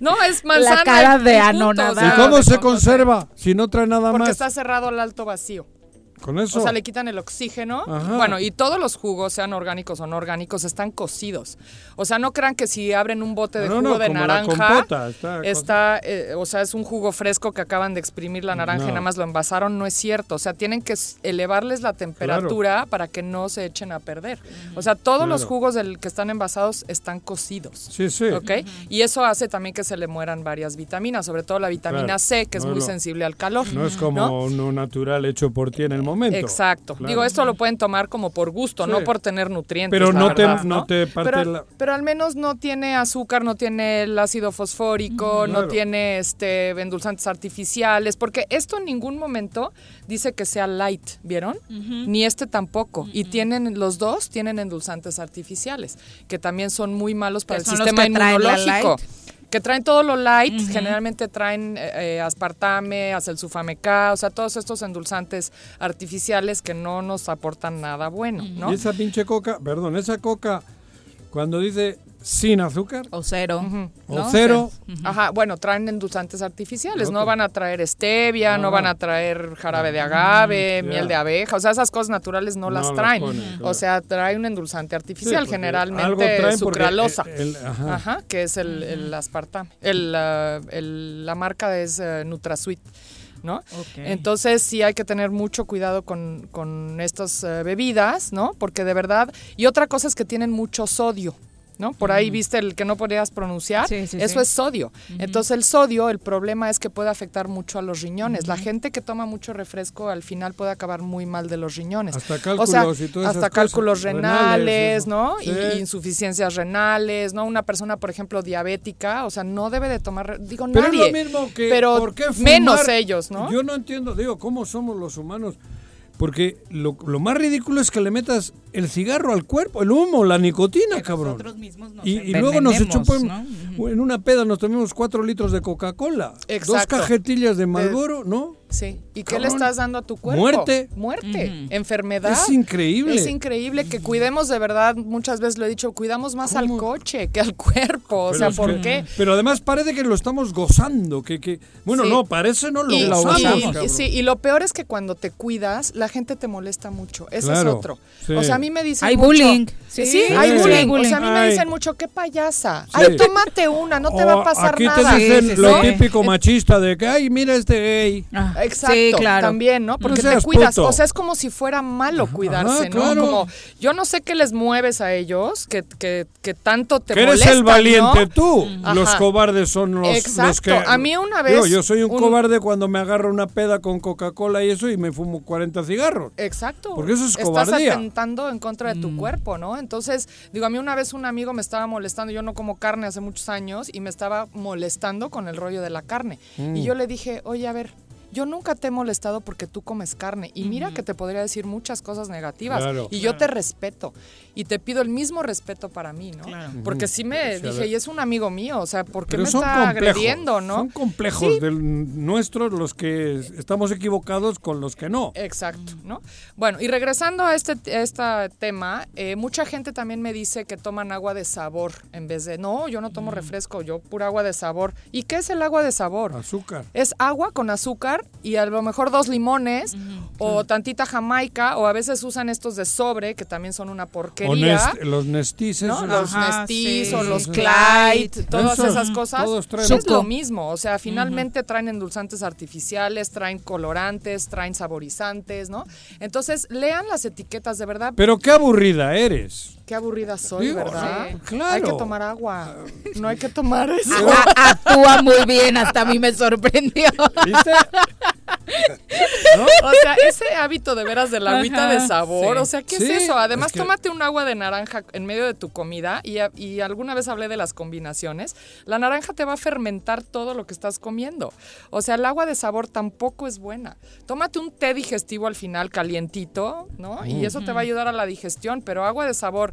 No, es manzana. cara y- de y punto, anonadado. o sea, ¿Y cómo se conserva si no trae nada Porque más? está cerrado al alto vacío. Con eso. O sea, le quitan el oxígeno. Ajá. Bueno, y todos los jugos, sean orgánicos o no orgánicos, están cocidos. O sea, no crean que si abren un bote de No, jugo no, de como la naranja, compota, está está, eh, o sea, es un jugo fresco que acaban de exprimir la naranja y No. nada más lo envasaron. No es cierto. O sea, tienen que elevarles la temperatura para que no se echen a perder. O sea, todos los jugos del que están envasados están cocidos. Sí, sí. ¿Ok? Y eso hace también que se le mueran varias vitaminas, sobre todo la vitamina Claro. C, que es muy sensible al calor. No es como ¿no? uno natural hecho por ti en el momento. Exacto. Claro. Digo, esto lo pueden tomar como por gusto, Sí. no por tener nutrientes. Pero no te- no te parte pero, la- pero al menos no tiene azúcar, no tiene el ácido fosfórico, no Claro. tiene este endulzantes artificiales, porque esto en ningún momento dice que sea light, ¿vieron? Ni este tampoco. Y tienen, los dos tienen endulzantes artificiales, que también son muy malos para el sistema que traen la inmunológico. light. Que traen todo lo light, generalmente traen eh, eh, aspartame, acesulfame K, o sea, todos estos endulzantes artificiales que no nos aportan nada bueno, ¿no? Y esa pinche coca, perdón, esa coca, cuando dice sin azúcar O cero. o ¿no? cero, Ajá, bueno, traen endulzantes artificiales, no Ok. van a traer stevia, no Ah. van a traer jarabe de agave, ya. miel de abeja, o sea, esas cosas naturales no, No las las traen. ponen, claro. O sea, trae un endulzante artificial, generalmente sucralosa. el- el- ajá. ajá. que es el, el aspartame. El, ah, el- la marca es eh, NutraSweet. ¿No? Entonces sí hay que tener mucho cuidado con, con estas eh, bebidas, ¿no? Porque de verdad, y otra cosa es que tienen mucho sodio. ¿No? Por ahí viste el que no podías pronunciar. Sí, sí, Eso sí. es sodio. Entonces el sodio, el problema es que puede afectar mucho a los riñones. La gente que toma mucho refresco al final puede acabar muy mal de los riñones. Hasta o cálculos sea, y todas esas hasta cosas. cálculos renales. ¿no? Y- Sí. Y, insuficiencias renales, ¿no? Una persona, por ejemplo, diabética, o sea, no debe de tomar, digo, Pero nadie. es lo mismo que pero ¿por qué fumar? menos ellos, ¿no? Yo no entiendo, digo, cómo somos los humanos. Porque lo, lo más ridículo es que le metas el cigarro al cuerpo, el humo, la nicotina, cabrón. nosotros mismos nos y, y luego nos ¿no? en una peda, nos tomamos cuatro litros de Coca-Cola, dos cajetillas de Malboro, ¿no? Sí. ¿Y qué le estás dando a tu cuerpo? Muerte. Muerte. Enfermedad. Es increíble. Es increíble que cuidemos de verdad, muchas veces lo he dicho, cuidamos más al coche que al cuerpo. O sea, ¿por que- qué? Pero además parece que lo estamos gozando, que, que bueno, Sí. no, parece no lo y, gozamos, y- cabrón. sí, y lo peor es que cuando te cuidas, la gente te molesta mucho. Ese Claro, es otro. sí. O sea, a mí me dicen Hay mucho- bullying. Sí, Sí, hay sí. bullying. bullying. O sea, a mí me dicen mucho, qué payasa. Sí. Ay, tómate una, no te va a pasar aquí nada. te dicen Sí, sí, lo sí. típico machista de que, ay, mira este gay. Exacto, Sí, claro. también, ¿no? Porque No te cuidas. puto. O sea, es como si fuera malo cuidarse, ¿no? claro. Como, yo no sé qué les mueves a ellos, que, que, que tanto te que eres el valiente ¿no? tú. Ajá. Los cobardes son los, que... A mí una Digo, vez yo soy un, un- cobarde cuando me agarro una peda con Coca-Cola y eso y me fumo 40 cigarros. Exacto. Porque eso es Estás cobardía. Mm. atentando en contra de tu cuerpo, ¿no? Entonces, digo, a mí una vez un amigo me estaba molestando, yo no como carne hace muchos años, y me estaba molestando con el rollo de la carne. Mm. Y yo le dije, oye, a ver, yo nunca te he molestado porque tú comes carne. Y mira que te podría decir muchas cosas negativas. Claro. y yo te respeto. Y te pido el mismo respeto para mí, ¿no? Porque sí me dije, y es un amigo mío, o sea, ¿por qué Pero me está complejos, agrediendo, no? Son complejos Sí. del nuestros los que estamos equivocados con los que no. Exacto, ¿no? Bueno, y regresando a este, a este tema, eh, mucha gente también me dice que toman agua de sabor en vez de, no, yo no Mm. tomo refresco, yo pura agua de sabor. ¿Y qué es el agua de sabor? Azúcar. Es agua con azúcar y a lo mejor dos limones o tantita jamaica o a veces usan estos de sobre que también son una O nest- los nestis ¿no? Los Ajá, Nestis sí, o los. Clyde, todas esas cosas. todos traen- es lo mismo, o sea, finalmente traen endulzantes artificiales, traen colorantes, traen saborizantes, ¿no? Entonces, lean las etiquetas de verdad. Pero qué aburrida eres. Qué aburrida soy, Digo, ¿verdad? sí, claro. Hay que tomar agua. No hay que tomar eso. Actúa muy bien, hasta a mí me sorprendió. ¿Viste? O sea, ese hábito de veras de la agüita Ajá, de sabor, sí. o sea, ¿qué Sí, es eso? Además, es que- tómate un agua de naranja en medio de tu comida y, alguna vez hablé de las combinaciones. La naranja te va a fermentar todo lo que estás comiendo. O sea, el agua de sabor tampoco es buena. Tómate un té digestivo al final calientito, ¿no? Y eso te va a ayudar a la digestión, pero agua de sabor.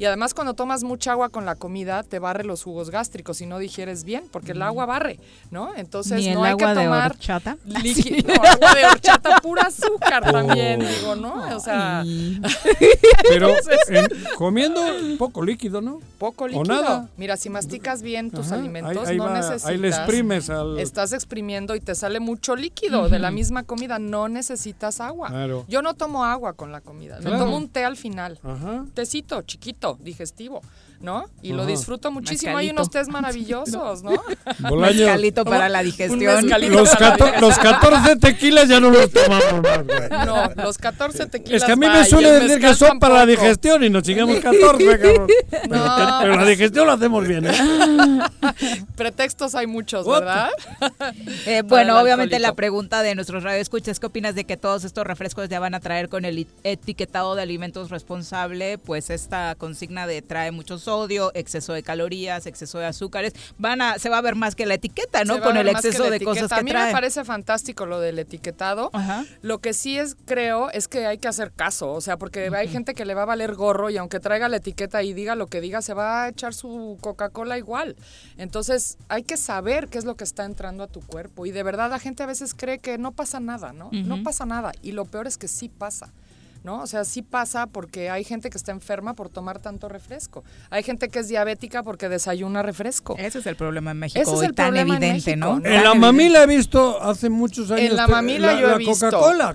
Y además cuando tomas mucha agua con la comida, te barre los jugos gástricos y no digieres bien, porque el agua barre, ¿no? Entonces Ni el no hay agua que de tomar horchata. líqui- no, agua de horchata pura azúcar también, digo, ¿no? O sea, Pero en- comiendo poco líquido, ¿no? poco O líquido. nada. Mira, si masticas bien tus Ajá, alimentos, ahí- ahí no va, necesitas. ahí le exprimes al- Estás exprimiendo y te sale mucho líquido de la misma comida. No necesitas agua. Claro. Yo no tomo agua con la comida. Me Claro. tomo un té al final. Ajá. Tecito, chiquito, digestivo, ¿no? Y lo disfruto muchísimo. Hay unos tés maravillosos, ¿no? Bolaño, Mezcalito para la Un digestión. los, para la cato- digestión. los 14 tequilas ya no los tomamos más, güey. No, los 14 tequilas. Es que a mí me suele el decir que son para la digestión y nos chingamos 14, cabrón. Pero, No. que- pero la digestión la hacemos bien, ¿eh? Pretextos hay muchos? ¿verdad? Eh, bueno, obviamente la pregunta de nuestros radioescuchas, ¿qué opinas de que todos estos refrescos ya van a traer con el etiquetado de alimentos responsable? Pues esta consigna de trae mucho sodio, exceso de calorías, exceso de azúcares, van a se va a ver más que la etiqueta, ¿no? Con el exceso de cosas etiqueta. que A mí trae. me parece fantástico lo del etiquetado. Ajá. Lo que sí es, creo, es que hay que hacer caso. O sea, porque hay gente que le va a valer gorro y aunque traiga la etiqueta y diga lo que diga, se va a echar su Coca-Cola igual. Entonces, hay que saber qué es lo que está entrando a tu cuerpo. Y de verdad, la gente a veces cree que no pasa nada, ¿no? No pasa nada. Y lo peor es que sí pasa. ¿No? O sea, sí pasa porque hay gente que está enferma por tomar tanto refresco. Hay gente que es diabética porque desayuna refresco. Ese es el problema en Ese México es hoy el tan problema en evidente, México, ¿no? En la mamila he visto hace muchos años. En la mamila la- yo he la visto Coca-Cola.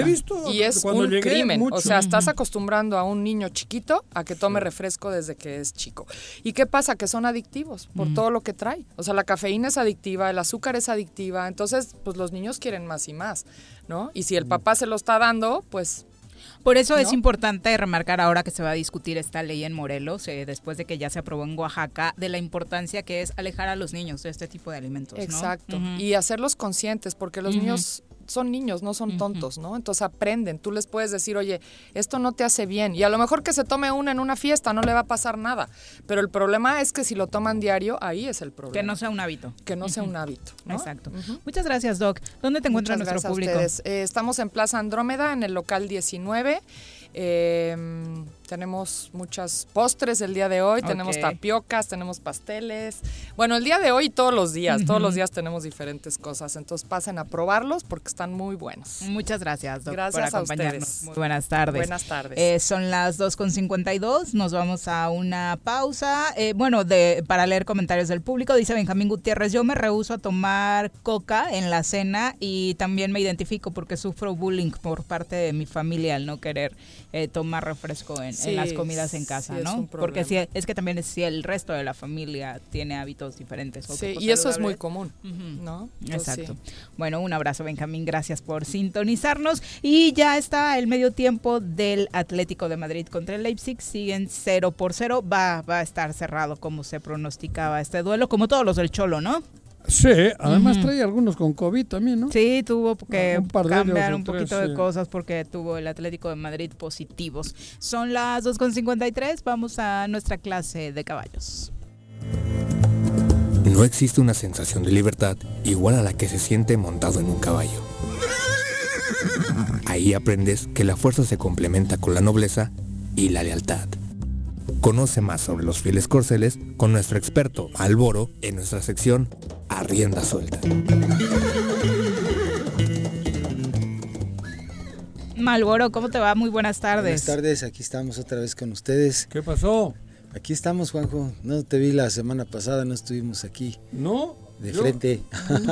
He visto y es un llegué, crimen. mucho. O sea, estás acostumbrando a un niño chiquito a que tome refresco desde que es chico. ¿Y qué pasa? Que son adictivos por todo lo que trae. O sea, la cafeína es adictiva, el azúcar es adictiva. Entonces, pues los niños quieren más y más, ¿no? Y si el papá se lo está dando, pues Por eso es ¿no? importante remarcar ahora que se va a discutir esta ley en Morelos, eh, después de que ya se aprobó en Oaxaca, de la importancia que es alejar a los niños de este tipo de alimentos. ¿no? Exacto. Ujú. Y hacerlos conscientes, porque los niños son niños, no son tontos, ¿no? Entonces aprenden. Tú les puedes decir, oye, esto no te hace bien. Y a lo mejor que se tome una en una fiesta, no le va a pasar nada. Pero el problema es que si lo toman diario, ahí es el problema. Que no sea un hábito. Que no sea un hábito. ¿no? Exacto. Muchas gracias, Doc. ¿Dónde te encuentra Muchas nuestro gracias a público? ustedes. Eh, estamos en Plaza Andrómeda, en el local 19. Eh, tenemos muchos postres el día de hoy, tenemos tapiocas, tenemos pasteles. Bueno, el día de hoy todos los días, todos los días tenemos diferentes cosas. Entonces pasen a probarlos porque están muy buenos. Muchas gracias, Doc, Gracias por a ustedes. Muy buenas tardes. Buenas tardes. Eh, son las 2.52, nos vamos a una pausa. Eh, bueno, de, para leer comentarios del público, dice Benjamín Gutiérrez, yo me rehuso a tomar coca en la cena y también me identifico porque sufro bullying por parte de mi familia al no querer eh, tomar refresco en, Sí, en las comidas en casa, sí, ¿no? Porque si, es que también es si el resto de la familia tiene hábitos diferentes. o Sí, y eso es muy común. ¿no? Entonces, Exacto. sí. Bueno, un abrazo, Benjamín. Gracias por sintonizarnos. Y ya está el medio tiempo del Atlético de Madrid contra el Leipzig. Siguen 0 por 0. Va, va a estar cerrado como se pronosticaba este duelo, como todos los del Cholo, ¿no? Sí, además Ujú. trae algunos con COVID también, ¿no? Sí, tuvo que Un par de ellos cambiar un tres, poquito de sí. cosas porque tuvo el Atlético de Madrid positivos. Son las 2.53. Vamos a nuestra clase de caballos. No existe una sensación de libertad igual a la que se siente montado en un caballo. Ahí aprendes que la fuerza se complementa con la nobleza y la lealtad. Conoce más sobre los fieles corceles con nuestro experto Alboro en nuestra sección A Rienda Suelta. Malboro, ¿cómo te va? Muy buenas tardes. Buenas tardes, aquí estamos otra vez con ustedes. ¿Qué pasó? Aquí estamos, Juanjo. No te vi la semana pasada, no estuvimos aquí. ¿No? De Yo frente.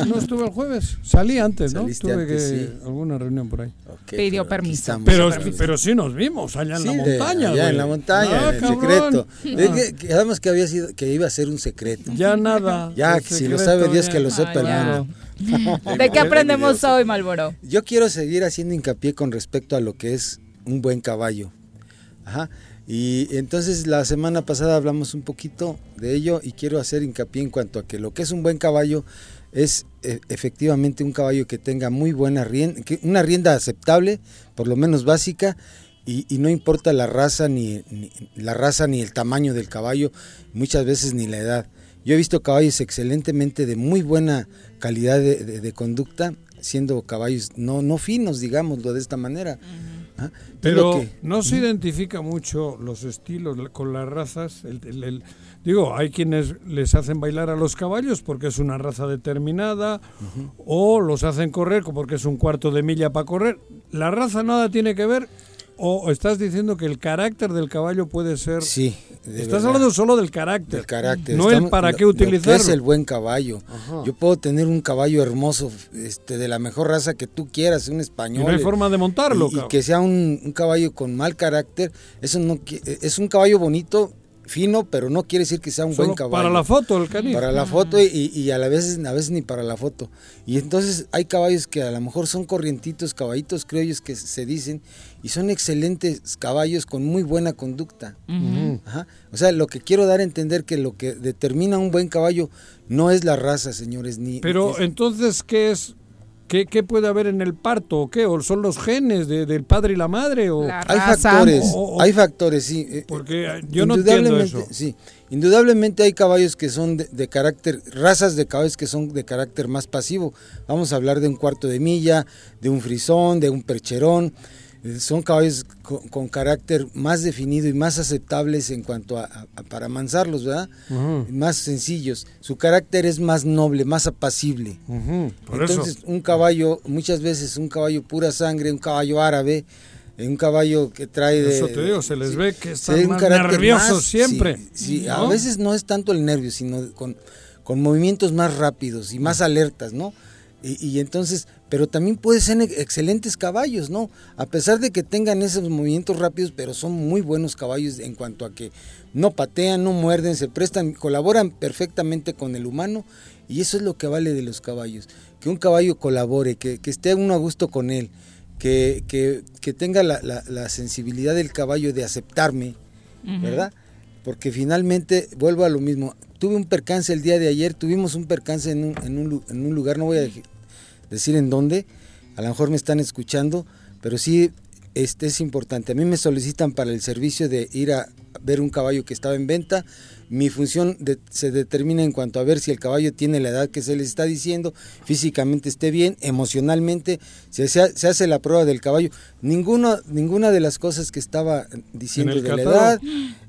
No estuve el jueves. Salí antes, ¿no? Saliste Tuve antes, que sí. alguna reunión por ahí. Pidió permiso. Pero, pero sí nos vimos allá en Sí, la montaña. allá güey. en la montaña, Ah, en el cabrón. secreto. Ah. Quedamos que había sido, que iba a ser un secreto. Ya nada. Ya, que si lo sabe Dios ya. que lo sepa Ah, mundo. ¿De qué aprendemos hoy, Malboro? Yo quiero seguir haciendo hincapié con respecto a lo que es un buen caballo. Ajá. Y entonces la semana pasada hablamos un poquito de ello y quiero hacer hincapié en cuanto a que lo que es un buen caballo es eh, efectivamente un caballo que tenga muy buena rienda, una rienda aceptable, por lo menos básica, y, no importa la raza ni, ni- la raza ni el tamaño del caballo, muchas veces ni la edad. Yo he visto caballos excelentemente de muy buena calidad de, conducta, siendo caballos no, no finos, digámoslo de esta manera. Lo que- no se identifica mucho los estilos con las razas. El- el- el- digo, hay quienes les hacen bailar a los caballos porque es una raza determinada, o los hacen correr porque es un cuarto de milla para correr. ¿La raza nada tiene que ver? ¿O estás diciendo que el carácter del caballo puede ser... Sí. de Estás verdad. hablando solo del carácter. Del carácter. No el Estamos- para lo- qué lo que utilizarlo. es el buen caballo. Ajá. Yo puedo tener un caballo hermoso, este, de la mejor raza que tú quieras, un español. Y no hay forma de montarlo, Y, y que sea un, un caballo con mal carácter, eso no es un caballo bonito, fino, pero no quiere decir que sea un Solo buen caballo. para la foto, el canijo. Para la foto y, y a la vez a veces ni para la foto. Y entonces hay caballos que a lo mejor son corrientitos, caballitos criollos que se dicen y son excelentes caballos con muy buena conducta. Ajá. O sea, lo que quiero dar a entender que lo que determina un buen caballo no es la raza, señores, ni Pero es- entonces, ¿qué es? ¿Qué, qué puede haber en el parto? ¿O qué? ¿O son los genes de- del padre y la madre? O, hay factores, O- o- hay factores, sí. eh, Porque eh, yo no entiendo eso. Sí, indudablemente hay caballos que son de, de carácter, razas de caballos que son de carácter más pasivo. Vamos a hablar de un cuarto de milla, de un frisón, de un percherón. Son caballos con, con carácter más definido y más aceptables en cuanto a, a- a- para amansarlos, ¿verdad? Más sencillos. Su carácter es más noble, más apacible. Por Entonces, eso. un caballo, muchas veces un caballo pura sangre, un caballo árabe, eh, un caballo que trae de... Eso te digo, se les ve que están más nerviosos más, siempre. Sí, sí, ¿no? a veces no es tanto el nervio, sino con, con movimientos más rápidos y más alertas, ¿no? Y, y entonces, pero también pueden ser ex- excelentes caballos, ¿no? A pesar de que tengan esos movimientos rápidos, pero son muy buenos caballos en cuanto a que no patean, no muerden, se prestan, colaboran perfectamente con el humano y eso es lo que vale de los caballos, que un caballo colabore, que, que esté uno a gusto con él. que, que, que tenga la, la- la sensibilidad del caballo de aceptarme. ¿verdad? Porque finalmente vuelvo a lo mismo. Tuve un percance el día de ayer, tuvimos un percance en un, en un en un lugar, no voy a decir en dónde, a lo mejor me están escuchando, pero sí este es importante. A mí me solicitan para el servicio de ir a ver un caballo que estaba en venta. Mi función de- se determina en cuanto a ver si el caballo tiene la edad que se les está diciendo, físicamente esté bien, emocionalmente, se, se, se hace la prueba del caballo. Ninguno, ninguna de las cosas que estaba diciendo de la edad,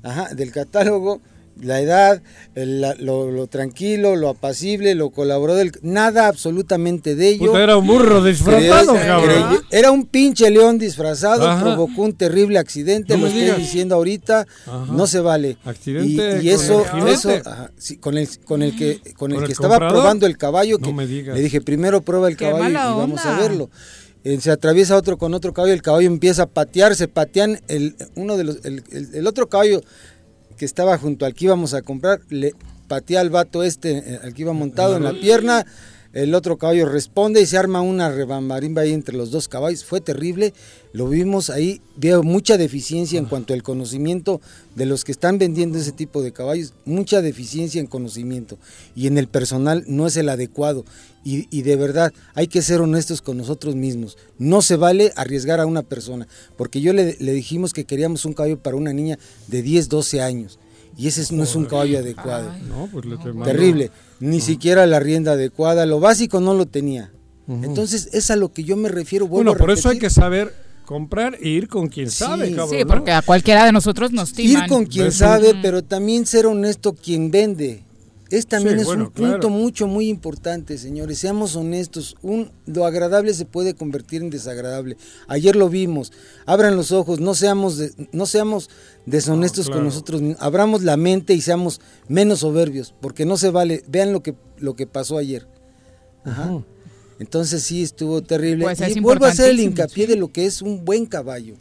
ajá, del catálogo, la edad, el- la- lo, lo tranquilo, lo apacible, lo colaborador, nada absolutamente de ello. Puta, era un burro disfrazado, Creo- cabrón. creo- era un pinche león disfrazado, Ajá. provocó un terrible accidente, No lo me estoy digas. diciendo ahorita, Ajá. no se vale. Accidente y, y con eso, el jinete. eso ajá, sí, con el con el que con el ¿Con que el estaba comprador? probando el caballo, No que me digas. le dije primero prueba el Qué caballo y, vamos a verlo. Eh, se atraviesa otro con otro caballo, el caballo empieza a patear, se patean el uno de los el, el- el otro caballo que estaba junto al que íbamos a comprar, le patea al vato este eh, al que iba montado en la pierna, el otro caballo responde y se arma una rebambarimba ahí entre los dos caballos, fue terrible, lo vimos ahí, veo mucha deficiencia en cuanto al conocimiento de los que están vendiendo ese tipo de caballos, mucha deficiencia en conocimiento. Y en el personal no es el adecuado. Y, y de verdad hay que ser honestos con nosotros mismos, no se vale arriesgar a una persona, porque yo le, le dijimos que queríamos un caballo para una niña de 10, 12 años y ese es- no es un caballo adecuado. No, pues le Terrible. Ni siquiera la rienda adecuada, lo básico no lo tenía. Entonces, es a lo que yo me refiero. Bueno, por eso hay que saber comprar e ir con quien sabe, cabrón. Sí, porque a cualquiera de nosotros nos Ir timan. con quien sabe, pero también ser honesto quien vende. Es también Sí, es bueno, un punto claro. mucho, muy importante, señores. Seamos honestos. Un, lo agradable se puede convertir en desagradable. Ayer lo vimos. Abran los ojos. No seamos, de- no seamos deshonestos claro. con nosotros. mismos. Abramos la mente y seamos menos soberbios, porque no se vale. Vean lo que, lo que pasó ayer. Ajá. Entonces sí estuvo terrible. Pues es y vuelvo a hacer el hincapié de lo que es un buen caballo.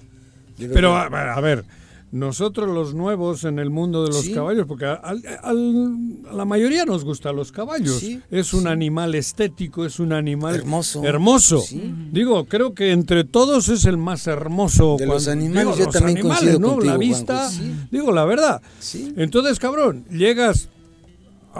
Pero a ver, nosotros los nuevos en el mundo de los Sí. caballos, porque a, a la mayoría nos gustan los caballos. Sí, es un animal estético, es un animal Hermoso. hermoso. Digo, creo que entre todos es el más hermoso. De los cuando- animales, digo, yo los también animales, ¿no? contigo, La vista, digo la verdad. Entonces, cabrón, llegas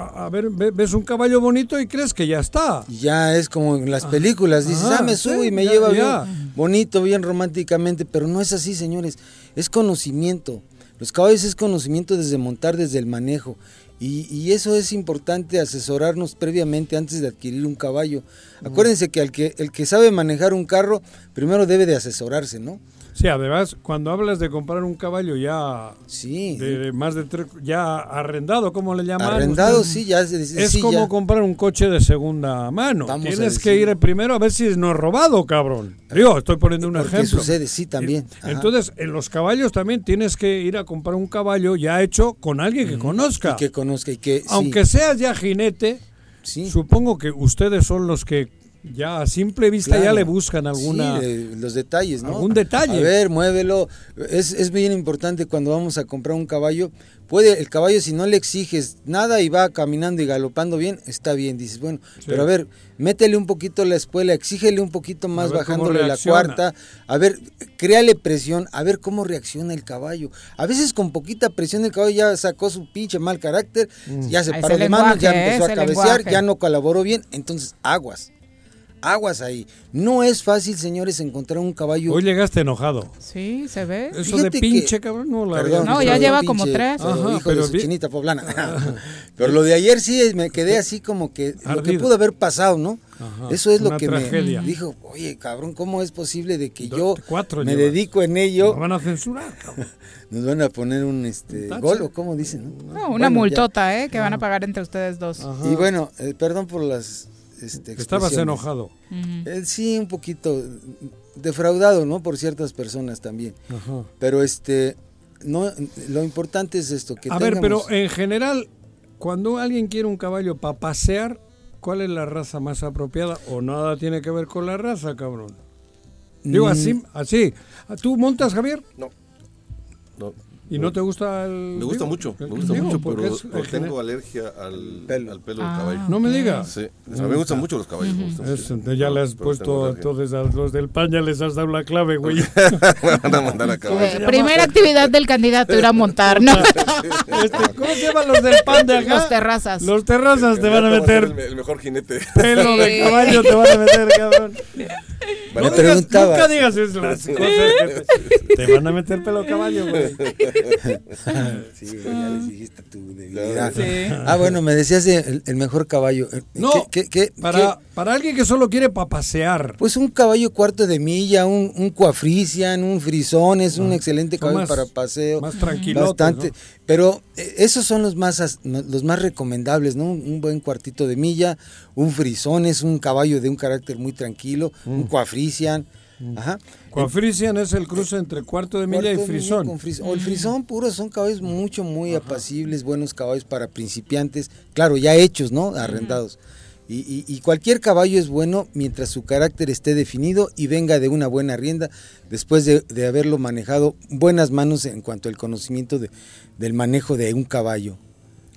a, a ver, ve- ves un caballo bonito y crees que ya está. Ya es como en las películas, dices, Ajá, ah, me sí, subo y me ya- lleva ya. bien bonito, bien románticamente, pero no es así, señores, es conocimiento. Los caballos es conocimiento desde montar, desde el manejo. Y, y eso es importante asesorarnos previamente antes de adquirir un caballo. Acuérdense que, al que el que sabe manejar un carro, primero debe de asesorarse, ¿no? Sí, además, cuando hablas de comprar un caballo ya Sí. de, más de tres, ya arrendado, ¿cómo le llaman? Arrendado, sí, ya se dice, Es sí, como ya. comprar un coche de segunda mano. Tienes que ir primero a ver si no es robado, cabrón. Digo, estoy poniendo un Porque ejemplo. sucede, sí, también. Ajá. Entonces, en los caballos también tienes que ir a comprar un caballo ya hecho con alguien que conozca. Y que conozca y que... Aunque seas ya jinete, Sí. supongo que ustedes son los que ya a simple vista ya le buscan alguna... Sí, de- los detalles, ¿no? algún detalle. A ver, muévelo. Es, es bien importante cuando vamos a comprar un caballo. Puede, el caballo, si no le exiges nada y va caminando y galopando bien, está bien. Dices, bueno, pero a ver, métele un poquito la espuela, exígele un poquito más bajándole la cuarta. A ver, créale presión, a ver cómo reacciona el caballo. A veces con poquita presión el caballo ya sacó su pinche mal carácter, ya se paró el de manos, ya empezó es a cabecear, lenguaje. ya no colaboró bien. Entonces, aguas. Aguas ahí. No es fácil, señores, encontrar un caballo. Hoy llegaste enojado. Sí, se ve. Eso Fíjate de que- pinche, cabrón, no la Perdón, No, ya lleva pinche, como tres. pero Ajá, hijo pero de su vi- chinita poblana. pero lo de ayer sí me quedé así como que lo que pudo haber pasado, ¿no? Ajá, Eso es lo que tragedia. me dijo, oye, cabrón, ¿cómo es posible de que Do- yo cuatro me lleva. dedico en ello? Nos van a censurar, cabrón. Nos van a poner un este tache. gol o cómo dicen, ¿no? No, una Bueno, ya. multota, ¿eh? Que van a pagar entre ustedes dos. Y bueno, eh, perdón por las este, Estabas enojado. Eh, sí, un poquito defraudado, ¿no? Por ciertas personas también. Ajá. Pero este, no, lo importante es esto, que A ver, pero en general, cuando alguien quiere un caballo para pasear, ¿cuál es la raza más apropiada? ¿O nada tiene que ver con la raza, cabrón? Digo Mm. así, así. ¿Tú montas, Javier? No. No, ¿Y no te gusta el.? Me gusta digo, mucho, me gusta digo, mucho, porque pero, es- tengo alergia al pelo, al pelo Ah, del caballo. No me digas. Sí, o sea, me gustan mucho los caballos. me gustan Es- mucho. ya le has Pero puesto entonces a los del pan, ya les has dado la clave, güey. Me van a mandar a caballo. Eh, primera actividad del candidato ir a montar, ¿no? Este, ¿Cómo se llaman los del pan de acá? Los terrazas. Los terrazas te van a meter El, el mejor jinete. pelo de caballo, te van a meter, cabrón. Me No digas, preguntaba. nunca digas eso, las cosas que te, te van a meter pelo de caballo, güey. Sí, güey, ya les dijiste tu debilidad. Sí. Ah, bueno, me decías el, el mejor caballo. Eh, No, ¿qué- qué- qué- para, qué? para alguien que solo quiere para pasear. Pues un caballo cuarto de milla, un, un cuafrisian, un frisón, es un excelente son caballo más- para paseo. más tranquilotes, Bastante. ¿no? Pero eh, esos son los más los más recomendables, ¿no? Un, buen cuartito de milla, un frisón es un caballo de un carácter muy tranquilo, un cuafrisian. Ajá. Coafrisian es el cruce entre cuarto de milla y Cuarto frisón. fris- O el frisón puro son caballos mucho, muy apacibles, buenos caballos para principiantes, claro, ya hechos, ¿no? Arrendados. Y, y- y cualquier caballo es bueno mientras su carácter esté definido y venga de una buena rienda, después de, de haberlo manejado buenas manos en cuanto al conocimiento de- del manejo de un caballo.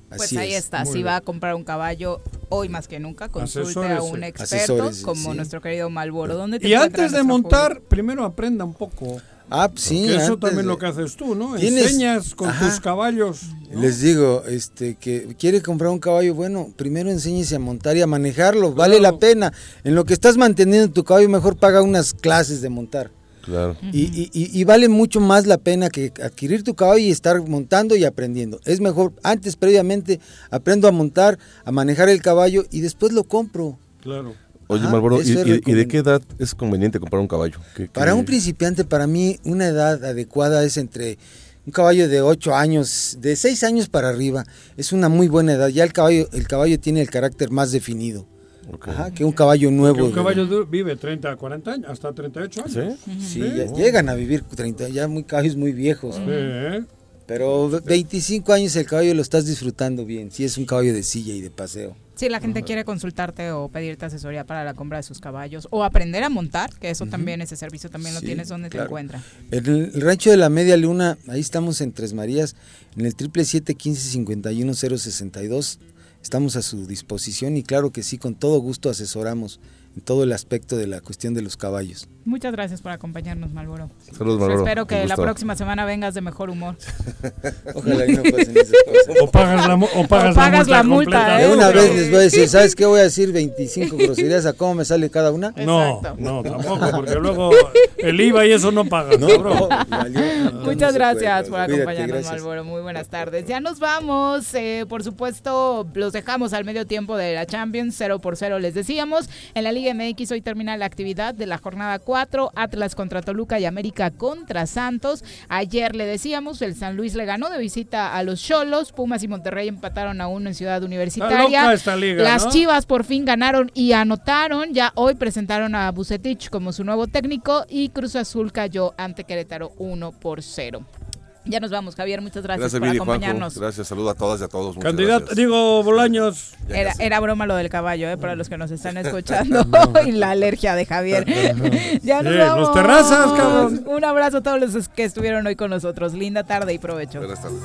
Pues Así ahí es. está, si va a comprar un caballo hoy más que nunca, consulte a un experto Asesórese, como sí. nuestro querido Malboro. ¿Dónde te Y antes de montar, primero aprenda un poco. Ah, sí. Porque eso también de- lo que haces tú, ¿no? Tienes- Enseñas con Ajá. tus caballos. Les digo, este, que quiere comprar un caballo, bueno, primero enséñese a montar y a manejarlo, vale la pena. En lo que estás manteniendo tu caballo, mejor paga unas clases de montar. Claro. Y, y- y- y vale mucho más la pena que adquirir tu caballo y estar montando y aprendiendo. Es mejor, antes, previamente, aprendo a montar, a manejar el caballo y después lo compro. Claro. Oye, Ajá, Malboro, ¿y, de qué edad es conveniente comprar un caballo? ¿Qué- Para un principiante, para mí, una edad adecuada es entre un caballo de 8 años, de 6 años para arriba. Es una muy buena edad. Ya el caballo, el caballo tiene el carácter más definido. Ajá, que un caballo nuevo. Un caballo vive 30 a 40 años, hasta 38 años. Sí, ya llegan a vivir 30, ya muy caballos muy viejos. Sí, ¿eh? Pero ve- 25 años el caballo lo estás disfrutando bien, si es un caballo de silla y de paseo. Si la gente quiere consultarte o pedirte asesoría para la compra de sus caballos o aprender a montar, que eso también, ese servicio también lo tienes, ¿dónde te claro. encuentra? En el, rancho de la Media Luna, ahí estamos en Tres Marías, en el triple 715-51062. Estamos a su disposición y claro que sí, con todo gusto asesoramos en todo el aspecto de la cuestión de los caballos. Muchas gracias por acompañarnos, Malboro. Saludos, Malboro. Espero que la próxima semana vengas de mejor humor. Ojalá y no pasen esas cosas. O pagas la, mu- o pagas O pagas la multa. ¿eh? De una vez les voy a decir, ¿sabes qué voy a decir? 25 groserías, ¿a cómo me sale cada una? No, no, tampoco, porque luego el IVA y eso no paga. No, cabrón. Muchas gracias por acompañarnos. Malboro. Muy buenas tardes. Ya nos vamos. eh, por supuesto, los dejamos al medio tiempo de la Champions, 0 por 0 les decíamos. En la Liga MX hoy termina la actividad de la jornada 4, Atlas contra Toluca y América contra Santos. Ayer le decíamos, el San Luis le ganó de visita a los Cholos, Pumas y Monterrey empataron a uno en Ciudad Universitaria. liga, Las ¿no? Chivas por fin ganaron y anotaron. Ya hoy presentaron a Bucetich como su nuevo técnico y Cruz Azul cayó ante Querétaro 1 por 0. Ya nos vamos, Javier. Muchas gracias, Gracias, por Juanjo. acompañarnos. Gracias, saludos a todas y a todos. muchas Candidato, gracias. digo, Bolaños. Era, era broma lo del caballo, ¿eh? para los que nos están escuchando. y la alergia de Javier. ya nos Sí, vamos. los terrazas, cabrón. Un abrazo a todos los que estuvieron hoy con nosotros. Linda tarde y provecho. Buenas tardes.